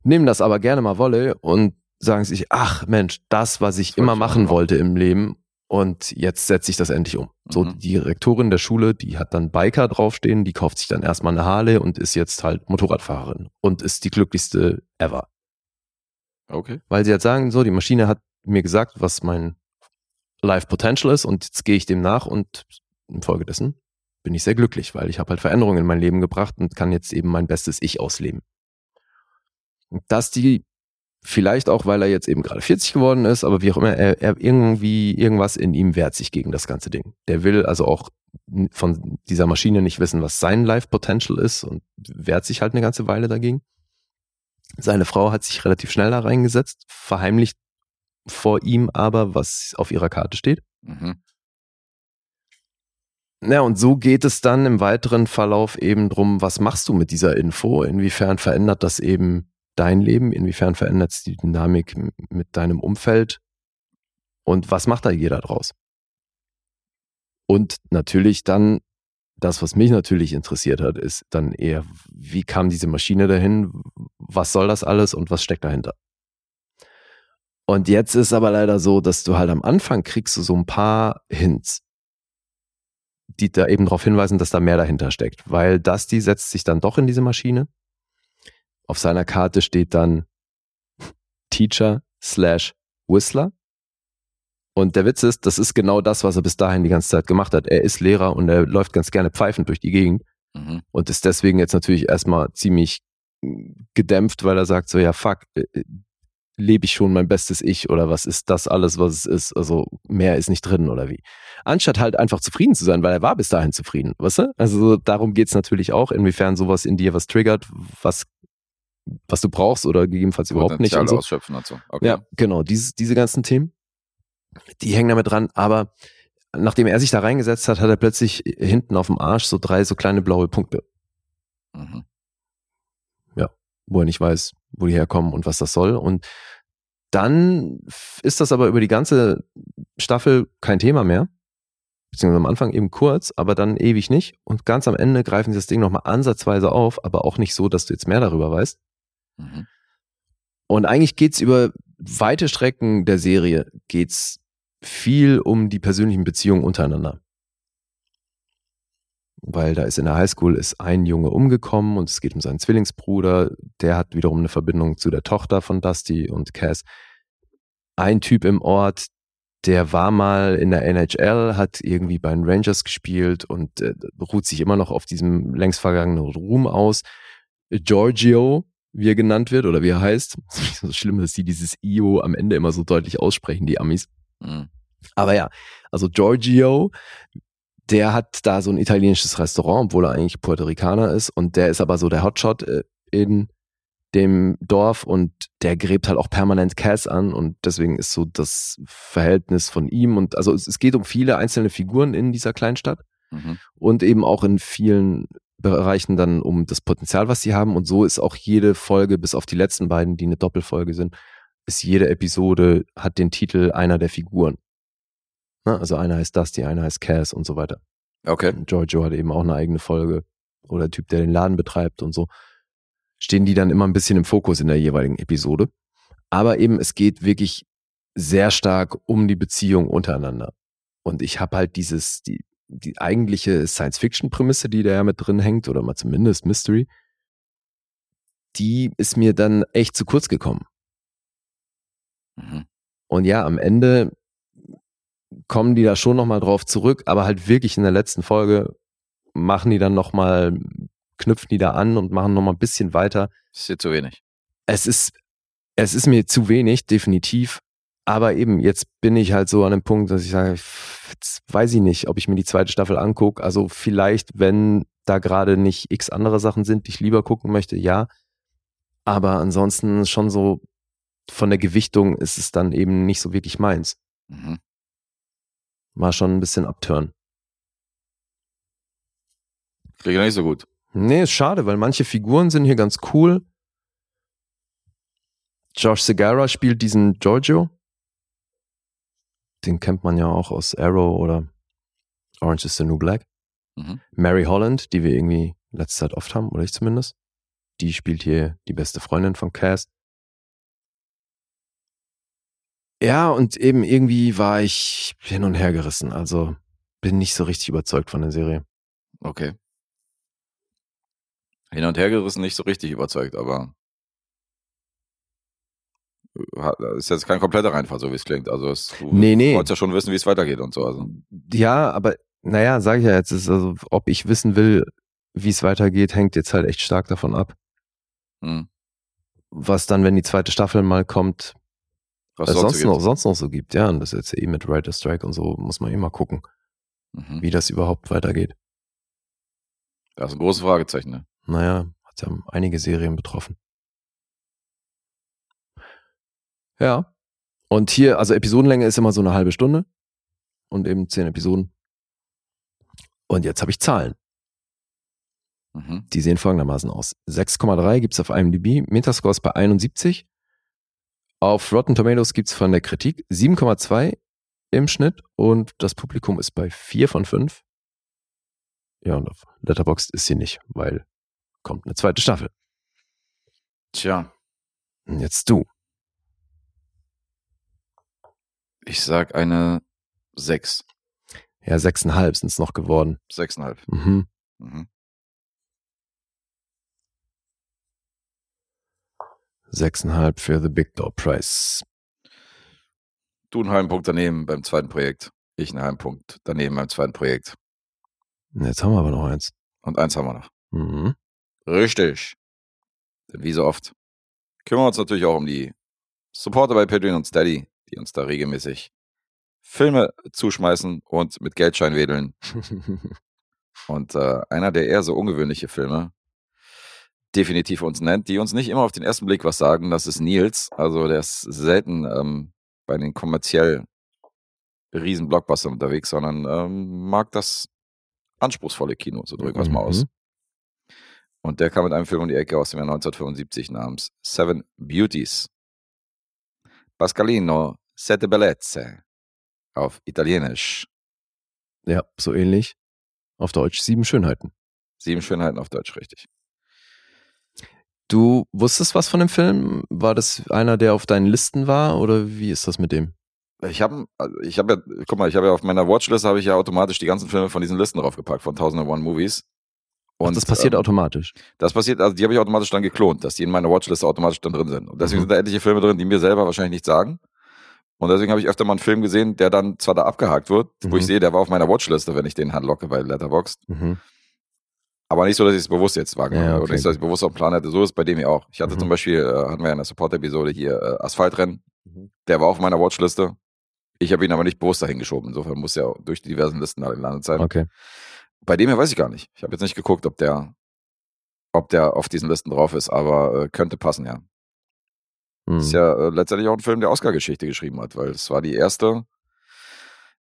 Speaker 3: nehmen das aber gerne mal Wolle und sagen sich, ach Mensch, das, was ich
Speaker 2: Das
Speaker 3: immer machen. wollte im Leben und jetzt setze ich das endlich um. So
Speaker 2: Mhm.
Speaker 3: die Direktorin der Schule, die hat dann Biker draufstehen, die kauft sich dann erstmal eine Harley und ist jetzt halt Motorradfahrerin und ist die glücklichste ever.
Speaker 2: Okay.
Speaker 3: Weil sie halt sagen, so, die Maschine hat mir gesagt, was mein Life Potential ist und jetzt gehe ich dem nach und infolgedessen bin ich sehr glücklich, weil ich habe halt Veränderungen in mein Leben gebracht und kann jetzt eben mein bestes Ich ausleben. Und dass die Vielleicht auch, weil er jetzt eben gerade 40 geworden ist, aber wie auch immer, er, er irgendwie, irgendwas in ihm wehrt sich gegen das ganze Ding. Der will also auch von dieser Maschine nicht wissen, was sein Life Potential ist und wehrt sich halt eine ganze Weile dagegen. Seine Frau hat sich relativ schnell da reingesetzt, verheimlicht vor ihm aber, was auf ihrer Karte steht.
Speaker 2: Mhm.
Speaker 3: Ja, und so geht es dann im weiteren Verlauf eben drum, was machst du mit dieser Info? Inwiefern verändert das eben dein Leben? Inwiefern verändert es die Dynamik mit deinem Umfeld? Und was macht da jeder draus? Und natürlich dann, das, was mich natürlich interessiert hat, ist dann eher, wie kam diese Maschine dahin? Was soll das alles und was steckt dahinter? Und jetzt ist aber leider so, dass du halt am Anfang kriegst du so ein paar Hints die da eben darauf hinweisen, dass da mehr dahinter steckt. Weil Dusty setzt sich dann doch in diese Maschine. Auf seiner Karte steht dann Teacher slash Whistler. Und der Witz ist, das ist genau das, was er bis dahin die ganze Zeit gemacht hat. Er ist Lehrer und er läuft ganz gerne pfeifend durch die Gegend
Speaker 2: Mhm.
Speaker 3: und ist deswegen jetzt natürlich erstmal ziemlich gedämpft, weil er sagt so, ja fuck, äh, äh, lebe ich schon mein bestes Ich oder was ist das alles, was es ist? Also mehr ist nicht drin oder wie? Anstatt halt einfach zufrieden zu sein, weil er war bis dahin zufrieden, weißt du? Also darum geht's natürlich auch, inwiefern sowas in dir was triggert, was, was du brauchst oder gegebenenfalls überhaupt nicht. Und so.
Speaker 2: ausschöpfen und so. Okay.
Speaker 3: Ja, genau, dieses, diese ganzen Themen, die hängen damit dran, aber nachdem er sich da reingesetzt hat, hat er plötzlich hinten auf dem Arsch so drei so kleine blaue Punkte,
Speaker 2: Mhm.
Speaker 3: wo er nicht weiß, wo die herkommen und was das soll. Und dann ist das aber über die ganze Staffel kein Thema mehr. Beziehungsweise am Anfang eben kurz, aber dann ewig nicht. Und ganz am Ende greifen sie das Ding nochmal ansatzweise auf, aber auch nicht so, dass du jetzt mehr darüber weißt.
Speaker 2: Mhm.
Speaker 3: Und eigentlich geht's über weite Strecken der Serie geht's viel um die persönlichen Beziehungen untereinander. Weil da ist in der Highschool ist ein Junge umgekommen und es geht um seinen Zwillingsbruder. Der hat wiederum eine Verbindung zu der Tochter von Dusty und Cass. Ein Typ im Ort, der war mal in der NHL, hat irgendwie bei den Rangers gespielt und äh, ruht sich immer noch auf diesem längst vergangenen Ruhm aus. Giorgio, wie er genannt wird oder wie er heißt. (laughs) so schlimm, dass sie dieses Io am Ende immer so deutlich aussprechen, die Amis.
Speaker 2: Mhm.
Speaker 3: Aber ja, also Giorgio, der hat da so ein italienisches Restaurant, obwohl er eigentlich Puerto Ricaner ist und der ist aber so der Hotshot äh, in dem Dorf und der gräbt halt auch permanent Cass an und deswegen ist so das Verhältnis von ihm und also es, es geht um viele einzelne Figuren in dieser Kleinstadt
Speaker 2: Mhm.
Speaker 3: und eben auch in vielen Bereichen dann um das Potenzial, was sie haben. Und so ist auch jede Folge, bis auf die letzten beiden, die eine Doppelfolge sind, ist jede Episode, hat den Titel einer der Figuren. Na, also einer heißt Dusty, einer heißt Cass und so weiter.
Speaker 2: Okay.
Speaker 3: Und Giorgio hat eben auch eine eigene Folge. Oder der Typ, der den Laden betreibt und so. Stehen die dann immer ein bisschen im Fokus in der jeweiligen Episode. Aber eben, es geht wirklich sehr stark um die Beziehung untereinander. Und ich habe halt dieses, die, die eigentliche Science-Fiction-Prämisse, die da ja mit drin hängt, oder mal zumindest Mystery, die ist mir dann echt zu kurz gekommen.
Speaker 2: Mhm.
Speaker 3: Und ja, am Ende kommen die da schon nochmal drauf zurück, aber halt wirklich in der letzten Folge machen die dann nochmal, knüpfen die da an und machen nochmal ein bisschen weiter.
Speaker 2: Das ist hier zu wenig.
Speaker 3: Es ist, es ist mir zu wenig, definitiv. Aber eben, jetzt bin ich halt so an dem Punkt, dass ich sage, jetzt weiß ich nicht, ob ich mir die zweite Staffel angucke. Also vielleicht, wenn da gerade nicht x andere Sachen sind, die ich lieber gucken möchte, ja. Aber ansonsten schon so von der Gewichtung ist es dann eben nicht so wirklich meins.
Speaker 2: Mhm.
Speaker 3: War schon ein bisschen abturn.
Speaker 2: Kriege nicht so gut.
Speaker 3: Nee, ist schade, weil manche Figuren sind hier ganz cool. Josh Segarra spielt diesen Giorgio. Den kennt man ja auch aus Arrow oder Orange is the New Black.
Speaker 2: Mhm.
Speaker 3: Mary Holland, die wir irgendwie letzte Zeit oft haben, oder ich zumindest. Die spielt hier die beste Freundin von Cass. Ja, und eben irgendwie war ich hin und her gerissen. Also bin nicht so richtig überzeugt von der Serie.
Speaker 2: Okay. Hin und her gerissen, nicht so richtig überzeugt, aber ist jetzt kein kompletter Reinfall, so wie es klingt. Also es, du
Speaker 3: Nee, nee.
Speaker 2: wolltest ja schon wissen, wie es weitergeht und so. Also.
Speaker 3: Ja, aber naja, sage ich ja jetzt, ist also, ob ich wissen will, wie es weitergeht, hängt jetzt halt echt stark davon ab.
Speaker 2: Hm.
Speaker 3: was dann, wenn die zweite Staffel mal kommt,
Speaker 2: Was
Speaker 3: was
Speaker 2: sonst
Speaker 3: sonst,
Speaker 2: so
Speaker 3: noch, sonst noch so gibt. Ja, und das ist jetzt eh mit Writer Strike und so, muss man eh mal gucken,
Speaker 2: Mhm.
Speaker 3: wie das überhaupt weitergeht.
Speaker 2: Das ist ein großes Fragezeichen, ne?
Speaker 3: Naja, hat ja einige Serien betroffen. Ja. Und hier, also Episodenlänge ist immer so eine halbe Stunde und eben zehn Episoden. Und jetzt habe ich Zahlen.
Speaker 2: Mhm.
Speaker 3: Die sehen folgendermaßen aus. 6,3 gibt's auf IMDb, Metascore ist bei 71. Auf Rotten Tomatoes gibt's von der Kritik 7,2 im Schnitt und das Publikum ist bei 4 von 5. Ja, und auf Letterboxd ist sie nicht, weil kommt eine zweite Staffel.
Speaker 2: Tja,
Speaker 3: Und jetzt du.
Speaker 2: Ich sag eine 6.
Speaker 3: Ja, 6,5 sind's noch geworden.
Speaker 2: 6,5.
Speaker 3: Mhm.
Speaker 2: Mhm.
Speaker 3: 6,5 für The Big Door Price.
Speaker 2: Du einen halben Punkt daneben beim zweiten Projekt. Ich einen halben Punkt daneben beim zweiten Projekt.
Speaker 3: Jetzt haben wir aber noch eins.
Speaker 2: Und eins haben wir noch.
Speaker 3: Mhm.
Speaker 2: Richtig. Denn wie so oft kümmern wir uns natürlich auch um die Supporter bei Patreon und Steady, die uns da regelmäßig Filme zuschmeißen und mit Geldschein wedeln. (laughs) Und äh, einer der eher so ungewöhnliche Filme definitiv uns nennt, die uns nicht immer auf den ersten Blick was sagen, das ist Nils. Also der ist selten ähm, bei den kommerziell riesen Blockbustern unterwegs, sondern ähm, mag das anspruchsvolle Kino, so drücken wir es mal aus.
Speaker 3: Mhm.
Speaker 2: Und der kam mit einem Film um die Ecke aus dem Jahr 1975 namens Seven Beauties. Pascalino Sette Bellezze auf Italienisch.
Speaker 3: Ja, so ähnlich. Auf Deutsch sieben Schönheiten.
Speaker 2: Sieben Schönheiten auf Deutsch, richtig.
Speaker 3: Du wusstest was von dem Film? War das einer, der auf deinen Listen war oder wie ist das mit dem?
Speaker 2: Ich habe ich hab ja, guck mal, ich habe ja auf meiner Watchlist habe ich ja automatisch die ganzen Filme von diesen Listen draufgepackt, von 1001 Movies.
Speaker 3: Und das passiert
Speaker 2: ähm,
Speaker 3: automatisch.
Speaker 2: Das passiert, also die habe ich automatisch dann geklont, dass die in meiner Watchlist automatisch dann drin sind. Und deswegen
Speaker 3: Mhm.
Speaker 2: sind da etliche Filme drin, die mir selber wahrscheinlich nichts sagen. Und deswegen habe ich öfter mal einen Film gesehen, der dann zwar da abgehakt wird, wo
Speaker 3: Mhm.
Speaker 2: ich sehe, der war auf meiner Watchliste, wenn ich den handlocke bei Letterboxd.
Speaker 3: Mhm.
Speaker 2: Aber nicht so, dass ich es bewusst jetzt wahrgenommen
Speaker 3: Ja, okay.
Speaker 2: Oder nicht, dass ich bewusst auf dem Plan hatte. So ist es bei dem ja auch. Ich hatte
Speaker 3: Mhm.
Speaker 2: zum Beispiel, äh, hatten wir ja in der Support-Episode hier äh, Asphaltrennen.
Speaker 3: Mhm.
Speaker 2: Der war auf meiner Watchliste. Ich habe ihn aber nicht bewusst dahin geschoben. Insofern muss er durch die diversen Listen da gelandet sein.
Speaker 3: Okay.
Speaker 2: Bei dem hier weiß ich gar nicht. Ich habe jetzt nicht geguckt, ob der, ob der auf diesen Listen drauf ist, aber äh, könnte passen, ja.
Speaker 3: Mhm.
Speaker 2: Ist ja äh, letztendlich auch ein Film, der Oscar-Geschichte geschrieben hat, weil es war die erste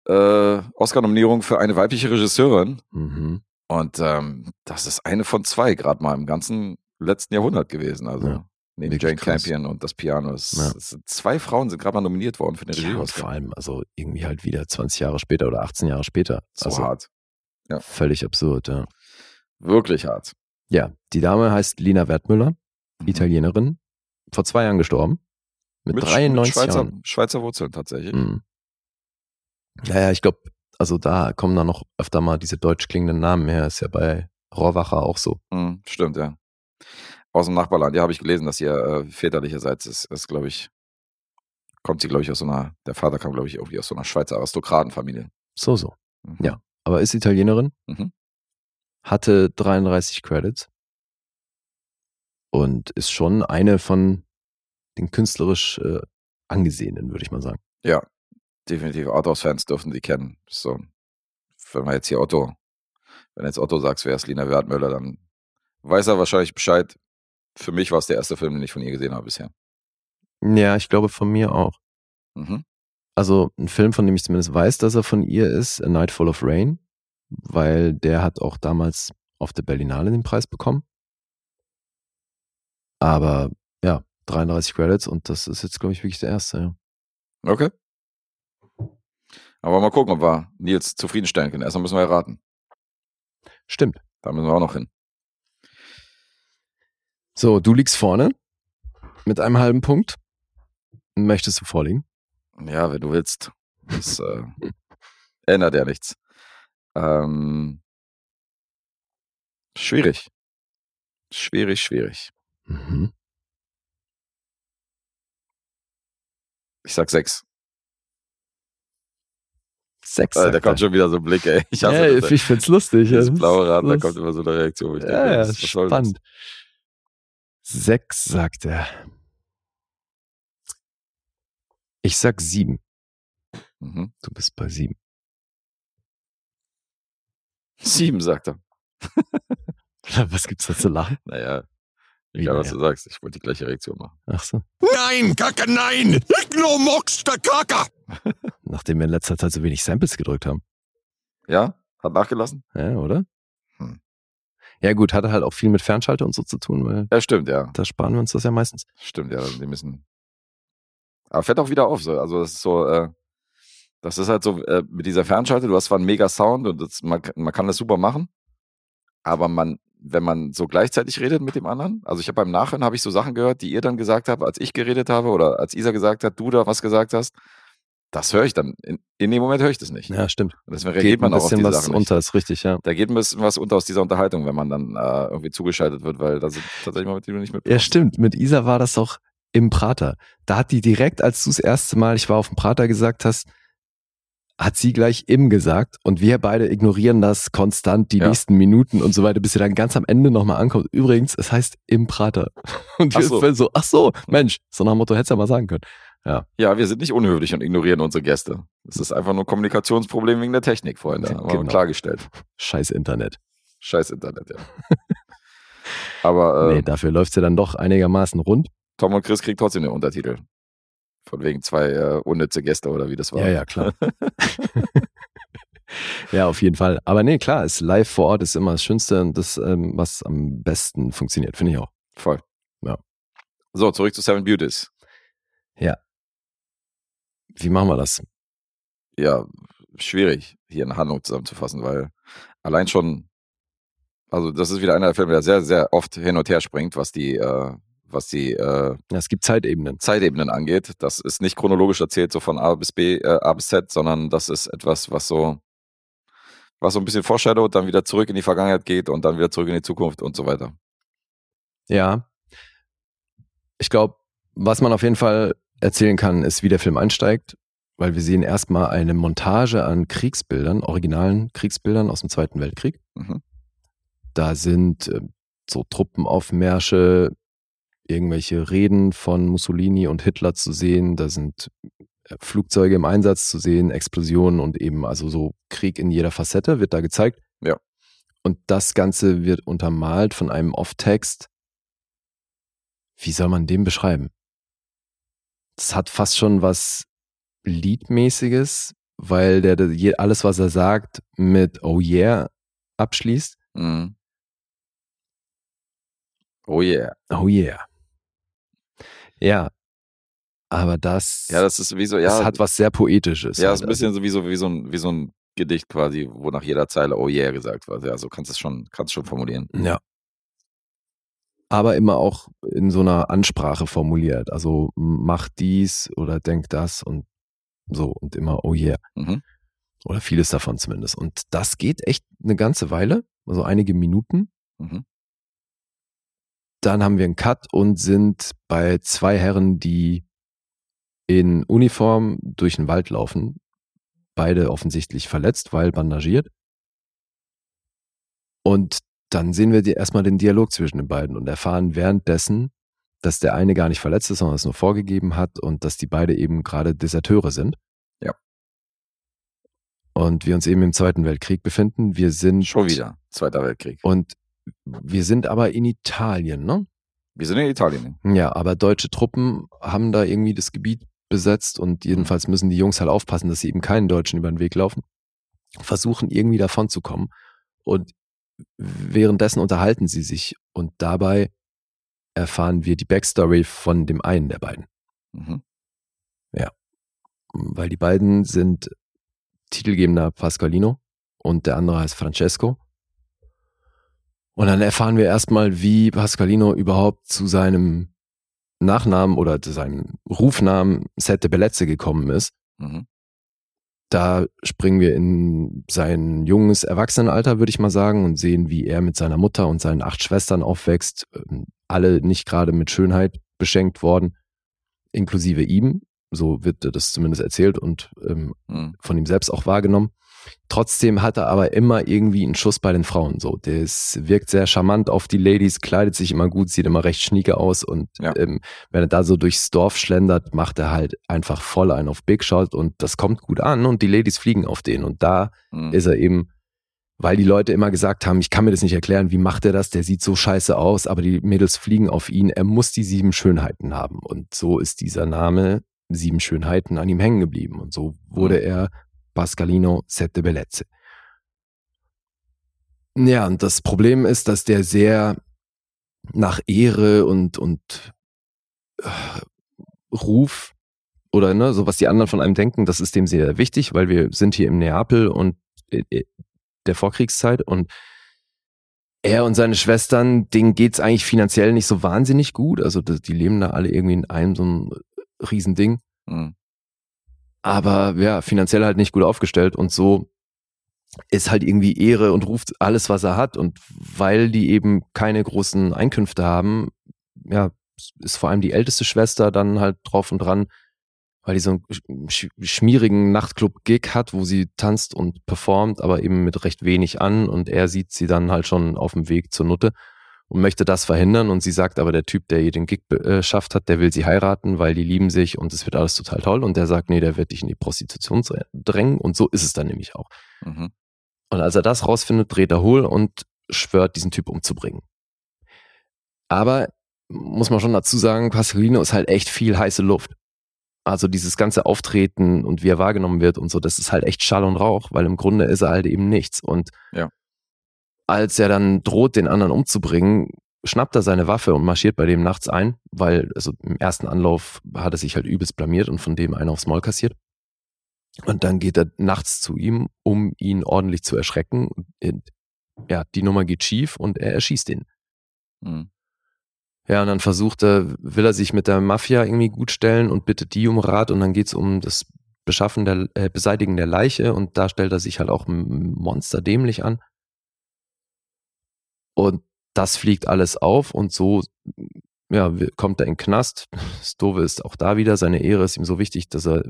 Speaker 2: äh, Oscar-Nominierung für eine weibliche Regisseurin.
Speaker 3: Mhm.
Speaker 2: Und ähm, das ist eine von zwei, gerade mal im ganzen letzten Jahrhundert gewesen. Also
Speaker 3: Ja,
Speaker 2: neben Jane
Speaker 3: krass.
Speaker 2: Campion und das Piano. Es,
Speaker 3: Ja.
Speaker 2: es zwei Frauen sind gerade mal nominiert worden für den
Speaker 3: Ja, und
Speaker 2: Regie-Oscar.
Speaker 3: vor allem, also irgendwie halt wieder 20 Jahre später oder 18 Jahre später.
Speaker 2: so
Speaker 3: also
Speaker 2: hart. Ja.
Speaker 3: völlig absurd, ja.
Speaker 2: Wirklich hart.
Speaker 3: Ja, die Dame heißt Lina Wertmüller,
Speaker 2: Mhm.
Speaker 3: Italienerin, vor zwei Jahren gestorben. Mit,
Speaker 2: Mit,
Speaker 3: 93
Speaker 2: mit Schweizer,
Speaker 3: Jahren.
Speaker 2: Schweizer Wurzeln tatsächlich.
Speaker 3: Mhm. Ja, ja, ich glaube, also da kommen dann noch öfter mal diese deutsch klingenden Namen her. Ist ja bei Rohrwacher auch so.
Speaker 2: Mhm, stimmt, ja. Aus dem Nachbarland. Ja, habe ich gelesen, dass ihr äh, väterlicherseits ist, ist glaube ich, kommt sie, glaube ich, aus so einer, der Vater kam, glaube ich, irgendwie aus so einer Schweizer Aristokratenfamilie.
Speaker 3: So, so.
Speaker 2: Mhm.
Speaker 3: Ja. Aber ist Italienerin,
Speaker 2: Mhm.
Speaker 3: hatte 33 Credits und ist schon eine von den künstlerisch äh, angesehenen, würde ich mal sagen.
Speaker 2: Ja, definitiv. Arthouse-Fans dürfen die kennen. So, wenn man jetzt hier Otto, wenn jetzt Otto sagst, wer ist Lina Wertmüller, dann weiß er wahrscheinlich Bescheid. Für mich war es der erste Film, den ich von ihr gesehen habe bisher.
Speaker 3: Ja, ich glaube von mir auch.
Speaker 2: Mhm.
Speaker 3: Also ein Film, von dem ich zumindest weiß, dass er von ihr ist, A Night Full of Rain, weil der hat auch damals auf der Berlinale den Preis bekommen. Aber ja, 33 Credits und das ist jetzt, glaube ich, wirklich der erste. Ja.
Speaker 2: Okay. Aber mal gucken, ob wir Nils zufriedenstellen können. Erstmal müssen wir erraten.
Speaker 3: Stimmt.
Speaker 2: Da müssen wir auch noch hin.
Speaker 3: So, du liegst vorne mit einem halben Punkt. Möchtest du vorlegen?
Speaker 2: Ja, wenn du willst. Das äh, ändert ja nichts. Ähm, schwierig. Schwierig, schwierig.
Speaker 3: Mhm.
Speaker 2: Ich sag sechs.
Speaker 3: Sechs.
Speaker 2: Äh, da kommt schon wieder so ein Blick, ey. Ich hasse
Speaker 3: ja,
Speaker 2: das.
Speaker 3: ich find's lustig.
Speaker 2: Das
Speaker 3: ja.
Speaker 2: blaue Rad, da kommt immer so eine Reaktion. wo Ich denke,
Speaker 3: Ja, ja,
Speaker 2: soll das?
Speaker 3: spannend. Sechs, sagt er. Ich sag sieben.
Speaker 2: Mhm.
Speaker 3: Du bist bei sieben.
Speaker 2: Sieben, sagt er. (laughs)
Speaker 3: Was gibt's da zu lachen?
Speaker 2: Naja, egal was du sagst, ich wollte die gleiche Reaktion machen.
Speaker 3: Ach so.
Speaker 5: Nein, Kacke, nein! Ich nur Mox der Kacke! (laughs)
Speaker 3: Nachdem wir in letzter Zeit so wenig Samples gedrückt haben.
Speaker 2: Ja? Hat nachgelassen?
Speaker 3: Ja, oder?
Speaker 2: Hm.
Speaker 3: Ja, gut, hatte halt auch viel mit Fernschalter und so zu tun, weil
Speaker 2: Ja, stimmt, ja.
Speaker 3: da sparen wir uns das ja meistens.
Speaker 2: Stimmt, ja, die müssen. Aber fällt auch wieder auf, so. Also, das ist so, äh, das ist halt so, äh, mit dieser Fernschalte, du hast zwar einen mega Sound und das, man, man kann das super machen, aber man, wenn man so gleichzeitig redet mit dem anderen, also ich habe beim Nachhören habe ich so Sachen gehört, die ihr dann gesagt habt, als ich geredet habe oder als Isa gesagt hat, du da was gesagt hast, das höre ich dann. In, in dem Moment höre ich das nicht.
Speaker 3: Ja, stimmt.
Speaker 2: Und deswegen
Speaker 3: Geht
Speaker 2: man
Speaker 3: ein
Speaker 2: auch auf
Speaker 3: bisschen
Speaker 2: diese
Speaker 3: was
Speaker 2: nicht.
Speaker 3: unter, ist richtig, ja.
Speaker 2: Da geht ein bisschen was unter aus dieser Unterhaltung, wenn man dann äh, irgendwie zugeschaltet wird, weil da sind tatsächlich mal mit du nicht
Speaker 3: Ja,
Speaker 2: mitbekommst.
Speaker 3: stimmt. Mit Isa war das doch im Prater. Da hat die direkt, als du das erste Mal, ich war auf dem Prater gesagt hast, hat sie gleich im gesagt und wir beide ignorieren das konstant die
Speaker 2: Ja.
Speaker 3: nächsten Minuten und so weiter, bis sie dann ganz am Ende nochmal ankommt. Übrigens, es heißt im Prater. (laughs) Und wir
Speaker 2: Ach so.
Speaker 3: sind so, ach so, Mensch, so nach dem Motto hättest du ja mal sagen können.
Speaker 2: Ja, wir sind nicht unhöflich und ignorieren unsere Gäste. Das ist einfach nur ein Kommunikationsproblem wegen der Technik, Freunde. (laughs) Haben wir
Speaker 3: Genau.
Speaker 2: klargestellt.
Speaker 3: Scheiß Internet.
Speaker 2: Scheiß Internet, ja. Aber äh, (laughs)
Speaker 3: nee, dafür läuft sie dann doch einigermaßen rund.
Speaker 2: Tom und Chris kriegt trotzdem den Untertitel. Von wegen zwei äh, unnütze Gäste oder wie das war.
Speaker 3: Ja, ja, klar. (laughs) ja, auf jeden Fall. Aber nee, klar, ist live vor Ort ist immer das Schönste und das, ähm, was am besten funktioniert, finde ich auch.
Speaker 2: Voll.
Speaker 3: Ja.
Speaker 2: So, zurück zu Seven Beauties.
Speaker 3: Wie machen wir das?
Speaker 2: Ja, schwierig, hier eine Handlung zusammenzufassen, weil allein schon, also das ist wieder einer der Filme, der sehr, sehr oft hin und her springt, was die, äh, was die äh,
Speaker 3: Ja, es gibt Zeitebenen.
Speaker 2: Zeitebenen angeht. Das ist nicht chronologisch erzählt, so von A bis B, äh, A bis Z, sondern das ist etwas, was so, was so ein bisschen foreshadowt, dann wieder zurück in die Vergangenheit geht und dann wieder zurück in die Zukunft und so weiter.
Speaker 3: Ja. Ich glaube, was man auf jeden Fall erzählen kann, ist, wie der Film einsteigt, weil wir sehen erstmal eine Montage an Kriegsbildern, originalen Kriegsbildern aus dem Zweiten Weltkrieg.
Speaker 2: Mhm.
Speaker 3: Da sind äh, so Truppenaufmärsche, irgendwelche Reden von Mussolini und Hitler zu sehen, da sind äh, Flugzeuge im Einsatz zu sehen, Explosionen und eben also so Krieg in jeder Facette wird da gezeigt.
Speaker 2: Ja.
Speaker 3: Und das Ganze wird untermalt von einem Off-Text. Wie soll man den beschreiben? Das hat fast schon was Liedmäßiges, weil der, alles, was er sagt, mit Oh yeah abschließt.
Speaker 2: Mhm. Oh yeah.
Speaker 3: Oh yeah. Ja. Aber das,
Speaker 2: Ja, das ist wie so,
Speaker 3: das
Speaker 2: ja,
Speaker 3: hat was sehr Poetisches.
Speaker 2: ja,
Speaker 3: halt.
Speaker 2: ist ein bisschen so wie so, wie so ein, wie so ein Gedicht quasi, wo nach jeder Zeile Oh yeah gesagt wird. Ja, so kannst du es schon, kannst schon formulieren.
Speaker 3: Ja. Aber immer auch in so einer Ansprache formuliert. Also mach dies oder denk das und so und immer oh yeah.
Speaker 2: Mhm.
Speaker 3: Oder vieles davon zumindest. Und das geht echt eine ganze Weile, also einige Minuten.
Speaker 2: Mhm.
Speaker 3: Dann haben wir einen Cut und sind bei zwei Herren, die in Uniform durch den Wald laufen. Beide offensichtlich verletzt, weil bandagiert. Und dann sehen wir erstmal den Dialog zwischen den beiden und erfahren währenddessen, dass der eine gar nicht verletzt ist, sondern es nur vorgegeben hat und dass die beide eben gerade Deserteure sind.
Speaker 2: Ja.
Speaker 3: Und wir uns eben im Zweiten Weltkrieg befinden. Wir sind
Speaker 2: Schon wieder. Zweiter Weltkrieg.
Speaker 3: Und wir sind aber in Italien, ne?
Speaker 2: Wir sind in Italien.
Speaker 3: Ja, aber deutsche Truppen haben da irgendwie das Gebiet besetzt und jedenfalls müssen die Jungs halt aufpassen, dass sie eben keinen Deutschen über den Weg laufen. Versuchen irgendwie davon zu kommen. Und währenddessen unterhalten sie sich und dabei erfahren wir die Backstory von dem einen der beiden.
Speaker 2: Mhm.
Speaker 3: Weil die beiden sind titelgebender Pasqualino und der andere heißt Francesco. Und dann erfahren wir erstmal, wie Pasqualino überhaupt zu seinem Nachnamen oder zu seinem Rufnamen Sette Bellezze gekommen ist.
Speaker 2: Mhm.
Speaker 3: Da springen wir in sein junges Erwachsenenalter, würde ich mal sagen, und sehen, wie er mit seiner Mutter und seinen acht Schwestern aufwächst. Ähm, Alle nicht gerade mit Schönheit beschenkt worden, inklusive ihm. So wird das zumindest erzählt und ähm,
Speaker 2: Mhm.
Speaker 3: von ihm selbst auch wahrgenommen. Trotzdem hat er aber immer irgendwie einen Schuss bei den Frauen. So, ist, wirkt sehr charmant auf die Ladies, kleidet sich immer gut, sieht immer recht schnieke aus und
Speaker 2: Ja.
Speaker 3: ähm, wenn er da so durchs Dorf schlendert, macht er halt einfach voll einen auf Big Shot und das kommt gut an und die Ladies fliegen auf den und da
Speaker 2: Mhm.
Speaker 3: ist er eben, weil die Leute immer gesagt haben, ich kann mir das nicht erklären, wie macht er das? Der sieht so scheiße aus, aber die Mädels fliegen auf ihn. Er muss die sieben Schönheiten haben. Und so ist dieser Name sieben Schönheiten an ihm hängen geblieben. Und so wurde er Pascalino Sette Bellezze. Ja, und das Problem ist, dass der sehr nach Ehre und, und äh, Ruf oder ne, so was die anderen von einem denken, das ist dem sehr wichtig, weil wir sind hier im Neapel und äh, der Vorkriegszeit und er und seine Schwestern, denen geht's eigentlich finanziell nicht so wahnsinnig gut. Also die leben da alle irgendwie in einem so ein Riesending.
Speaker 2: Mhm.
Speaker 3: Aber ja, finanziell halt nicht gut aufgestellt und so ist halt irgendwie Ehre und ruft alles, was er hat. Und weil die eben keine großen Einkünfte haben, ja, ist vor allem die älteste Schwester dann halt drauf und dran, weil die so einen sch schmierigen Nachtclub-Gig hat, wo sie tanzt und performt, aber eben mit recht wenig an und er sieht sie dann halt schon auf dem Weg zur Nutte und möchte das verhindern und sie sagt aber, der Typ, der ihr den Gig äh, schafft hat, der will sie heiraten, weil die lieben sich und es wird alles total toll und der sagt, nee, der wird dich in die Prostitution drängen und so ist es dann nämlich auch.
Speaker 2: Mhm.
Speaker 3: Und als er das rausfindet, dreht er hohl und schwört, diesen Typ umzubringen. Aber muss man schon dazu sagen, Pasqualino ist halt echt viel heiße Luft. Also dieses ganze Auftreten und wie er wahrgenommen wird und so, das ist halt echt Schall und Rauch, weil im Grunde ist er halt eben nichts. Und
Speaker 2: Ja.
Speaker 3: Als er dann droht, den anderen umzubringen, schnappt er seine Waffe und marschiert bei dem nachts ein, weil also im ersten Anlauf hat er sich halt übelst blamiert und von dem einen aufs Maul kassiert. Und dann geht er nachts zu ihm, um ihn ordentlich zu erschrecken. Ja, die Nummer geht schief und er erschießt ihn.
Speaker 2: Mhm.
Speaker 3: Ja, und dann versucht er, will er sich mit der Mafia irgendwie gut stellen und bittet die um Rat und dann geht's um das Beschaffen der, äh, Beseitigen der Leiche und da stellt er sich halt auch monsterdämlich an. Und das fliegt alles auf und so, ja, kommt er in den Knast. Das Dove ist auch da wieder, seine Ehre ist ihm so wichtig, dass er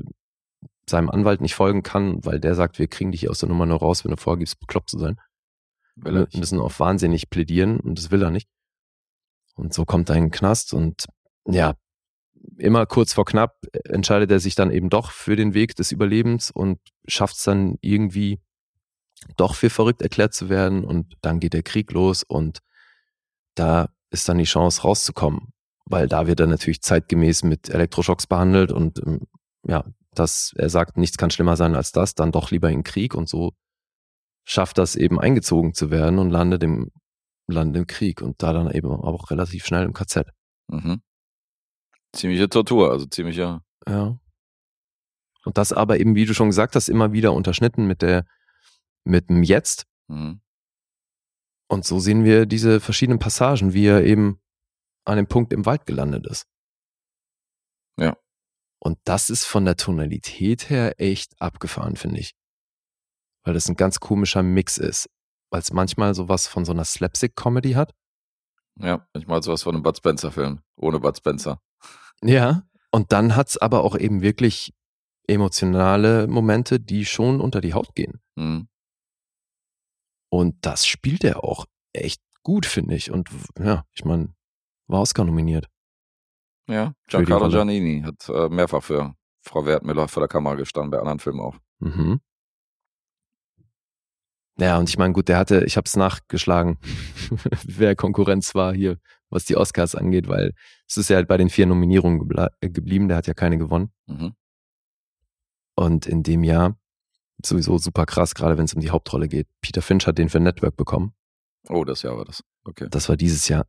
Speaker 3: seinem Anwalt nicht folgen kann, weil der sagt, wir kriegen dich aus der Nummer nur raus, wenn du vorgibst, bekloppt zu sein.
Speaker 2: Will
Speaker 3: Wir müssen auf wahnsinnig plädieren und das will er nicht. Und so kommt er in den Knast und ja, immer kurz vor knapp entscheidet er sich dann eben doch für den Weg des Überlebens und schafft es dann irgendwie doch für verrückt erklärt zu werden und dann geht der Krieg los und da ist dann die Chance rauszukommen, weil da wird er natürlich zeitgemäß mit Elektroschocks behandelt und ähm, ja, dass er sagt, nichts kann schlimmer sein als das, dann doch lieber in Krieg und so schafft das eben eingezogen zu werden und landet im, landet im Krieg und da dann eben auch relativ schnell im KZ.
Speaker 2: Mhm. Ziemliche Tortur, also ziemliche.
Speaker 3: Ja. Und das aber eben, wie du schon gesagt hast, immer wieder unterschnitten mit der, mit dem Jetzt.
Speaker 2: Mhm.
Speaker 3: Und so sehen wir diese verschiedenen Passagen, wie er eben an dem Punkt im Wald gelandet ist.
Speaker 2: Ja.
Speaker 3: Und das ist von der Tonalität her echt abgefahren, finde ich. Weil das ein ganz komischer Mix ist. Weil es manchmal sowas von so einer Slapstick-Comedy hat.
Speaker 2: Ja, manchmal sowas von einem Bud Spencer-Film. Ohne Bud Spencer.
Speaker 3: Ja. Und dann hat's aber auch eben wirklich emotionale Momente, die schon unter die Haut gehen.
Speaker 2: Mhm.
Speaker 3: Und das spielt er auch echt gut, finde ich. Und ja, ich meine, war Oscar nominiert.
Speaker 2: Ja, Giancarlo. Giannini hat äh, mehrfach für Frau Wertmüller vor der Kamera gestanden, bei anderen Filmen auch.
Speaker 3: Mhm. Ja, und ich meine, gut, der hatte, ich habe es nachgeschlagen, (laughs) wer Konkurrenz war hier, was die Oscars angeht, weil es ist ja halt bei den vier Nominierungen äh, geblieben, der hat ja keine gewonnen.
Speaker 2: Mhm.
Speaker 3: Und in dem Jahr, sowieso super krass, gerade wenn es um die Hauptrolle geht, Peter Finch hat den für Network bekommen.
Speaker 2: Oh, das Jahr war das. Okay.
Speaker 3: Das war dieses Jahr.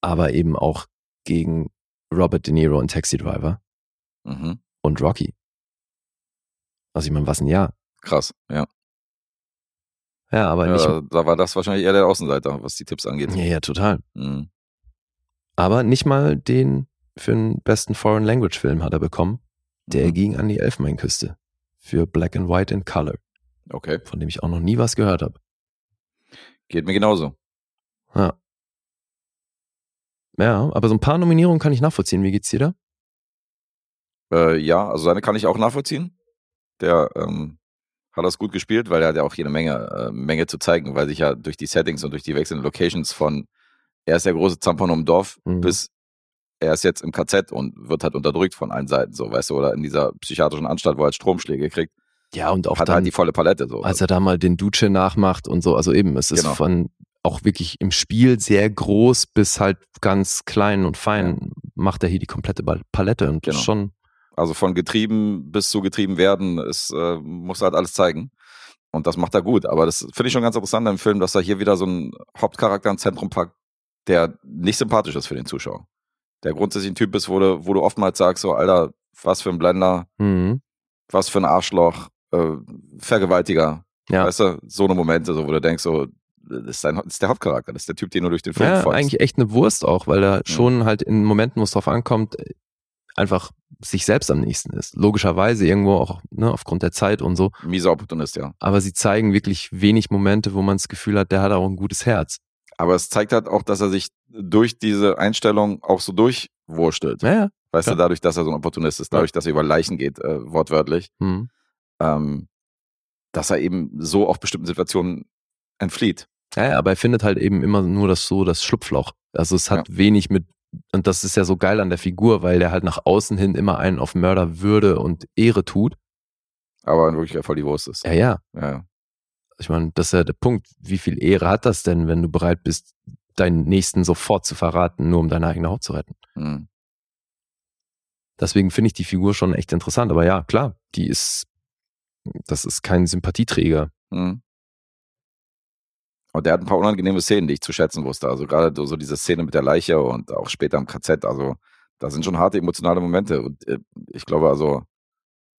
Speaker 3: Aber eben auch gegen Robert De Niro und Taxi Driver
Speaker 2: Mhm.
Speaker 3: und Rocky. Also ich meine, was ein Jahr.
Speaker 2: Krass, ja.
Speaker 3: Ja, aber nicht.
Speaker 2: ja da war das wahrscheinlich eher der Außenseiter, was die Tipps angeht.
Speaker 3: Ja, ja, total.
Speaker 2: Mhm.
Speaker 3: Aber nicht mal den für den besten Foreign Language Film hat er bekommen. Der
Speaker 2: Mhm.
Speaker 3: ging an die Elfenbeinküste. Für Black and White in Color,
Speaker 2: Okay,
Speaker 3: von dem ich auch noch nie was gehört habe.
Speaker 2: geht mir genauso.
Speaker 3: Ja. Ja, aber so ein paar Nominierungen kann ich nachvollziehen. Wie geht's dir da?
Speaker 2: Äh, ja, also seine kann ich auch nachvollziehen. Der ähm, hat das gut gespielt, weil er hat ja auch jede Menge, äh, Menge zu zeigen, weil sich ja durch die Settings und durch die wechselnden Locations von er ist der große Zampano im Dorf
Speaker 3: Mhm.
Speaker 2: bis er ist jetzt im KZ und wird halt unterdrückt von allen Seiten, so, weißt du, oder in dieser psychiatrischen Anstalt, wo er halt Stromschläge kriegt,
Speaker 3: Ja, und auch
Speaker 2: hat
Speaker 3: dann,
Speaker 2: halt die volle Palette, so.
Speaker 3: als er da mal den Duce nachmacht und so, also eben, es ist
Speaker 2: Genau.
Speaker 3: von auch wirklich im Spiel sehr groß bis halt ganz klein und fein, macht er hier die komplette Palette und
Speaker 2: Genau.
Speaker 3: schon,
Speaker 2: Also von getrieben bis zu getrieben werden, es äh, muss halt alles zeigen. Und das macht er gut. Aber das finde ich schon ganz interessant im Film, dass er hier wieder so einen Hauptcharakter ins Zentrum packt, der nicht sympathisch ist für den Zuschauer. Der grundsätzlich ein Typ ist, wo du, wo du oftmals sagst, so, Alter, was für ein Blender,
Speaker 3: mhm.
Speaker 2: was für ein Arschloch, äh, Vergewaltiger.
Speaker 3: Ja.
Speaker 2: Weißt du, so eine Momente, so, wo du denkst, so, das ist, dein, das ist der Hauptcharakter, das ist der Typ, den du durch den Film
Speaker 3: ja,
Speaker 2: folgst.
Speaker 3: eigentlich echt eine Wurst auch, weil er schon halt in Momenten, wo es drauf ankommt, einfach sich selbst am nächsten ist. Logischerweise irgendwo auch ne, aufgrund der Zeit und so.
Speaker 2: Mieser Opportunist, ja.
Speaker 3: Aber sie zeigen wirklich wenig Momente, wo man das Gefühl hat, der hat auch ein gutes Herz.
Speaker 2: Aber es zeigt halt auch, dass er sich durch diese Einstellung auch so durchwurstelt.
Speaker 3: Naja.
Speaker 2: Weißt
Speaker 3: Klar.
Speaker 2: du, dadurch, dass er so ein Opportunist ist, dadurch, dass er über Leichen geht, äh, wortwörtlich,
Speaker 3: Hm.
Speaker 2: ähm, dass er eben so auf bestimmten Situationen entflieht.
Speaker 3: Ja, ja, aber er findet halt eben immer nur das so das Schlupfloch. Also es hat wenig mit, und das ist ja so geil an der Figur, weil der halt nach außen hin immer einen auf Mörderwürde und Ehre tut.
Speaker 2: Aber in Wirklichkeit voll die Wurst ist.
Speaker 3: Ja, ja.
Speaker 2: Ja, ja.
Speaker 3: Ich meine, das ist ja der Punkt. Wie viel Ehre hat das denn, wenn du bereit bist, deinen Nächsten sofort zu verraten, nur um deine eigene Haut zu retten?
Speaker 2: Hm.
Speaker 3: Deswegen finde ich die Figur schon echt interessant. Aber ja, klar, die ist, das ist kein Sympathieträger.
Speaker 2: Hm. Und der hat ein paar unangenehme Szenen, die ich zu schätzen wusste. Also gerade so- so diese Szene mit der Leiche und auch später im KZ. Also da sind schon harte emotionale Momente. Und äh, ich glaube also,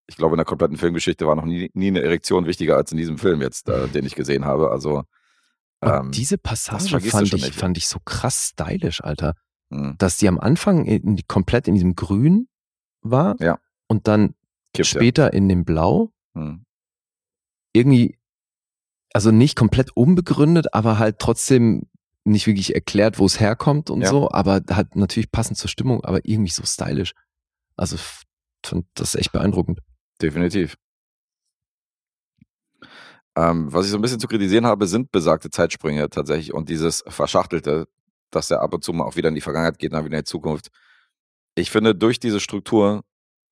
Speaker 2: ich glaube in der kompletten Filmgeschichte war noch nie, nie eine Erektion wichtiger als in diesem Film jetzt, äh, den ich gesehen habe. Also ähm,
Speaker 3: diese Passage fand ich,
Speaker 2: nicht.
Speaker 3: fand ich so krass stylisch, Alter.
Speaker 2: hm,
Speaker 3: Dass die am Anfang in, komplett in diesem Grün war
Speaker 2: Ja.
Speaker 3: und dann
Speaker 2: kippt ja.
Speaker 3: später in dem Blau.
Speaker 2: Hm.
Speaker 3: Irgendwie, also nicht komplett unbegründet, aber halt trotzdem nicht wirklich erklärt, wo es herkommt und
Speaker 2: Ja.
Speaker 3: so, aber halt natürlich passend zur Stimmung, aber irgendwie so stylisch. Also fand das echt beeindruckend.
Speaker 2: Definitiv. Ähm, was ich so ein bisschen zu kritisieren habe, sind besagte Zeitsprünge tatsächlich und dieses Verschachtelte, dass er ab und zu mal auch wieder in die Vergangenheit geht, dann wieder in die Zukunft. Ich finde, durch diese Struktur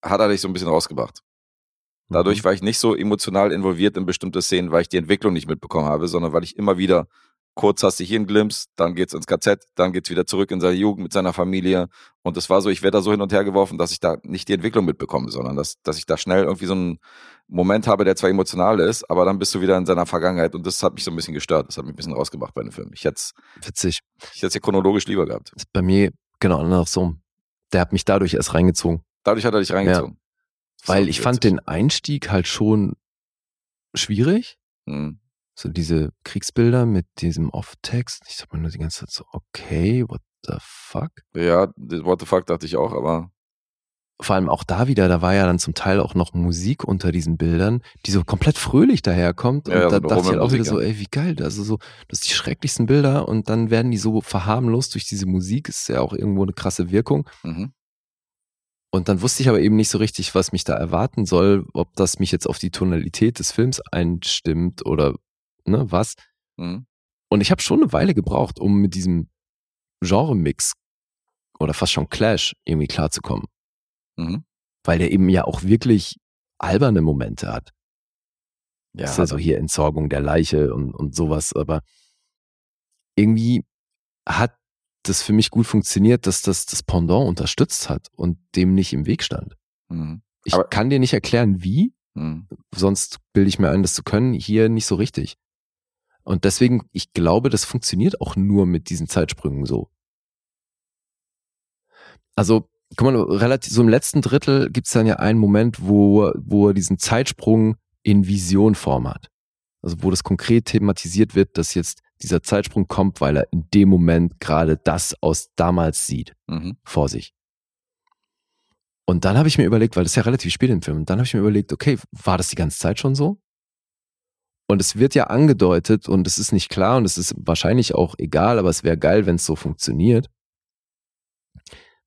Speaker 2: hat er dich so ein bisschen rausgebracht. Dadurch
Speaker 3: Mhm.
Speaker 2: war ich nicht so emotional involviert in bestimmte Szenen, weil ich die Entwicklung nicht mitbekommen habe, sondern weil ich immer wieder kurz hast du hier einen Glimpse, dann geht's ins KZ, dann geht's wieder zurück in seine Jugend mit seiner Familie. Und es war so, ich werde da so hin und her geworfen, dass ich da nicht die Entwicklung mitbekomme, sondern dass, dass ich da schnell irgendwie so einen Moment habe, der zwar emotional ist, aber dann bist du wieder in seiner Vergangenheit und das hat mich so ein bisschen gestört. Das hat mich ein bisschen rausgebracht bei dem Film. Ich hätte es
Speaker 3: Witzig.
Speaker 2: ich hätt's ja chronologisch lieber gehabt.
Speaker 3: bei mir genau andersrum. Der hat mich dadurch erst reingezogen.
Speaker 2: Dadurch hat er dich reingezogen.
Speaker 3: Weil
Speaker 2: So
Speaker 3: ich fand den Einstieg halt schon schwierig.
Speaker 2: Hm.
Speaker 3: So diese Kriegsbilder mit diesem Off-Text. Ich sag mir nur die ganze Zeit so, okay, what the fuck?
Speaker 2: Ja, What the fuck dachte ich auch, aber
Speaker 3: Vor allem auch da wieder, da war ja dann zum Teil auch noch Musik unter diesen Bildern, die so komplett fröhlich daherkommt.
Speaker 2: Ja,
Speaker 3: und
Speaker 2: ja,
Speaker 3: da
Speaker 2: so
Speaker 3: dachte ich halt auch wieder so, ey, wie geil. Also so, das sind die schrecklichsten Bilder und dann werden die so verharmlost durch diese Musik. Ist ja auch irgendwo eine krasse Wirkung.
Speaker 2: mhm.
Speaker 3: Und dann wusste ich aber eben nicht so richtig, was mich da erwarten soll, ob das mich jetzt auf die Tonalität des Films einstimmt oder ne, was.
Speaker 2: Mhm.
Speaker 3: Und ich habe schon eine Weile gebraucht, um mit diesem Genre-Mix oder fast schon Clash irgendwie klarzukommen.
Speaker 2: Mhm.
Speaker 3: Weil der eben ja auch wirklich alberne Momente hat.
Speaker 2: Ja,
Speaker 3: ist also hier Entsorgung der Leiche und, und sowas, aber irgendwie hat das für mich gut funktioniert, dass das das Pendant unterstützt hat und dem nicht im Weg stand.
Speaker 2: mhm.
Speaker 3: Ich
Speaker 2: Aber-
Speaker 3: kann dir nicht erklären, wie,
Speaker 2: Mhm.
Speaker 3: sonst bilde ich mir ein, das zu können, hier nicht so richtig. Und deswegen, ich glaube, das funktioniert auch nur mit diesen Zeitsprüngen so. Also, guck mal, relativ, so im letzten Drittel gibt es dann ja einen Moment, wo, wo er diesen Zeitsprung in Visionform hat. Also, wo das konkret thematisiert wird, dass jetzt dieser Zeitsprung kommt, weil er in dem Moment gerade das aus damals sieht
Speaker 2: Mhm.
Speaker 3: vor sich. Und dann habe ich mir überlegt, weil das ist ja relativ spät im Film, und dann habe ich mir überlegt, okay, war das die ganze Zeit schon so? Und es wird ja angedeutet und es ist nicht klar und es ist wahrscheinlich auch egal, aber es wäre geil, wenn es so funktioniert.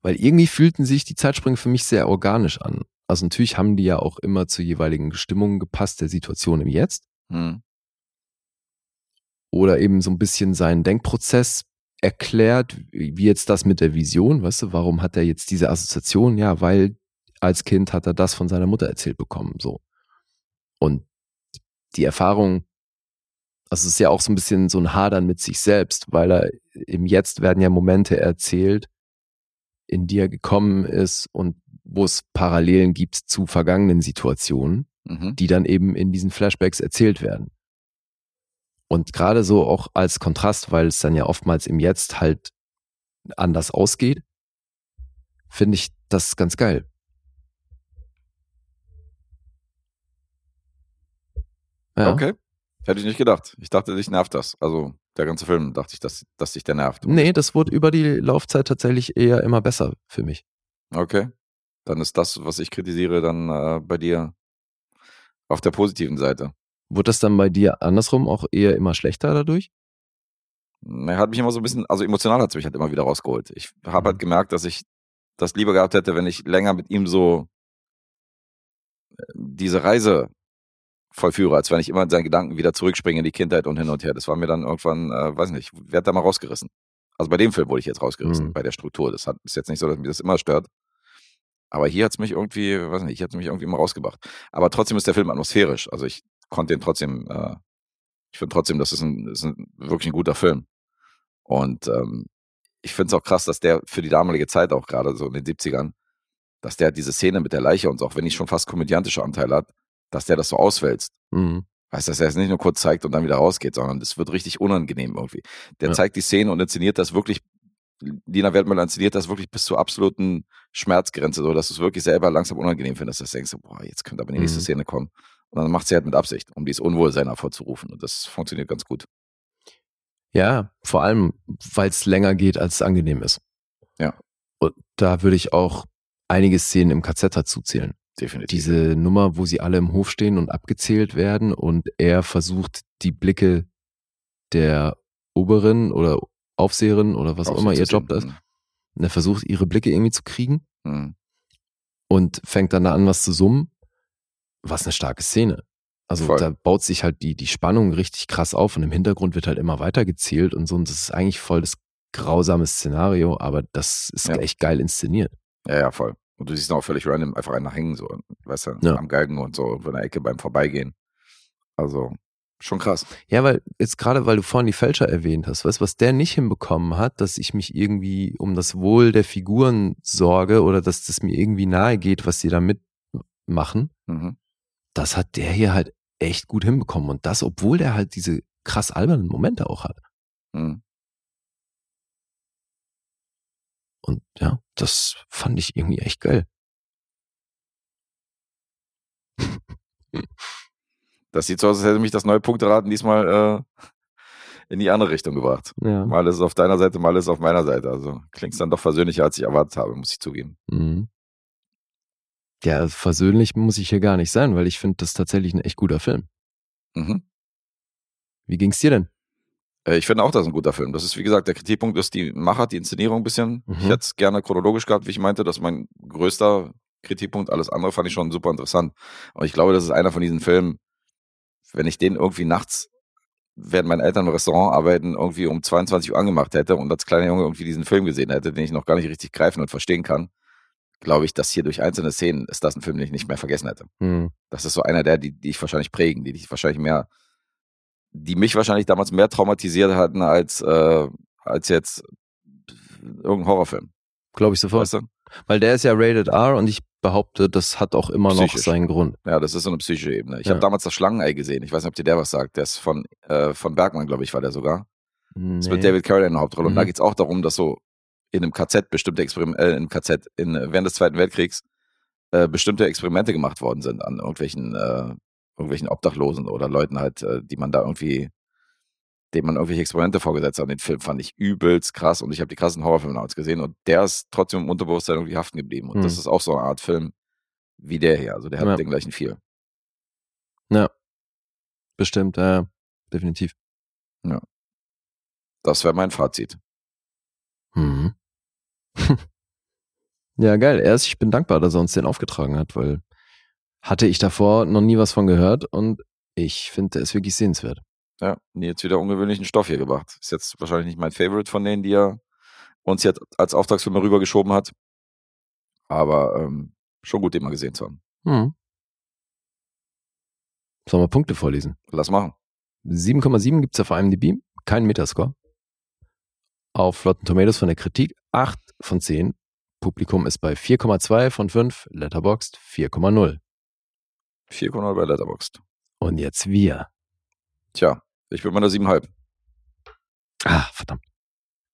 Speaker 3: Weil irgendwie fühlten sich die Zeitsprünge für mich sehr organisch an. Also natürlich haben die ja auch immer zur jeweiligen Stimmung gepasst, der Situation im Jetzt.
Speaker 2: Hm.
Speaker 3: Oder eben so ein bisschen seinen Denkprozess erklärt, wie jetzt das mit der Vision, weißt du, warum hat er jetzt diese Assoziation? Ja, weil als Kind hat er das von seiner Mutter erzählt bekommen, so. Und die Erfahrung, also es ist ja auch so ein bisschen so ein Hadern mit sich selbst, weil er im Jetzt werden ja Momente erzählt, in die er gekommen ist und wo es Parallelen gibt zu vergangenen Situationen,
Speaker 2: Mhm.
Speaker 3: die dann eben in diesen Flashbacks erzählt werden. Und gerade so auch als Kontrast, weil es dann ja oftmals im Jetzt halt anders ausgeht, finde ich das ganz geil. Ja.
Speaker 2: Okay. Hätte ich nicht gedacht. Ich dachte, dich nervt das. Also der ganze Film dachte ich, dass, dass dich der nervt.
Speaker 3: Nee, das wurde über die Laufzeit tatsächlich eher immer besser für mich.
Speaker 2: Okay. Dann ist das, was ich kritisiere, dann äh, bei dir auf der positiven Seite.
Speaker 3: Wurde das dann bei dir andersrum auch eher immer schlechter dadurch?
Speaker 2: Er hat mich immer so ein bisschen, also emotional hat es mich halt immer wieder rausgeholt. Ich habe halt
Speaker 3: Mhm.
Speaker 2: gemerkt, dass ich das lieber gehabt hätte, wenn ich länger mit ihm so äh, diese Reise vollführe, als wenn ich immer in seinen Gedanken wieder zurückspringe in die Kindheit und hin und her. Das war mir dann irgendwann, äh, weiß nicht, werd da mal rausgerissen. Also bei dem Film wurde ich jetzt rausgerissen,
Speaker 3: Mhm.
Speaker 2: bei der Struktur. Das hat, ist jetzt nicht so, dass mich das immer stört. Aber hier hat es mich irgendwie, weiß nicht, hier hat es mich irgendwie immer rausgebracht. Aber trotzdem ist der Film atmosphärisch. Also ich konnte ihn trotzdem, äh, ich finde trotzdem, das ist, ein, ist ein, wirklich ein guter Film. Und ähm, ich finde es auch krass, dass der für die damalige Zeit auch gerade so in den 70ern, dass der diese Szene mit der Leiche und so, auch wenn die schon fast komödiantische Anteile hat, dass der das so auswälzt.
Speaker 3: Mhm.
Speaker 2: Heißt, dass er es nicht nur kurz zeigt und dann wieder rausgeht, sondern es wird richtig unangenehm irgendwie. Der
Speaker 3: Ja.
Speaker 2: zeigt die Szene und inszeniert das wirklich, Lina Wertmüller inszeniert das wirklich bis zur absoluten Schmerzgrenze, so dass du es wirklich selber langsam unangenehm findest, dass du denkst, boah, jetzt könnte aber die nächste
Speaker 3: Mhm.
Speaker 2: Szene kommen. Und dann macht sie halt mit Absicht, um dieses Unwohlsein hervorzurufen. Und das funktioniert ganz gut.
Speaker 3: Ja, vor allem, weil es länger geht, als es angenehm ist.
Speaker 2: Ja.
Speaker 3: Und da würde ich auch einige Szenen im KZ dazu zählen.
Speaker 2: Definitiv.
Speaker 3: Diese Nummer, wo sie alle im Hof stehen und abgezählt werden und er versucht, die Blicke der Oberin oder Aufseherin oder was auch immer ihr Job ist, und er versucht, ihre Blicke irgendwie zu kriegen
Speaker 2: Mhm.
Speaker 3: und fängt dann da an, was zu summen. Was eine starke Szene. Also
Speaker 2: Voll.
Speaker 3: da baut sich halt die, die Spannung richtig krass auf und im Hintergrund wird halt immer weiter gezählt und so. Und das ist eigentlich voll das grausame Szenario, aber das ist
Speaker 2: Ja.
Speaker 3: echt geil inszeniert.
Speaker 2: Ja, ja, voll. Und du siehst auch völlig random einfach einer hängen, so, weißt du,
Speaker 3: Ja.
Speaker 2: am Galgen und so, irgendwo in der Ecke beim Vorbeigehen. Also, schon krass.
Speaker 3: Ja, weil jetzt gerade, weil du vorhin die Fälscher erwähnt hast, weißt du, was der nicht hinbekommen hat, dass ich mich irgendwie um das Wohl der Figuren sorge oder dass das mir irgendwie nahe geht, was sie da mitmachen,
Speaker 2: Mhm.
Speaker 3: das hat der hier halt echt gut hinbekommen. Und das, obwohl der halt diese krass albernen Momente auch hat.
Speaker 2: Mhm.
Speaker 3: Und ja, das fand ich irgendwie echt geil. (laughs)
Speaker 2: Das sieht so aus, als hätte mich das neue Punkteraten diesmal äh, in die andere Richtung gebracht.
Speaker 3: Ja.
Speaker 2: Mal ist es auf deiner Seite, mal ist es auf meiner Seite. Also klingt dann doch versöhnlicher, als ich erwartet habe, muss ich zugeben.
Speaker 3: Mhm. Ja, versöhnlich muss ich hier gar nicht sein, weil ich finde das tatsächlich ein echt guter Film.
Speaker 2: Mhm.
Speaker 3: Wie ging's dir denn?
Speaker 2: Äh, Ich finde auch, das ist ein guter Film. Das ist, wie gesagt, der Kritikpunkt ist die Machart, die Inszenierung ein bisschen.
Speaker 3: Mhm.
Speaker 2: Ich hätte es gerne chronologisch gehabt, wie ich meinte. Das ist mein größter Kritikpunkt. Alles andere fand ich schon super interessant. Und ich glaube, das ist einer von diesen Filmen, wenn ich den irgendwie nachts, während meine Eltern im Restaurant arbeiten, irgendwie um 22 Uhr angemacht hätte und als kleiner Junge irgendwie diesen Film gesehen hätte, den ich noch gar nicht richtig greifen und verstehen kann, glaube ich, dass hier durch einzelne Szenen ist das ein Film, den ich nicht mehr vergessen hätte.
Speaker 3: Hm.
Speaker 2: Das ist so einer der, die, die ich wahrscheinlich prägen, die ich wahrscheinlich mehr, die mich wahrscheinlich damals mehr traumatisiert hatten als, äh, als jetzt irgendein Horrorfilm.
Speaker 3: Glaube ich sofort.
Speaker 2: Weißt du?
Speaker 3: Weil der ist ja rated R und ich behaupte, das hat auch immer noch
Speaker 2: Psychisch.
Speaker 3: seinen Grund.
Speaker 2: Ja, das ist so eine psychische Ebene. Ich
Speaker 3: Ja.
Speaker 2: habe damals das Schlangenei gesehen. Ich weiß nicht, ob dir der was sagt. Der ist von, äh, von Bergmann, glaube ich, war der sogar. Das ist mit
Speaker 3: Nee.
Speaker 2: David Carradine in der Hauptrolle. Und da
Speaker 3: Mhm.
Speaker 2: geht es auch darum, dass so in einem KZ bestimmte Experimente, äh, in einem KZ, in, während des Zweiten Weltkriegs äh, bestimmte Experimente gemacht worden sind an irgendwelchen, äh, irgendwelchen Obdachlosen oder Leuten halt, äh, die man da irgendwie, denen man irgendwelche Experimente vorgesetzt hat. Den Film fand ich übelst krass und ich habe die krassen Horrorfilme damals gesehen und der ist trotzdem im Unterbewusstsein irgendwie haften geblieben. Und
Speaker 3: Mhm.
Speaker 2: das ist auch so eine Art Film wie der hier. Also der hat
Speaker 3: Ja.
Speaker 2: den gleichen viel.
Speaker 3: Bestimmt, ja, definitiv.
Speaker 2: Das wäre mein Fazit.
Speaker 3: Mhm. (laughs) Ja, geil. Erst, ich bin dankbar, dass er uns den aufgetragen hat, weil hatte ich davor noch nie was von gehört und ich finde, der ist wirklich sehenswert.
Speaker 2: Ja, jetzt wieder ungewöhnlichen Stoff hier gebracht. Ist jetzt wahrscheinlich nicht mein Favorite von denen, die er uns jetzt als Auftragsfilme rübergeschoben hat. Aber ähm, schon gut, den mal gesehen zu haben.
Speaker 3: Hm. Sollen wir Punkte vorlesen?
Speaker 2: Lass machen.
Speaker 3: 7,7 gibt's auf IMDb, kein Metascore. Auf Rotten Tomatoes von der Kritik 8 von 10. Publikum ist bei 4,2 von 5, Letterboxd 4,0.
Speaker 2: 4,0 bei Letterboxd.
Speaker 3: Und jetzt wir.
Speaker 2: Tja, ich bin bei einer 7,5.
Speaker 3: Ah, verdammt.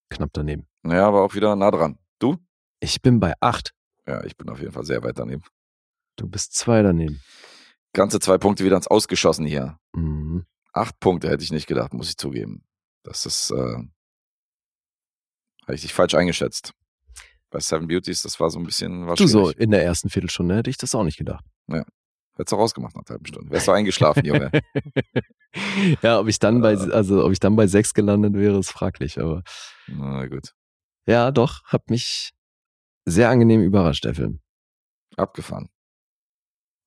Speaker 3: Knapp daneben.
Speaker 2: Naja, aber auch wieder nah dran. Du?
Speaker 3: Ich bin bei 8.
Speaker 2: Ja, ich bin auf jeden Fall sehr weit daneben.
Speaker 3: Du bist zwei daneben.
Speaker 2: Ganze zwei Punkte wieder ins Ausgeschossen hier.
Speaker 3: Mhm.
Speaker 2: Acht Punkte hätte ich nicht gedacht, muss ich zugeben. Das ist, äh, habe ich dich falsch eingeschätzt. Bei Seven Beauties, das war so ein bisschen, war
Speaker 3: Du so, in der ersten Viertelstunde hätte ich das auch nicht gedacht.
Speaker 2: Hättest du rausgemacht nach einer halben Stunde. Wärst du eingeschlafen, Junge. (laughs)
Speaker 3: ja, ob ich dann bei, also ob ich dann bei 6 gelandet wäre, ist fraglich, aber
Speaker 2: Na gut.
Speaker 3: ja, doch, hat mich sehr angenehm überrascht, der Film.
Speaker 2: Abgefahren.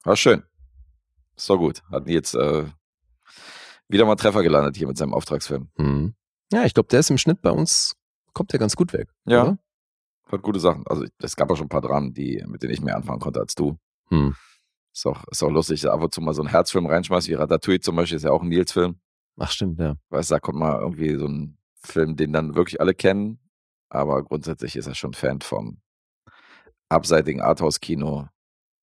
Speaker 2: War schön. Ist doch gut. Die jetzt äh, wieder mal Treffer gelandet hier mit seinem Auftragsfilm.
Speaker 3: Mhm. Ja, ich glaube, der ist im Schnitt bei uns, kommt der ganz gut weg.
Speaker 2: Ja.
Speaker 3: Oder?
Speaker 2: Hat gute Sachen. Also es gab auch schon ein paar Dramen, die, mit denen ich mehr anfangen konnte als du.
Speaker 3: Hm.
Speaker 2: Ist auch, ist auch lustig, dass ab und zu mal so einen Herzfilm reinschmeißt, wie Ratatouille zum Beispiel, ist ja auch ein Nils-Film.
Speaker 3: Ach, stimmt, ja.
Speaker 2: Weißt du, da kommt mal irgendwie so ein Film, den dann wirklich alle kennen. Aber grundsätzlich ist er schon Fan vom abseitigen Arthouse-Kino.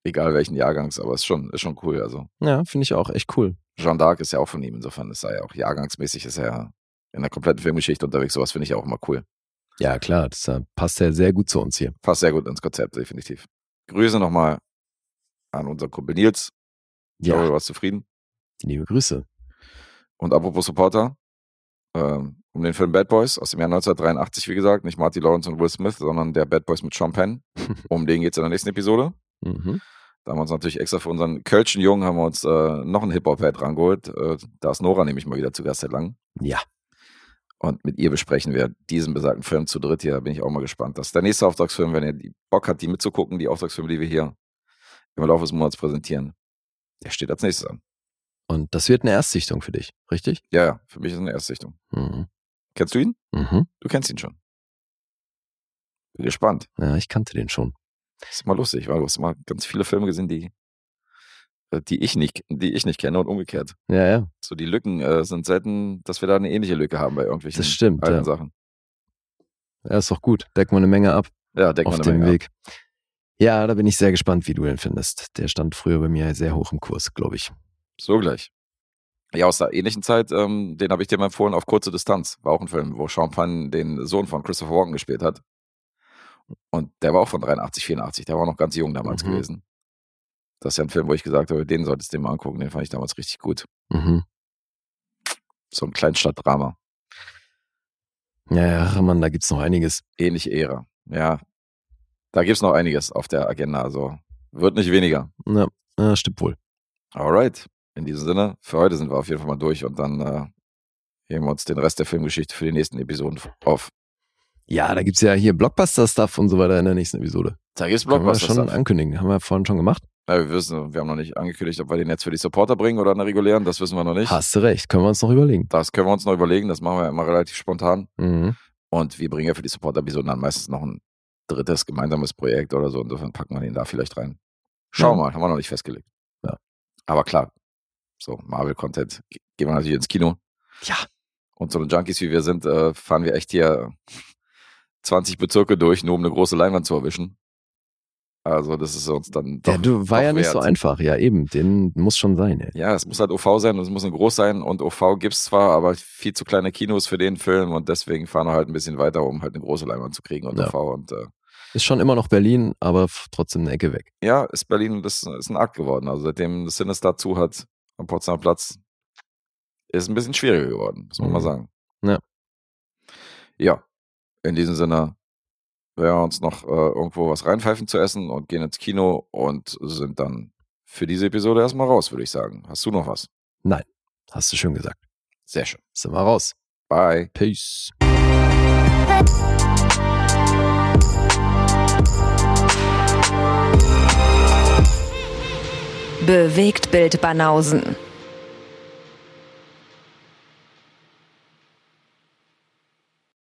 Speaker 2: Egal welchen Jahrgangs, aber ist schon, ist schon cool. Also
Speaker 3: Ja, finde ich auch echt cool.
Speaker 2: Jean d'Arc ist ja auch von ihm, insofern ist er ja auch jahrgangsmäßig, ist er ja in der kompletten Filmgeschichte unterwegs. Sowas finde ich auch immer cool.
Speaker 3: Ja, klar, das äh, passt ja sehr gut zu uns hier.
Speaker 2: Passt sehr gut ins Konzept, definitiv. Grüße nochmal an unseren Kumpel Nils. Ich
Speaker 3: Ja.
Speaker 2: glaube, du warst zufrieden.
Speaker 3: Liebe Grüße.
Speaker 2: Und apropos Supporter, ähm, um den Film Bad Boys aus dem Jahr 1983, wie gesagt, nicht Marty Lawrence und Will Smith, sondern der Bad Boys mit Sean Penn. (laughs) Um den geht es in der nächsten Episode.
Speaker 3: Mhm.
Speaker 2: Da haben wir uns natürlich extra für unseren Kölschen Jungen haben wir uns äh, noch einen Hip-Hop-Head rangeholt. Äh, da ist Nora nämlich mal wieder zu Gast seit langem.
Speaker 3: Ja.
Speaker 2: Und mit ihr besprechen wir diesen besagten Film zu dritt hier. Da bin ich auch mal gespannt. Das ist der nächste Auftragsfilm, wenn ihr die Bock habt, die mitzugucken, die Auftragsfilme, die wir hier im Laufe des Monats präsentieren. Der steht als nächstes an.
Speaker 3: Und das wird eine Erstsichtung für dich, richtig?
Speaker 2: Ja, ja, für mich ist es eine Erstsichtung.
Speaker 3: Mhm.
Speaker 2: Kennst du ihn?
Speaker 3: Mhm.
Speaker 2: Du kennst ihn schon. Bin gespannt.
Speaker 3: Ja, ich kannte den schon.
Speaker 2: Das ist mal lustig, weil du hast mal ganz viele Filme gesehen, die, äh, die ich nicht, die ich nicht kenne und umgekehrt.
Speaker 3: Ja, ja,
Speaker 2: So die Lücken äh, sind selten, dass wir da eine ähnliche Lücke haben bei irgendwelchen
Speaker 3: das stimmt.
Speaker 2: alten
Speaker 3: Ja.
Speaker 2: Sachen.
Speaker 3: ja, ist doch gut. Decken wir eine Menge ab
Speaker 2: Ja, mal
Speaker 3: dem
Speaker 2: eine Menge
Speaker 3: Weg. Ja, da bin ich sehr gespannt, wie du den findest. Der stand früher bei mir sehr hoch im Kurs, glaube ich.
Speaker 2: So gleich. Ja, aus der ähnlichen Zeit, ähm, den habe ich dir mal empfohlen, auf kurze Distanz. War auch ein Film, wo Sean Penn den Sohn von Christopher Walken gespielt hat. Und der war auch von 83, 84. Der war noch ganz jung damals
Speaker 3: Mhm.
Speaker 2: gewesen. Das ist ja ein Film, wo ich gesagt habe, den solltest du dir mal angucken. Den fand ich damals richtig gut.
Speaker 3: Mhm.
Speaker 2: So ein Kleinstadtdrama.
Speaker 3: Ja, ja, Mann, da gibt's noch einiges.
Speaker 2: Ähnliche Ära. Ja. Da gibt's noch einiges auf der Agenda. Also wird nicht weniger.
Speaker 3: Ja, ja stimmt wohl.
Speaker 2: Alright. In diesem Sinne, für heute sind wir auf jeden Fall mal durch und dann äh, heben wir uns den Rest der Filmgeschichte für die nächsten Episoden auf.
Speaker 3: Ja, da gibt's ja hier Blockbuster-Stuff und so weiter in der nächsten Episode.
Speaker 2: Da gibt's
Speaker 3: Können wir schon ankündigen. Haben wir vorhin schon gemacht.
Speaker 2: Ja, wir wissen, wir haben noch nicht angekündigt, ob wir den jetzt für die Supporter bringen oder eine regulären. Das wissen wir noch nicht.
Speaker 3: Hast du recht. Können wir uns noch überlegen.
Speaker 2: Das können wir uns noch überlegen. Das machen wir immer relativ spontan.
Speaker 3: Mhm.
Speaker 2: Und wir bringen ja für die Supporter-Episoden dann meistens noch ein drittes gemeinsames Projekt oder so. Insofern packen wir den da vielleicht rein. Schauen wir
Speaker 3: Ja.
Speaker 2: mal, haben wir noch nicht festgelegt.
Speaker 3: Ja.
Speaker 2: Aber klar, so Marvel-Content ge- gehen wir natürlich ins Kino.
Speaker 3: Ja.
Speaker 2: Und so eine Junkies wie wir sind, äh, fahren wir echt hier 20 Bezirke durch, nur um eine große Leinwand zu erwischen. Also das ist uns dann doch,
Speaker 3: Ja, du war ja nicht
Speaker 2: wert.
Speaker 3: so einfach. Ja, eben. Den muss schon sein, ey.
Speaker 2: Ja, es muss halt OV sein und es muss ein groß sein und OV gibt's zwar, aber viel zu kleine Kinos für den Film und deswegen fahren wir halt ein bisschen weiter, um halt eine große Leinwand zu kriegen und
Speaker 3: Ja.
Speaker 2: OV und äh,
Speaker 3: Ist schon immer noch Berlin, aber trotzdem eine Ecke weg.
Speaker 2: ja, ist Berlin, das ist ein Akt geworden. Also seitdem das Sinister zu hat am Potsdamer Platz, ist ein bisschen schwieriger geworden, muss man
Speaker 3: Mhm.
Speaker 2: mal sagen.
Speaker 3: Ja.
Speaker 2: Ja, in diesem Sinne wir uns noch äh, irgendwo was reinpfeifen zu essen und gehen ins Kino und sind dann für diese Episode erstmal raus, würde ich sagen. Hast du noch was?
Speaker 3: Nein, hast du schön gesagt.
Speaker 2: Sehr schön.
Speaker 3: Sind wir raus.
Speaker 2: Bye.
Speaker 3: Peace.
Speaker 1: Bewegt Bild Banausen.